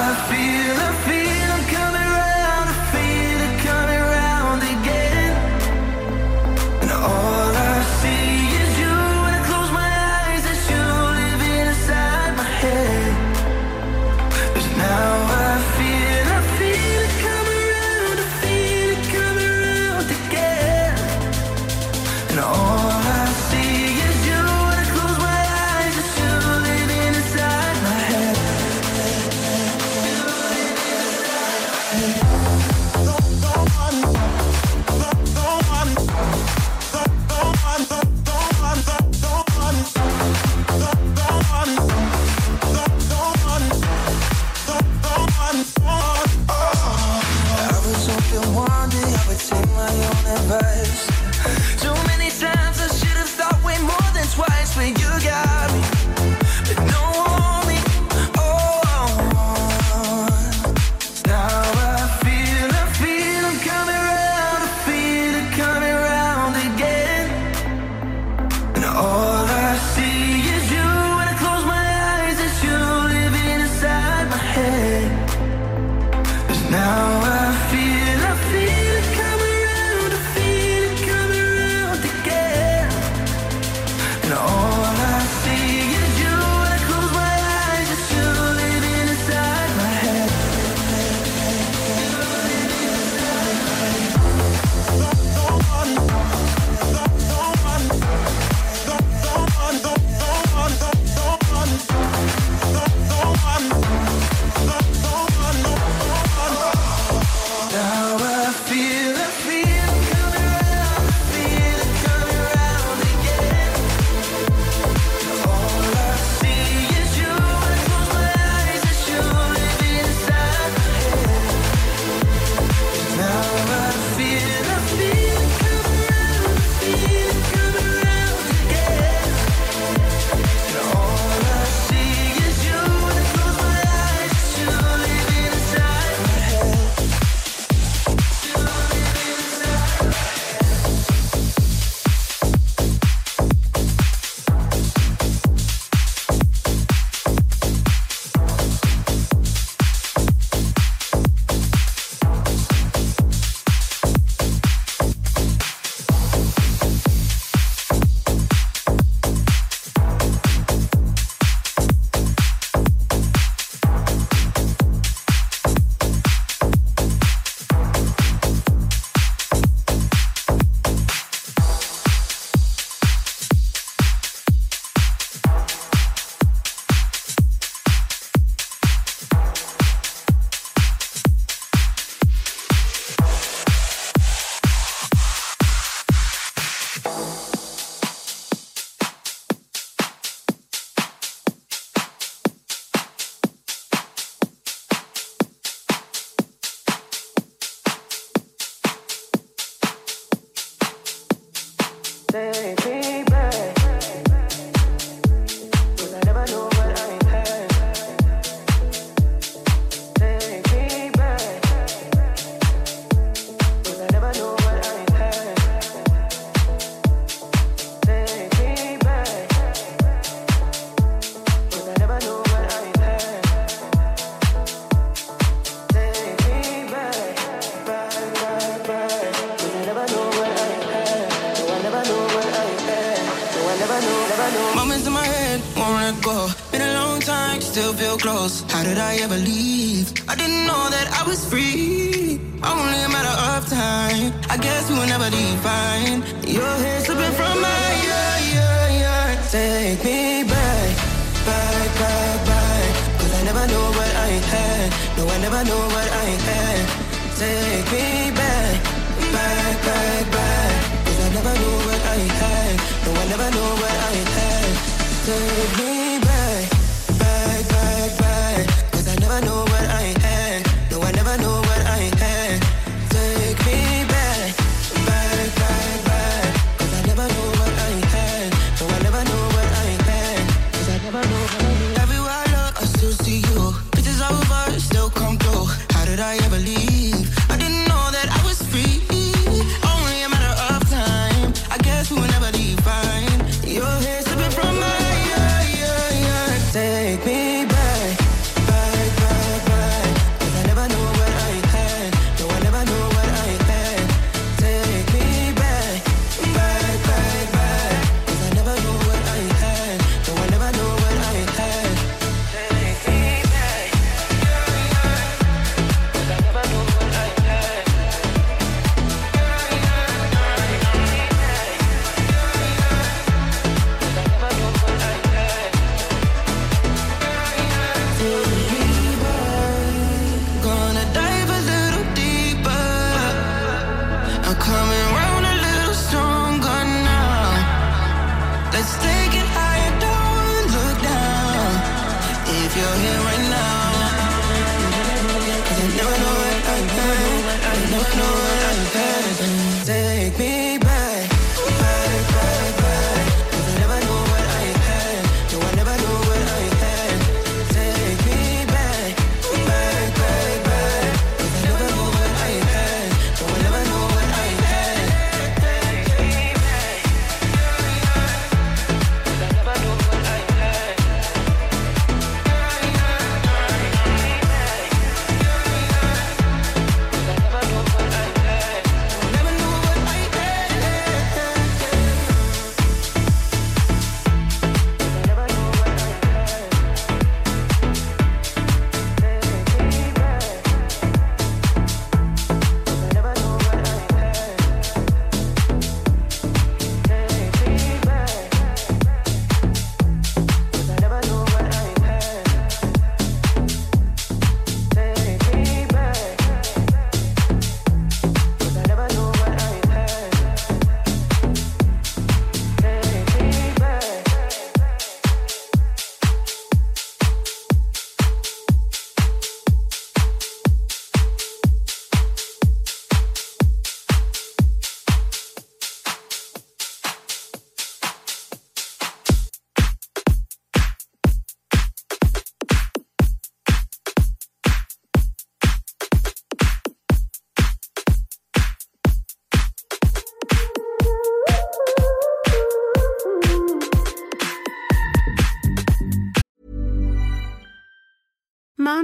coming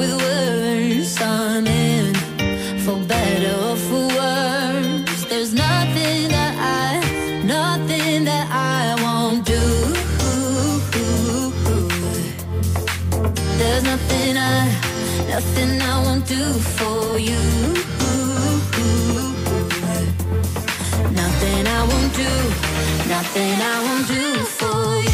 with words I'm in for better or for worse. There's nothing that I, nothing that I won't do. There's nothing I, nothing I won't do for you. Nothing I won't do, nothing I won't do for you.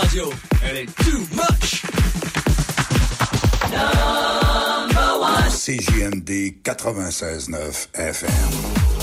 radio, elle est too much. CJMD FM.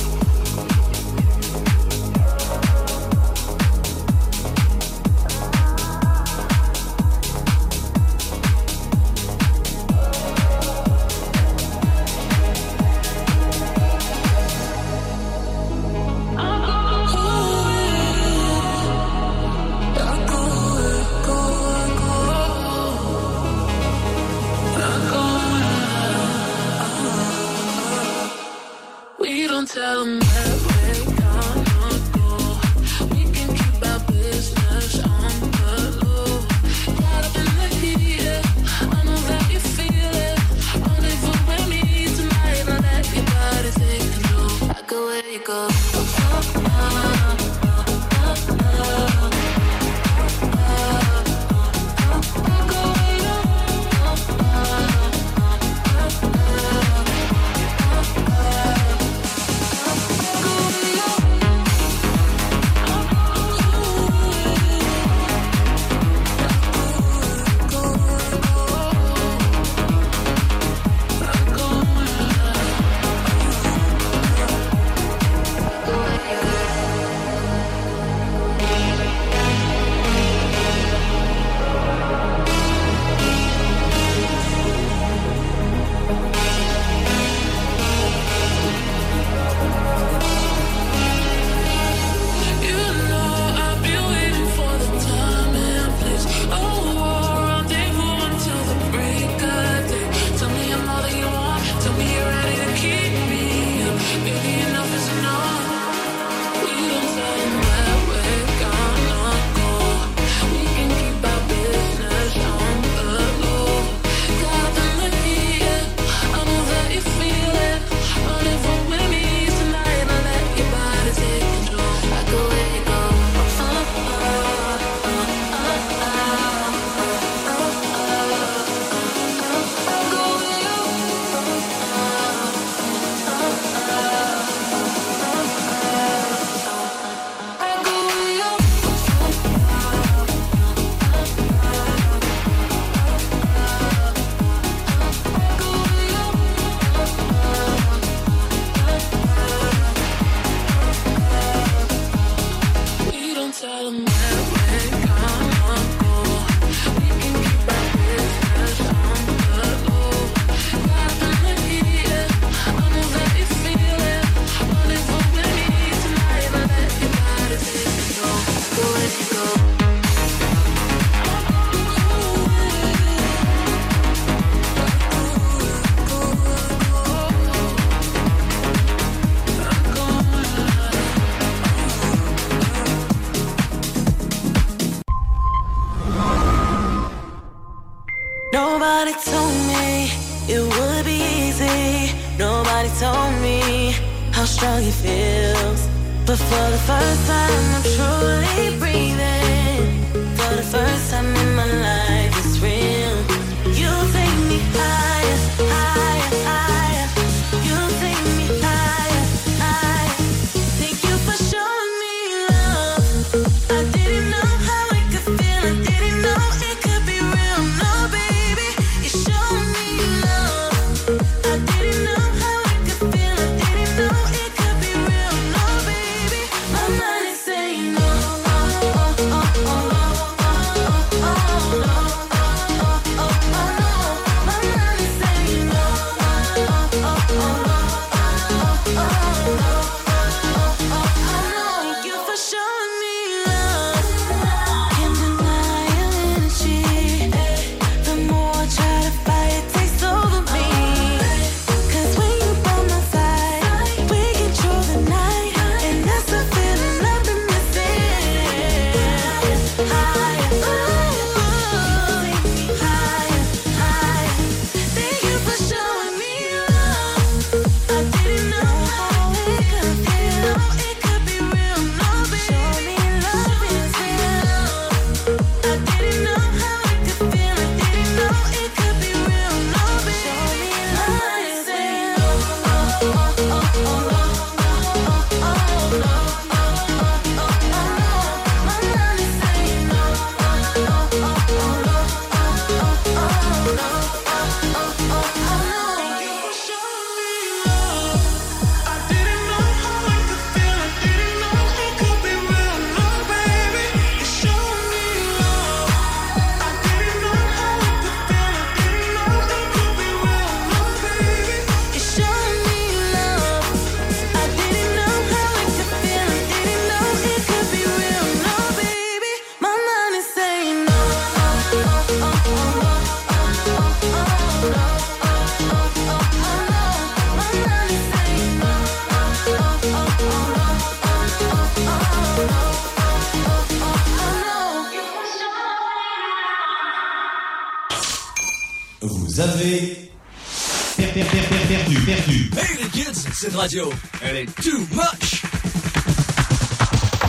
Radio, elle est too much!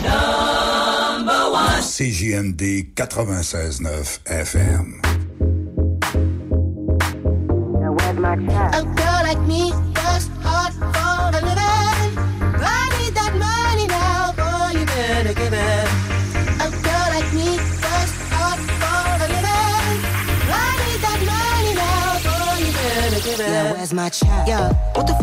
Number one. CJMD 96.9 FM. A girl like me works hard for a living. I need that money now, boy, you better give it. A girl like me works hard for a living. I need that money now, boy, you better give it. Yeah, where's my check? Yo, what the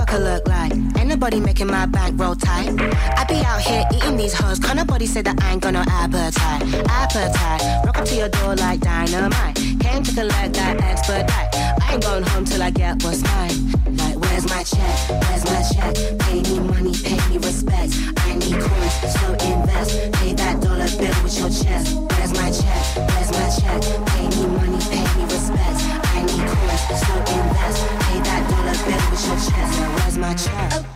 nobody making my bank roll tight. I be out here eating these hoes. Can't nobody say that I ain't got no appetite. Appetite. Rock up to your door like dynamite. Came to collect that expedite. I ain't going home till I get what's mine. Like, where's my check? Where's my check? Pay me money, pay me respect. I need coins, so invest. Pay that dollar bill with your chest. Where's my check? Where's my check? Pay me money, pay me respect. I need coins, so invest. Pay that dollar bill with your chest. Now, where's my check?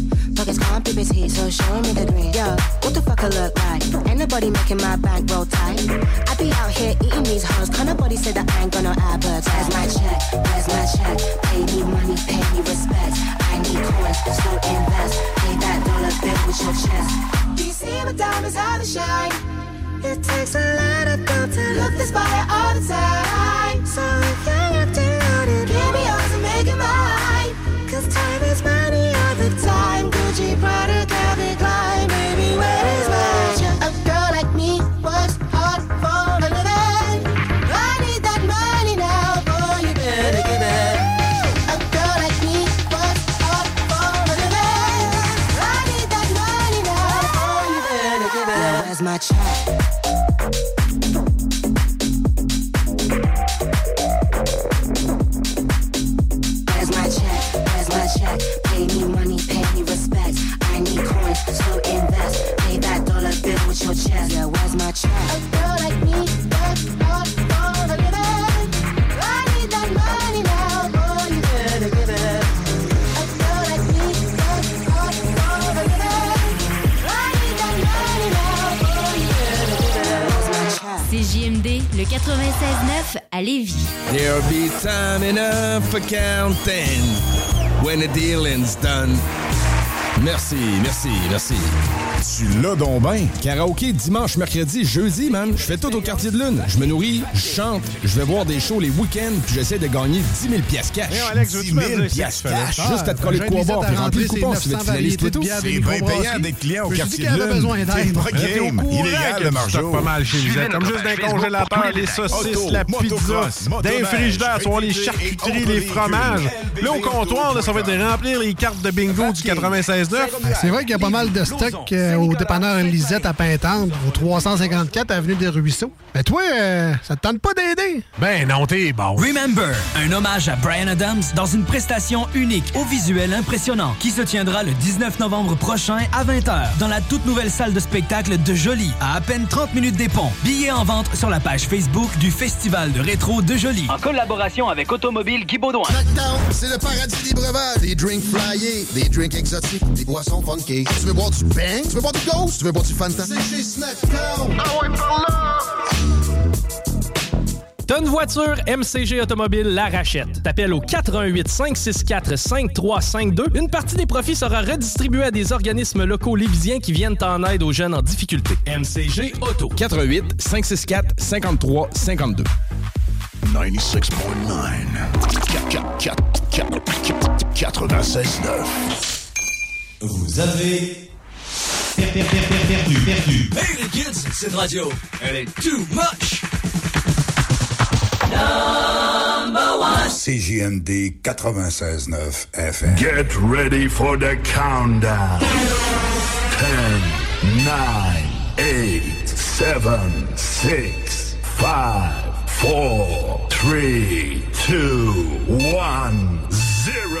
Be busy, so show me the green. Yo, what the fuck I look like? Ain't nobody making my bank roll tight. I be out here eating these hoes, can't nobody say that I ain't got no appetite. Where's my check? Where's my check? Pay me money, pay me respect. I need coins, so invest. Pay that dollar bill with your chest. Do you see my diamonds how they shine? It takes a lot of gold to look this fire all the time. So if you're acting loaded, give me yours and make it mine. Cause time is money all the time. ジバルカ96.9 à Lévis. There'll be time enough for counting when the dealing's done. Merci, merci, merci. Tu l'as donc ben. Karaoké dimanche, mercredi, jeudi, man. Je fais tout au quartier de lune. Je me nourris, je chante, je vais voir des shows les week-ends, puis j'essaie de gagner 10 000 piastres cash. Voyons, Alex, 10 veux-tu me 000 dire piastres cash. fais? Juste à te coller de quoi boire, puis remplir le coupon si tu veux te filer tout et tout. C'est bien payant d'être client au quartier de lune. C'est pas au game. Illégal le margeau. pas mal chez Lisette. Comme juste d'un congélateur, les saucisses, la pizza, d'un frigidaire, tu vois les charcuteries, les fromages. Là, au comptoir, ça va être de remplir les cartes de bingo du 96.9. Ben, C'est vrai qu'il y a pas mal de stock euh, au dépanneur Lisette à Pintendre, au 354 Avenue des Ruisseaux. Mais toi, euh, ça te tente pas d'aider? Ben non, t'es bon. Remember, un hommage à Brian Adams dans une prestation unique au visuel impressionnant qui se tiendra le 19 novembre prochain à 20h dans la toute nouvelle salle de spectacle de Jolie à à peine 30 minutes des ponts. Billets en vente sur la page Facebook du Festival de rétro de Jolie. En collaboration avec Automobile Guy Baudouin. Snackdown, c'est le paradis des breuvages. Des drinks flyés, des drinks exotiques, des boissons funky. Tu veux boire du bang? Tu veux boire du Tu veux boire du Fanta? C'est chez Snackdown. Ah ouais, par là! T'as une voiture, MCG Automobile la rachète. T'appelles au 88 564 5352. Une partie des profits sera redistribuée à des organismes locaux lévisiens qui viennent en aide aux jeunes en difficulté. MCG Auto. 88 564 53 52. 96.9. 96.9. Vous avez per- per- per- per- perdu, perdu. Hey les kids, cette radio, elle est too much! CJMD 96.9 FM. Get ready for the countdown. 10, 9, 8, 7, 6, 5, 4, 3, 2, 1, 0.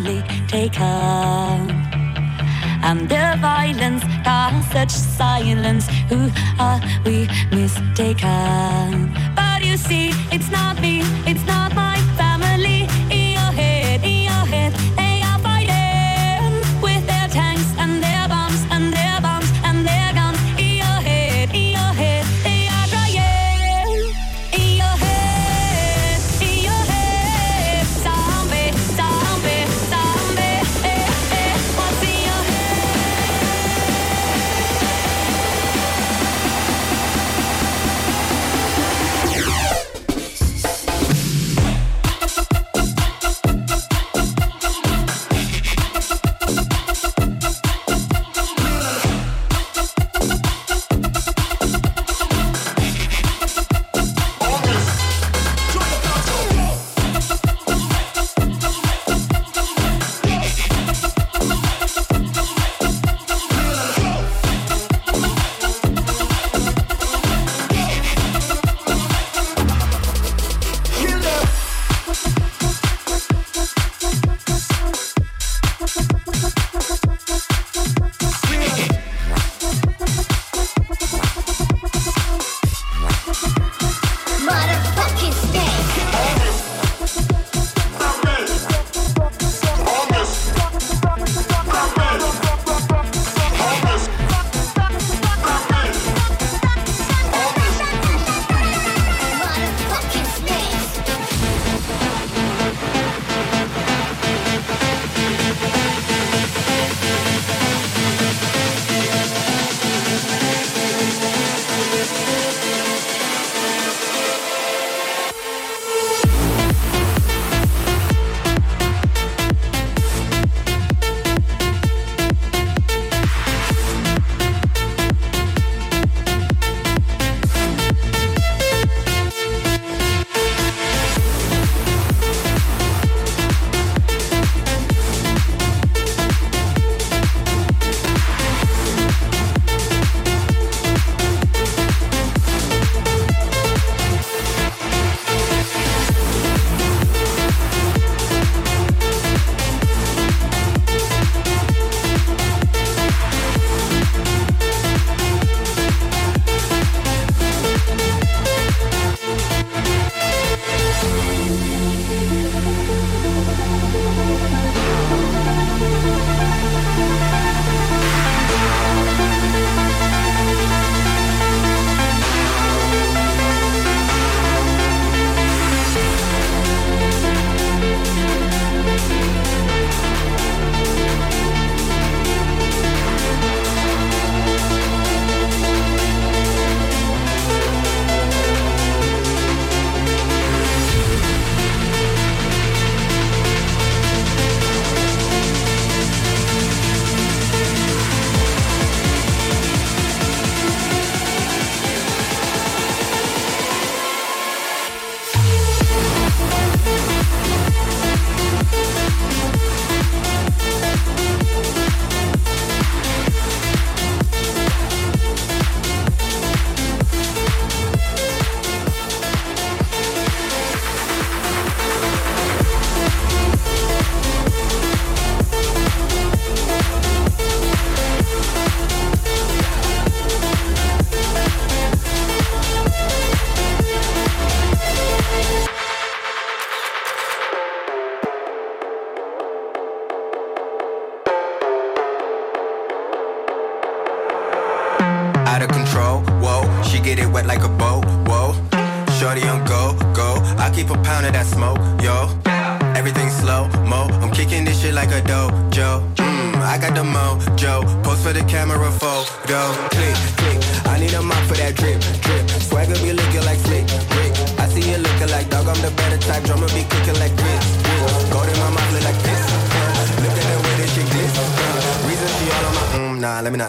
slowly and Under violence, are such silence. Who are we mistaken? But you see, it's not me, it's not my.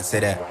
será.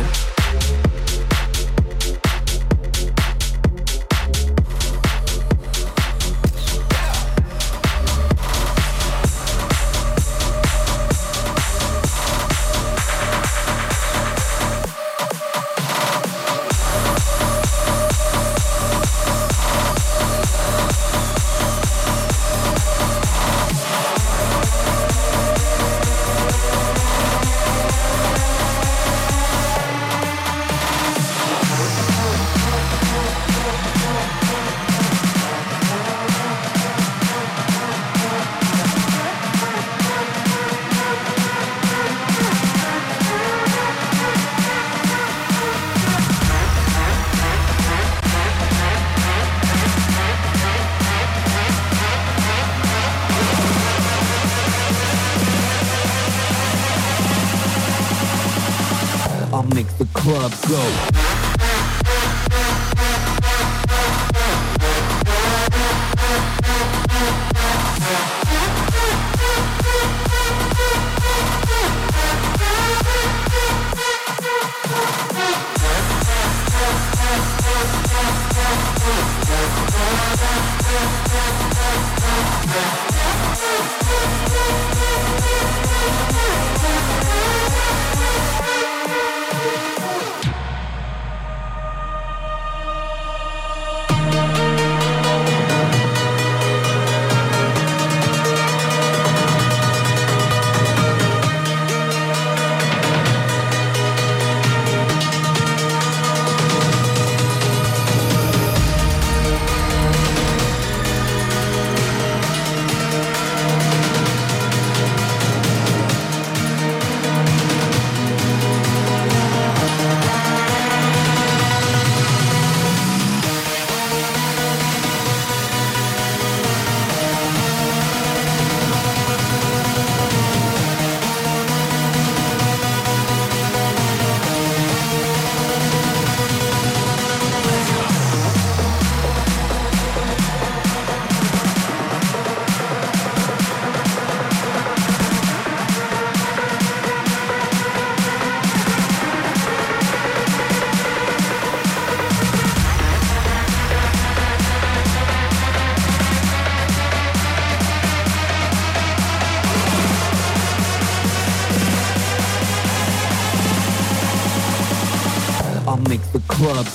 Shannon.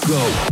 go.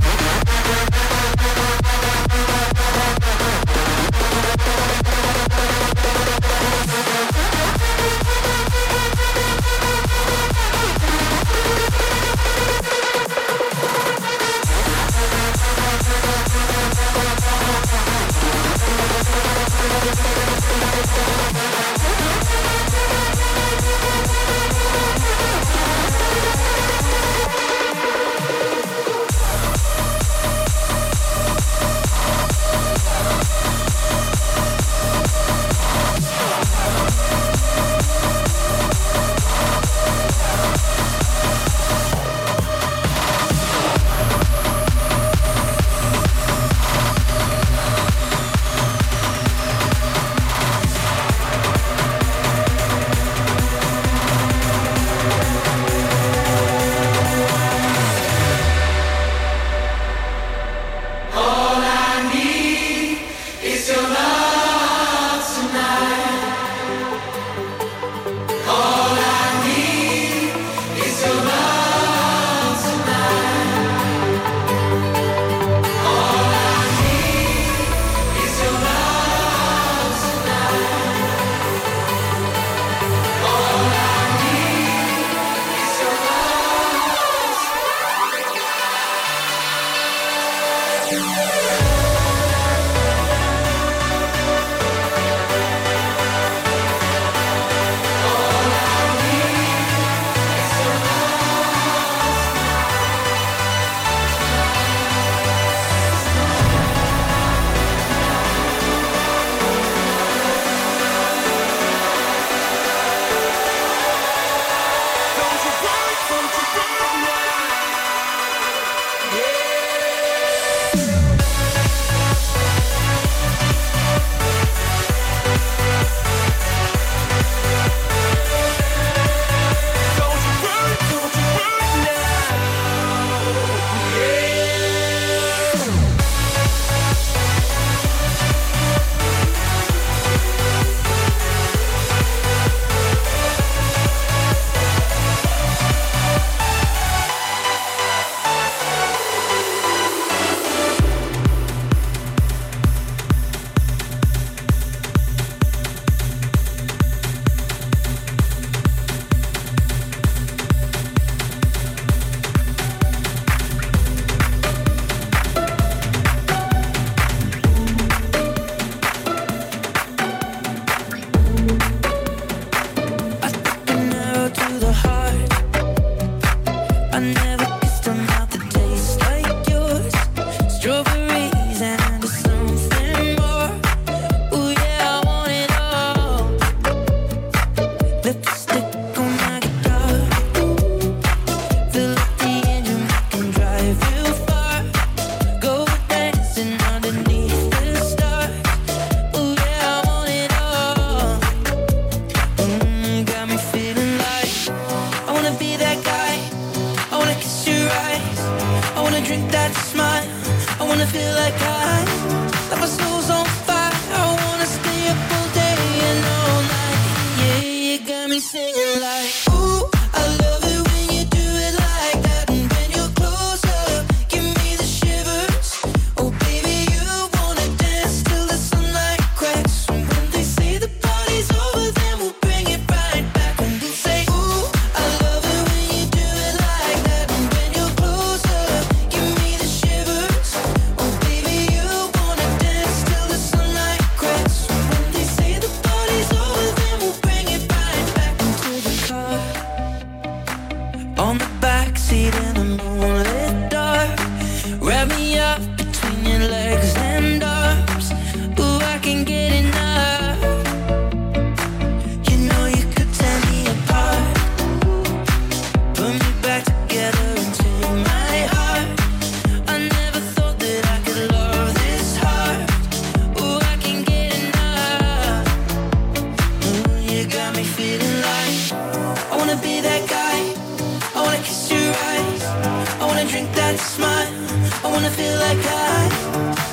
wanna feel like I,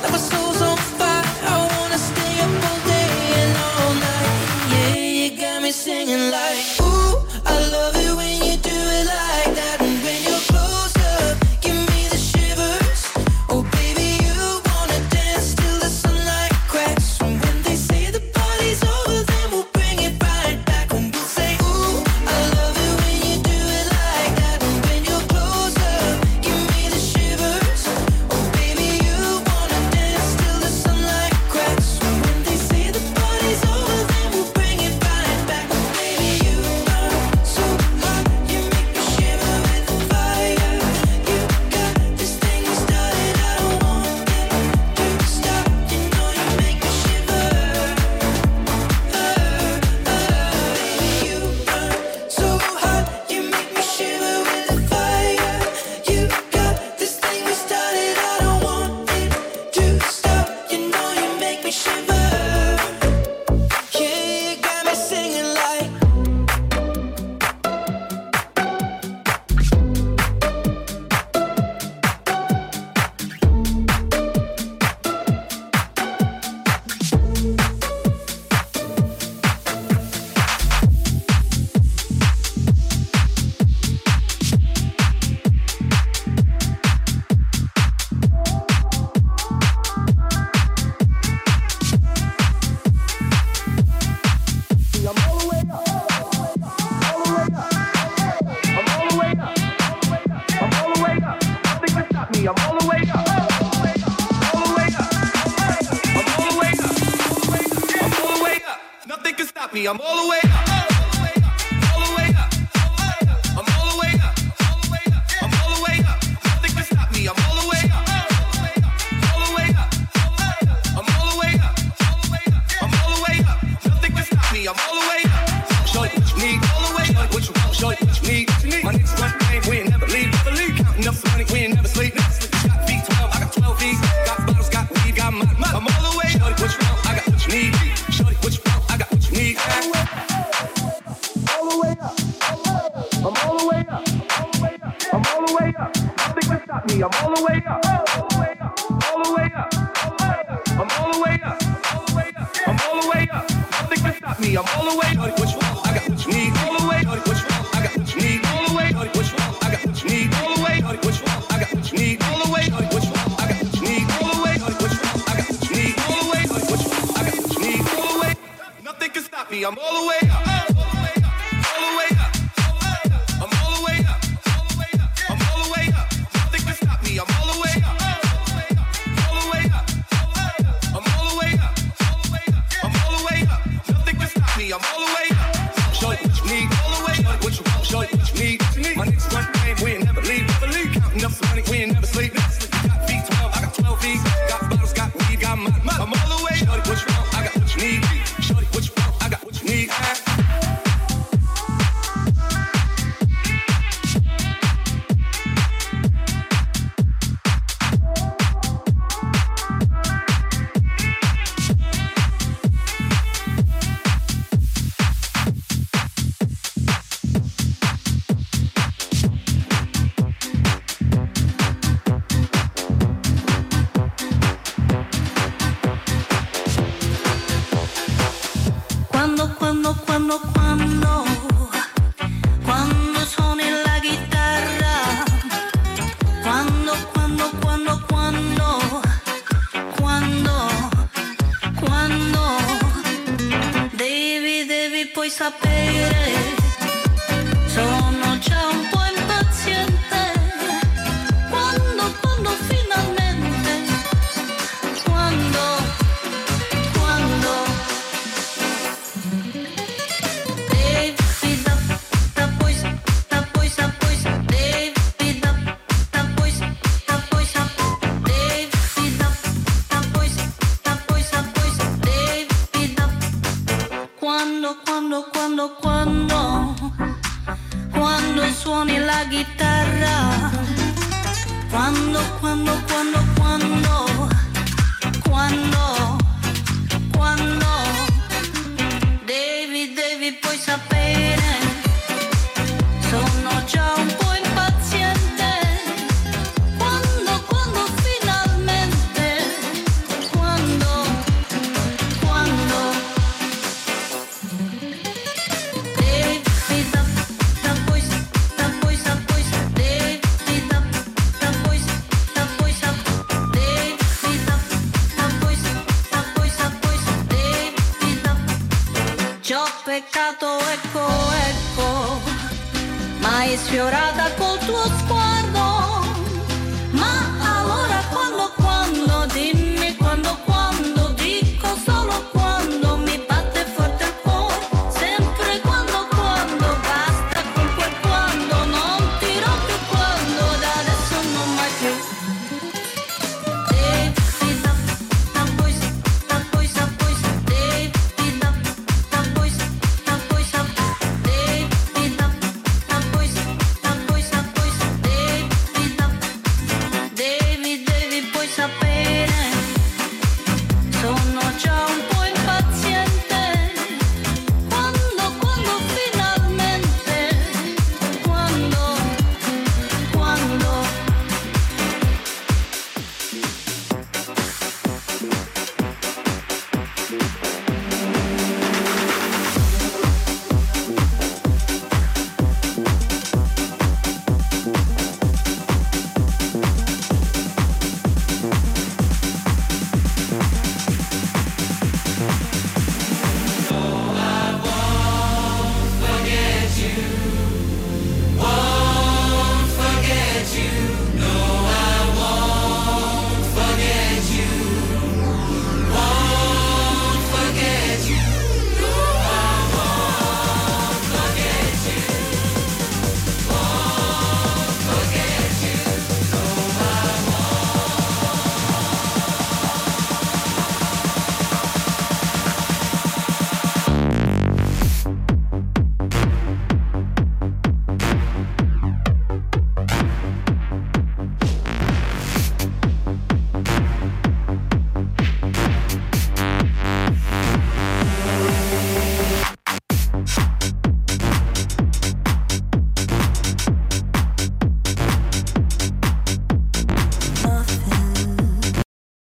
like my soul's on fire. I wanna stay up all day and all night. Yeah, you got me singing like.